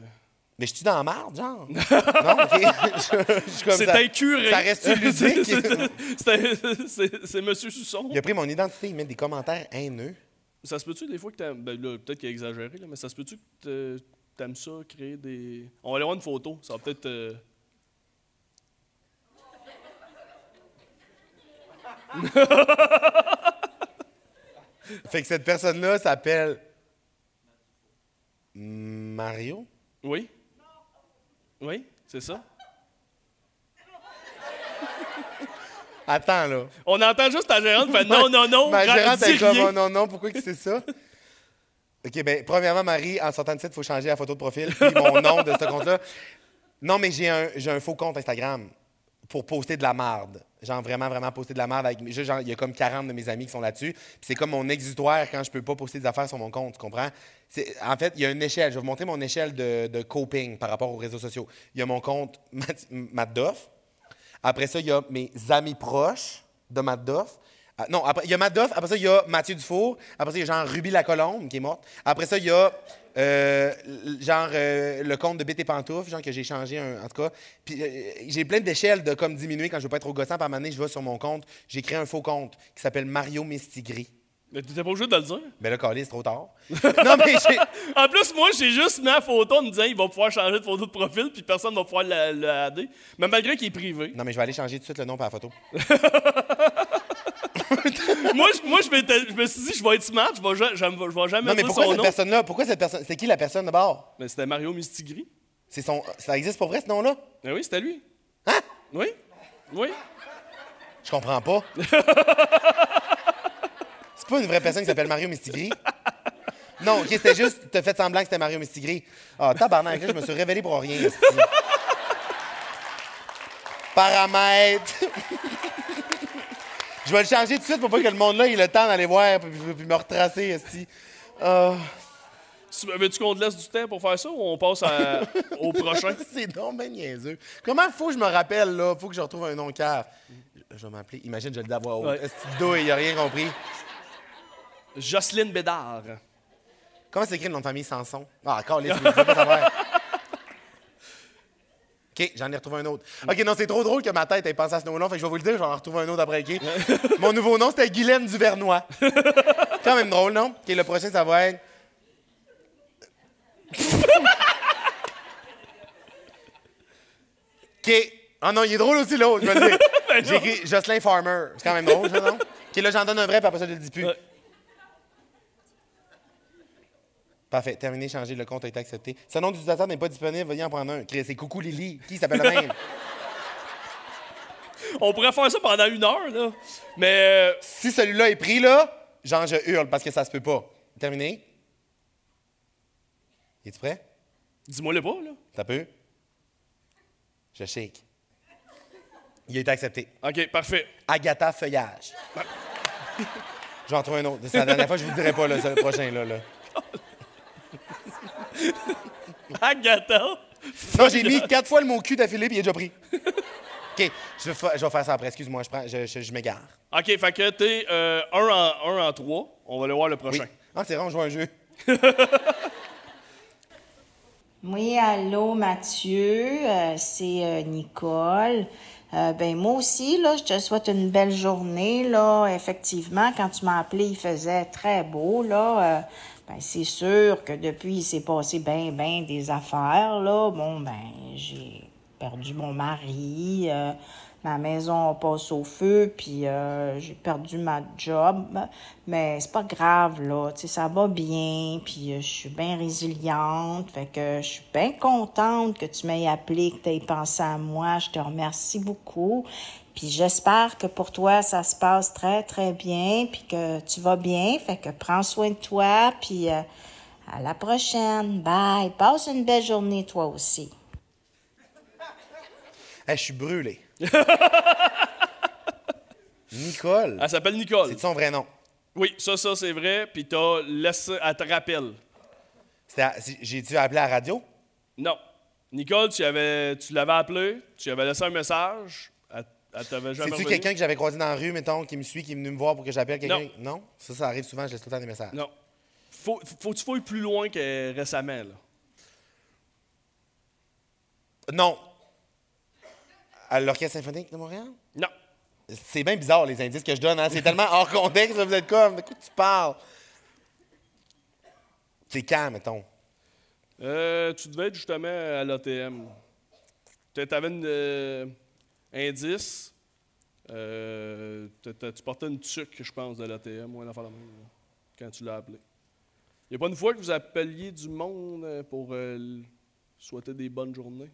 Mais je suis dans la marde, genre? [LAUGHS] non, OK. [LAUGHS] C'est incuré. Ça reste [LAUGHS] ludique? C'est- Monsieur Susson. il a pris mon identité, il met des commentaires haineux. Ça se peut-tu des fois que t'aimes? Ben là, peut-être qu'il a exagéré, là, mais ça se peut-tu que t'aimes ça, créer des. On va aller voir une photo. Ça va peut-être. euh, [LAUGHS] Fait que cette personne-là s'appelle Mario? Oui? Oui, c'est ça. Attends, là. On entend juste ta gérante faire non, non, non. [LAUGHS] Ma ra- gérante dis est comme, oh, non, non, pourquoi que c'est ça? [LAUGHS] OK, ben premièrement, Marie, en sortant de site, il faut changer la photo de profil puis mon [LAUGHS] nom de ce compte-là. Non, mais j'ai un, j'ai un faux compte Instagram pour poster de la marde. Genre vraiment, vraiment poster de la merde. Avec, juste, genre, il y a comme 40 de mes amis qui sont là-dessus. Puis c'est comme mon exutoire quand je peux pas poster des affaires sur mon compte, tu comprends? C'est- En fait, il y a une échelle. Je vais vous montrer mon échelle de, de coping par rapport aux réseaux sociaux. Il y a mon compte [LAUGHS] Matt, Matt Doff. Après ça, il y a mes amis proches de Matt Doff. Ah, non, après, il y a Matt Doff. Après ça, il y a Mathieu Dufour. Après ça, il y a genre Ruby la Colombe qui est morte. Après ça, il y a euh, genre euh, le compte de BT Pantoufle, genre que j'ai changé un- en tout cas. Puis euh, j'ai plein d'échelles de comme diminuer quand je veux pas être trop gossant. Par un moment donné, je vais sur mon compte, j'ai créé un faux compte qui s'appelle Mario Mistigri. Mais t'étais pas obligé de le dire? Ben là, Carly, c'est trop tard. [LAUGHS] non, mais j'ai. En plus, moi, j'ai juste mis la photo en me disant il va pouvoir changer de photo de profil, puis personne va pouvoir le, le adder. Mais malgré qu'il est privé. Non, mais je vais aller changer tout de suite le nom par la photo. [LAUGHS] [LAUGHS] moi, je, moi je, me suis dit, je vais être smart, je vais, je je vais jamais Non, mais dire pourquoi son cette nom. personne-là? Pourquoi cette personne? C'est qui la personne de bord? Mais c'était Mario Mistigri. C'est son. Ça existe pour vrai, ce nom-là? Ben oui, c'était lui. Hein? Oui. Oui. Je comprends pas. c'est pas une vraie personne qui s'appelle Mario Mistigri. Non, ok, c'était juste, t'as fait semblant que c'était Mario Mistigri. Ah, tabarnak, là, je me suis révélé pour rien. esti. Paramètres. Je vais le changer tout de suite pour pas que le monde-là ait le temps d'aller voir puis, puis- puis me retracer, esti. Tu- Veux-tu qu'on te laisse du temps pour faire ça ou on passe à- [LAUGHS] au prochain? C'est donc ben niaiseux. Comment faut que je me rappelle, là? Faut que je retrouve un nom cave. Je vais m'appeler. Imagine, je le dis à voix haute. Ouais. Est-ce il a rien compris? Jocelyne Bédard. Comment s'écrit le nom de famille? Sanson? Ah, encore les pas savoir. OK, j'en ai retrouvé un autre. OK, non, c'est trop drôle que ma tête ait pensé à ce nom-là. Fait que je vais vous le dire, je vais en retrouver un autre après. OK? [LAUGHS] Mon nouveau nom, c'était Guylaine Duvernois. [LAUGHS] Quand même drôle, non? OK, le prochain, ça va être. [LAUGHS] OK. Ah non, il est drôle aussi, l'autre, je vais le dire. J'ai écrit Jocelyn Farmer. C'est quand même drôle, ça, non? OK, là, j'en donne un vrai, puis après ça, je le dis plus. Parfait. Terminé, changé, le compte a été accepté. Ce nom d'utilisateur n'est pas disponible, veuillez en prendre un. C'est Coucou Lily. Qui s'appelle le même? [LAUGHS] On pourrait faire ça pendant une heure, là. Mais. euh, si celui-là est pris, là, genre, je hurle parce que ça se peut pas. Terminé? Es-tu prêt? Dis-moi-le pas, là. T'as peu? Je shake. Il a été accepté. OK, parfait. Agatha Feuillage. je vais en trouver un autre. C'est la dernière fois, je vous le dirai pas, là, le prochain, là. là. [LAUGHS] Agatha. Non, j'ai mis quatre fois le mot cul d'affilée, puis il est déjà pris. OK, je vais, fa- je vais faire ça après. Excuse-moi, je, prends- je, je- je m'égare. OK, fait que t'es euh, un, en, un en trois. On va aller voir le prochain. Ah, c'est vrai, on joue à un jeu. [LAUGHS] Oui, allô Mathieu, euh, c'est euh, Nicole. Euh, ben moi aussi, là, je te souhaite une belle journée. Là, effectivement, quand tu m'as appelé, il faisait très beau. Là, Euh, ben c'est sûr que depuis, il s'est passé ben ben des affaires. Là, bon ben j'ai perdu mon mari, euh, ma maison passe au feu, puis euh, j'ai perdu ma job. Mais c'est pas grave, là. Tu sais, ça va bien, puis euh, je suis bien résiliente. Fait que je suis bien contente que tu m'aies appelé, que tu aies pensé à moi. Je te remercie beaucoup. Puis j'espère que pour toi, ça se passe très, très bien, puis que tu vas bien. Fait que prends soin de toi, puis euh, à la prochaine. Bye. Passe une belle journée, toi aussi. [LAUGHS] Hey, je suis brûlé. [LAUGHS] Nicole. Elle s'appelle Nicole. C'est son vrai nom. Oui, ça, ça, c'est vrai. Puis t'as laissé. Elle te rappelle. J'ai dû appeler à la radio? Non. Nicole, tu, avais, tu l'avais appelé, tu avais laissé un message. C'est-tu revenu. quelqu'un que j'avais croisé dans la rue, mettons, qui me suit, qui est venu me voir pour que j'appelle quelqu'un? Non. Ça, ça arrive souvent, je laisse tout le temps des messages. Non. Faut, faut tu fouilles plus loin que récemment, là. Non. À l'Orchestre symphonique de Montréal? Non. C'est bien bizarre, les indices que je donne. Hein? C'est tellement hors contexte, vous êtes comme, de quoi tu parles? C'est quand, mettons? Euh, tu devais être justement à l'ATM. Tu avais un euh, indice. Euh, tu portais une tuque, je pense, de l'ATM ou un affaire de même, là, quand tu l'as appelé. Il n'y a pas une fois que vous appeliez du monde euh, pour euh, souhaiter des bonnes journées?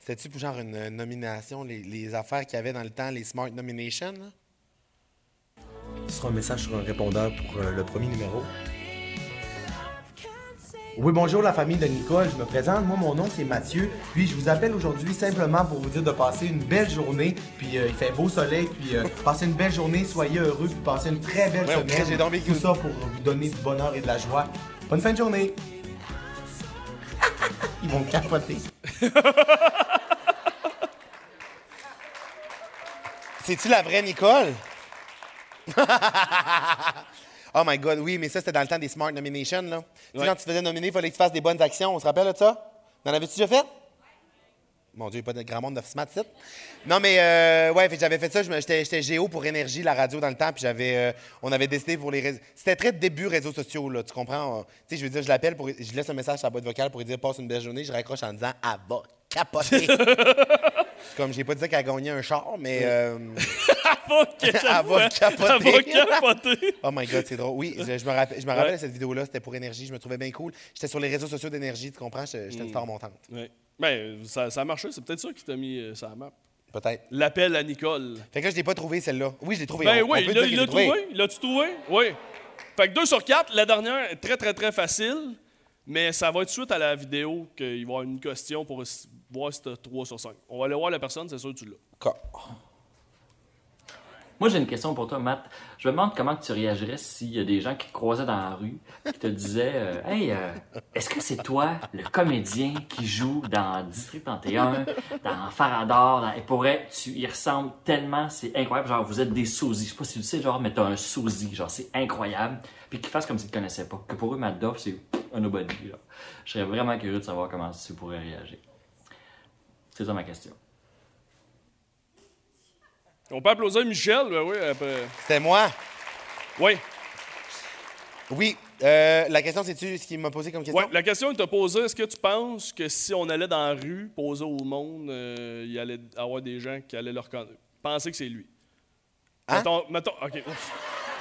C'était-tu pour genre une nomination, les, les affaires qu'il y avait dans le temps, les Smart Nominations? là? Ce sera un message sur un répondeur pour euh, le premier numéro. Oui, bonjour la famille de Nicole, je me présente, moi mon nom c'est Mathieu, puis je vous appelle aujourd'hui simplement pour vous dire de passer une belle journée, puis euh, il fait beau soleil, puis euh, [LAUGHS] passez une belle journée, soyez heureux, puis passez une très belle Ouais, semaine. vécu. Tout ça pour vous donner du bonheur et de la joie. Bonne fin de journée! [LAUGHS] Ils vont capoter. C'est-tu la vraie Nicole? [LAUGHS] oh my God, oui, mais ça, c'était dans le temps des Smart Nominations, là. Tu sais, quand tu faisais nominer, il fallait que tu fasses des bonnes actions. On se rappelle de ça? N'en avais-tu déjà fait? Mon Dieu, il n'y a pas de grand monde de smart site. Non, mais euh, ouais, j'avais fait ça. J'étais géo pour Énergie, la radio dans le temps, puis j'avais, euh, on avait décidé pour les réseaux. C'était très début réseaux sociaux, là, tu comprends? On- Tu sais, je veux dire, je l'appelle, pour, je laisse un message sur la boîte vocale pour lui dire passe une belle journée, je raccroche en disant ah va capoter. [LAUGHS] Comme j'ai pas dit qu'elle a gagné un char, mais. euh, [LAUGHS] [LAUGHS] Elle va capoter. Elle va capoter. Oh my God, c'est drôle. Oui, je, je me rappelle, je me rappelle Ouais. cette vidéo-là, c'était pour Énergie, je me trouvais bien cool. J'étais sur les réseaux sociaux d'Énergie, tu comprends? J'étais une Mm. star montante. Ouais. Ben, ça, ça a marché. C'est peut-être ça qui t'a mis euh, la map. Peut-être. L'appel à Nicole. Fait que là, je l'ai pas trouvé, celle-là. Oui, je l'ai trouvé. Ben On- on oui, peut il l'a- trouvé. L'as-tu trouvé? Oui. Fait que 2 sur 4, la dernière est très, très, très facile. Mais ça va être suite à la vidéo qu'il va y avoir une question pour voir si t'as 3 sur 5. On va aller voir la personne, c'est sûr que tu l'as. Moi, j'ai une question pour toi, Matt. Je me demande comment tu réagirais s'il y a des gens qui te croisaient dans la rue qui te disaient euh, Hey, euh, est-ce que c'est toi, le comédien qui joue dans District 31, dans Farador. Et pour tu y ressembles tellement, c'est incroyable. Genre, vous êtes des sosies. Je sais pas si tu le sais, genre, mais t'as un sosie. Genre, c'est incroyable. Puis qu'ils fassent comme s'ils te connaissaient pas. Que pour eux, Matt Duff, c'est un nobody. Je serais vraiment curieux de savoir comment tu pourrais réagir. C'est ça ma question. On peut applaudir Michel, ben oui. après. C'était moi? Oui. Oui. Euh, la question, c'est-tu ce qu'il m'a posé comme question? Ouais, la question qu'il t'a posée, est-ce que tu penses que si on allait dans la rue poser au monde, euh, il y allait avoir des gens qui allaient le reconnaître? Penser que c'est lui. Hein? Mettons, mettons, OK.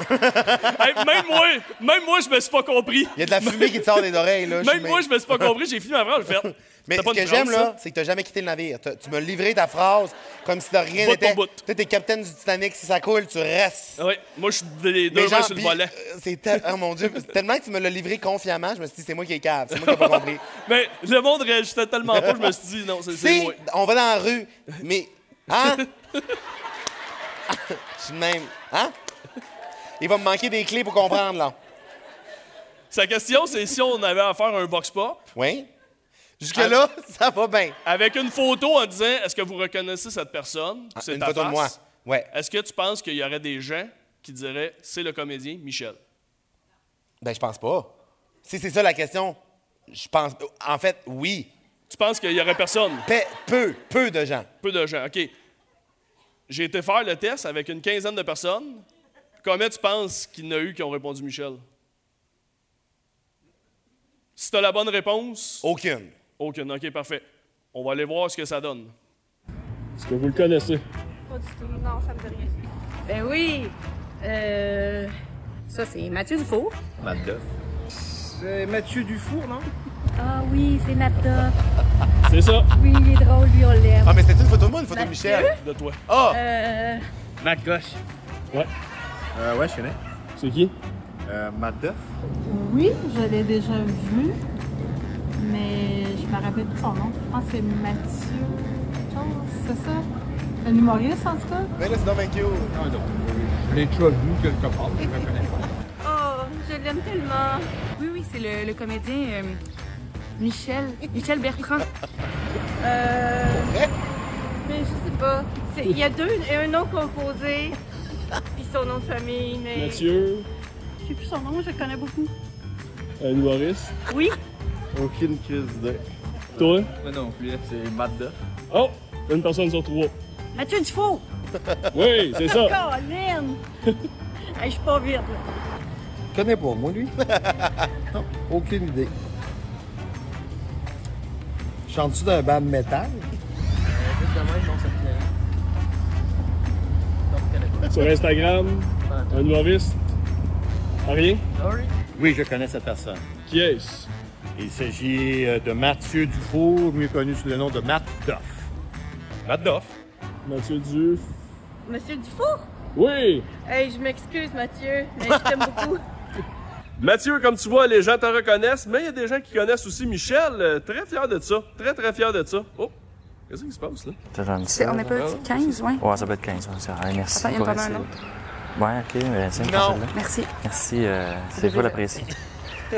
Hey, même moi, même moi, je me suis pas compris. Il y a de la fumée qui te sort des oreilles, là. Même moi, je me suis pas compris. J'ai fini ma phrase, j'ai fait. Mais ce que j'aime, là, c'est que t'as jamais quitté le navire. Tu m'as livré ta phrase comme si de rien n'était. Tu t'es capitaine du Titanic, si ça coule, tu restes. Oui, moi, je suis des deux mains sur le volant. euh, C'est oh mon Dieu, tellement que tu me l'as livré confiamment, je me suis dit, c'est moi qui ai cave, c'est moi qui ai pas [LAUGHS] compris. Mais le monde réagissait tellement pas, je me suis dit, non, c'est moi. on va dans la rue, mais. Hein? [LAUGHS] Je suis même. Hein? Il va me manquer des clés pour comprendre, là. [LAUGHS] Sa question, c'est si on avait à faire un vox pop. Oui. Jusque-là, ça va bien. Avec une photo en disant est-ce que vous reconnaissez cette personne? Ah, C'est une ta photo de moi. Ouais. Est-ce que tu penses qu'il y aurait des gens qui diraient c'est le comédien Michel? Ben, je pense pas. Si c'est ça la question, je pense. En fait, oui. Tu penses qu'il y aurait personne? Peu, peu de gens. Peu de gens, OK. J'ai été faire le test avec une quinzaine de personnes. Combien tu penses qu'il y en a eu qui ont répondu Michel? Si tu as la bonne réponse? Aucune. Aucune, OK, parfait. On va aller voir ce que ça donne. Est-ce que vous le connaissez? Pas du tout. Non, ça me dit rien. Ben oui. Euh, ça, c'est Mathieu Dufour. Matt C'est Mathieu Dufour, non? Ah oui, c'est Nata. C'est ça. Oui, il est drôle, lui, on l'aime. Ah, mais c'était une photo de moi, une photo de? Michel. De toi. Ah! Euh, Matt Gauche. Ouais. Euh, ouais, je connais. C'est qui? Euh, Matt Duff. Oui, je l'ai déjà vu, mais je me rappelle plus son nom. Je pense que c'est Mathieu. C'est ça? Un humoriste, en tout cas? Mais là, c'est cute. Ah non. Je l'ai déjà vu quelque part, je le connais pas. oh, je l'aime tellement. Oui, oui, c'est le, le comédien euh, Michel. Michel Bertrand. Euh. Mais je sais pas. Il y a deux, un nom composé, son nom de famille, mais. Mathieu, Je sais plus son nom, je le connais beaucoup. un humoriste. Oui. Aucune crise d'idée. Toi? Moi non plus, c'est Matt Duff. Oh! Une personne sur trois. Mathieu Dufault! [LAUGHS] Oui, c'est ça. [LAUGHS] Colin! [LAUGHS] Hey, je suis pas vite, là. Je connais pas, moi, lui. non, aucune idée. Chante-tu d'un band métal? Sur Instagram, un humoriste. Rien? Oui, je connais cette personne. Qui est-ce? Il s'agit euh, de Mathieu Dufour, mieux connu sous le nom de Matt Duff. Matt Duff? Mathieu Duf. Monsieur Dufour? Oui! Hey, je m'excuse, Mathieu, mais je t'aime beaucoup. [LAUGHS] Mathieu, comme tu vois, les gens te reconnaissent, mais il y a des gens qui connaissent aussi Michel. Euh, Très fier de ça. Très, très fier de ça. Oh! Qu'est-ce qui se passe, là? C'est- on n'est pas dit 15, ouais. Ouais, ça peut être 15. ouais, c'est vrai. merci. Attends, il y en a un autre. Ouais, ok. mais tiens, Non. Merci. Merci, euh, c'est vous l'apprécier. [LAUGHS]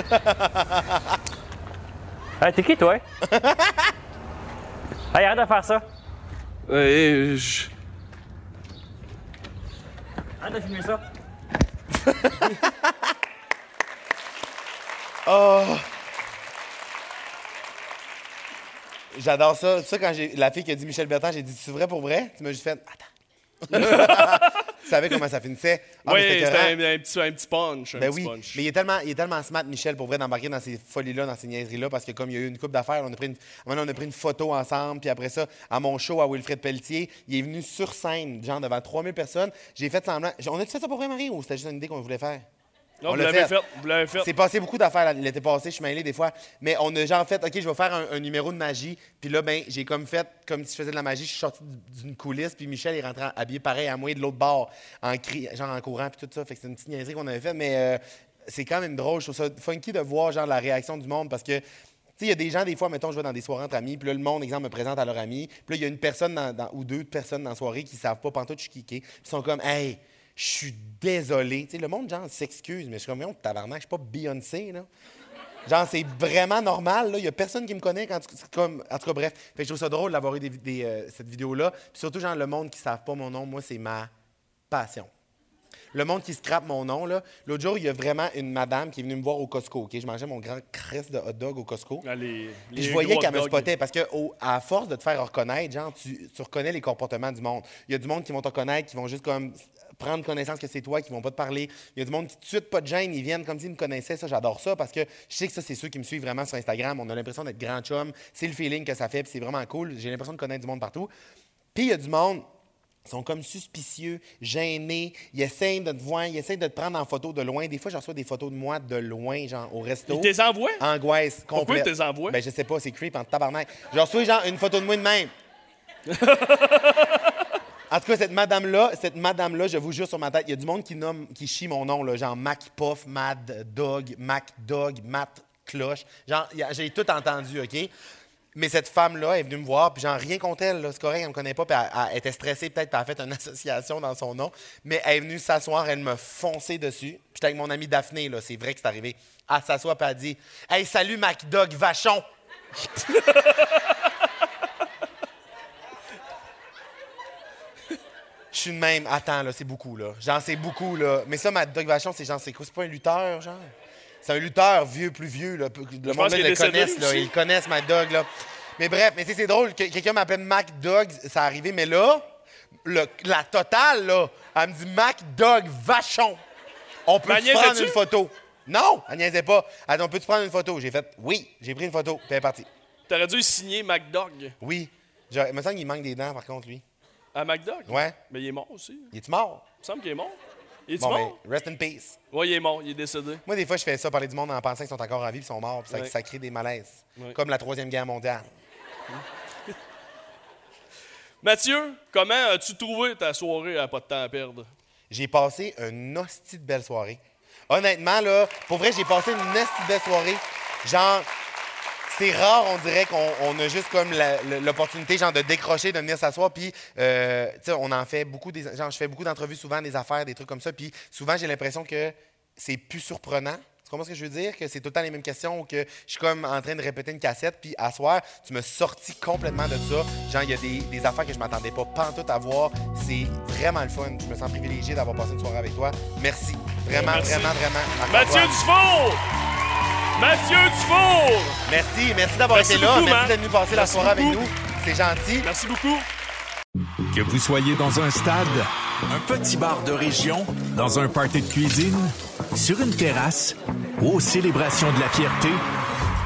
hey, t'es qui, toi? [LAUGHS] hey, arrête de faire ça. Euh, je... Arrête de filmer ça. [LAUGHS] Oh! J'adore ça. Ça, quand j'ai la fille qui a dit Michel Bertrand, j'ai dit C'est vrai pour vrai? Tu m'as juste fait Attends. [LAUGHS] tu savais comment ça finissait? Ah, oui, c'était un, un petit, un petit punch. un Ben petit oui, punch. mais il est tellement, il est tellement smart, Michel, pour vrai, d'embarquer dans ces folies-là, dans ces niaiseries-là, parce que comme il y a eu une coupe d'affaires, on a pris une, on a pris une photo ensemble, puis après ça, à mon show à Wilfred Pelletier, il est venu sur scène, genre devant 3000 personnes. J'ai fait semblant. On a-tu fait ça pour vrai, Marie, ou c'était juste une idée qu'on voulait faire? Non, On vous l'a l'avez fait. Vous l'avez fait. C'est passé beaucoup d'affaires l'été passé, je suis mêlé des fois. Mais on a genre fait, OK, je vais faire un, un numéro de magie. Puis là, ben, j'ai comme fait, comme si je faisais de la magie, je suis sorti d'une coulisse, puis Michel est rentré en- habillé pareil à moi de l'autre bord, en cri, genre en courant, puis tout ça. Fait que c'est une petite niaiserie qu'on avait fait, mais euh, c'est quand même drôle. Je trouve ça funky de voir, genre, la réaction du monde parce que. Tu sais, il y a des gens, des fois, mettons, je vais dans des soirées entre amis, puis là, le monde, exemple, me présente à leur ami, puis là, il y a une personne dans- dans- ou deux personnes dans la soirée qui savent pas pantoute je suis ils sont comme, hey, je suis désolé. Tu sais, le monde, genre, s'excuse, mais je suis comme, Voyons, tabarnak, je suis pas Beyoncé, là. Genre, c'est vraiment normal. là. Il y a personne qui me connaît. Quand tu- c'est comme, en tout cas, bref. Fait que je trouve ça drôle d'avoir eu des, des, euh, cette vidéo-là. Puis surtout, genre, le monde qui ne savent pas mon nom, moi, c'est ma passion. Le monde qui scrape mon nom, là. L'autre jour, il y a vraiment une madame qui est venue me voir au Costco, OK? Je mangeais mon grand crest de hot dog au Costco. Ah, les- Puis les je voyais qu'elle me spottait parce que, à force de te faire reconnaître, genre, tu, tu reconnais les comportements du monde. Il y a du monde qui vont te reconnaître, qui vont juste comme prendre connaissance que c'est toi, qui vont pas te parler. Il y a du monde qui tout de suite, pas de gêne, ils viennent comme s'ils me connaissaient. Ça, j'adore ça parce que je sais que ça, c'est ceux qui me suivent vraiment sur Instagram. On a l'impression d'être grand chum. C'est le feeling que ça fait, puis c'est vraiment cool. J'ai l'impression de connaître du monde partout. Puis il y a du monde sont comme suspicieux, gênés. Ils essayent de te voir, ils essayent de te prendre en photo de loin. Des fois, je reçois des photos de moi de loin, genre au resto. Ils te les envoient? Angoisse Pourquoi complète. ils te les envoient? Ben, je sais pas, c'est creep en tabarnak. Je reçois, genre, une photo de moi de même. [LAUGHS] En tout cas, cette madame-là, cette madame-là, je vous jure sur ma tête, il y a du monde qui nomme, qui chie mon nom, là, genre Mac Puff, Mad Dog, Mac Dog, Matt Cloche. Genre, j'ai tout entendu, OK? Mais cette femme-là est venue me voir, puis genre, rien contre elle, c'est correct, elle me connaît pas, puis elle, était stressée peut-être, puis elle a fait une association dans son nom. Mais elle est venue s'asseoir, elle me fonçait dessus. J'étais avec mon amie Daphné, là, c'est vrai que c'est arrivé. Elle s'assoit, puis dit Hey, salut Mac Dog, vachon! Je suis de même. Attends, là, c'est beaucoup, là. Genre, c'est beaucoup, là. Mais ça, Dog Vachon, c'est genre, c'est quoi? C'est pas un lutteur, genre? C'est un lutteur vieux, plus vieux, là. Le monde là, le connaissent, là. Ils connaissent, Mad Dog, là. Mais bref, mais sais, c'est drôle. que Quelqu'un m'appelle Mac Dog, ça arrivé. Mais là, le- la totale, là, elle me dit Mac Dog Vachon. On peut prendre une photo? Non, elle niaisait pas. Elle dit, on peut-tu prendre une photo? J'ai fait, oui. J'ai pris une photo, puis elle est partie. T'aurais dû signer MacDog Oui. Genre, il me semble qu'il manque des dents, par contre, lui. À MacDog. Ouais. Mais il est mort aussi. Il est mort? Il me semble qu'il est mort. Il est Bon, mort? ben, rest in peace. Oui, il est mort. Il est décédé. Moi, des fois, je fais ça, parler du monde en pensant qu'ils sont encore en vie, ils sont morts, puis ça, Ouais. ça crée des malaises. Ouais. Comme la Troisième Guerre mondiale. [LAUGHS] Mathieu, comment as-tu trouvé ta soirée à pas de temps à perdre? J'ai passé une hostie de belle soirée. Honnêtement, là, pour vrai, j'ai passé une hostie de belle soirée. Genre, c'est rare, on dirait qu'on on a juste comme l'opportunité, genre, de décrocher, de venir s'asseoir, puis, euh, tu sais, on en fait beaucoup, des, genre, je fais beaucoup d'entrevues souvent, des affaires, des trucs comme ça, puis souvent, j'ai l'impression que c'est plus surprenant. Tu comprends ce que je veux dire? Que c'est tout le temps les mêmes questions ou que je suis comme en train de répéter une cassette, puis à soir, tu me sortis complètement de ça. Genre, il y a des, des affaires que je m'attendais pas pantoute à voir. C'est vraiment le fun. Je me sens privilégié d'avoir passé une soirée avec toi. Merci. Vraiment, Merci. vraiment, vraiment. Mathieu. Dufour! Mathieu Dufour! Merci, merci d'avoir été là. beaucoup, merci d'être venu passer la soirée avec nous. C'est gentil. Merci beaucoup. Que vous soyez dans un stade, un petit bar de région, dans un party de cuisine, sur une terrasse ou aux célébrations de la fierté,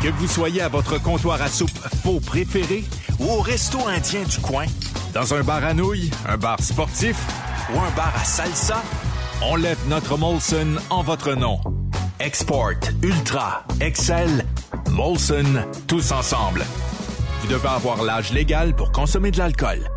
que vous soyez à votre comptoir à soupe faux préféré ou au resto indien du coin, dans un bar à nouilles, un bar sportif ou un bar à salsa, on lève notre Molson en votre nom. Export, Ultra, Excel, Molson, tous ensemble. Vous devez avoir l'âge légal pour consommer de l'alcool.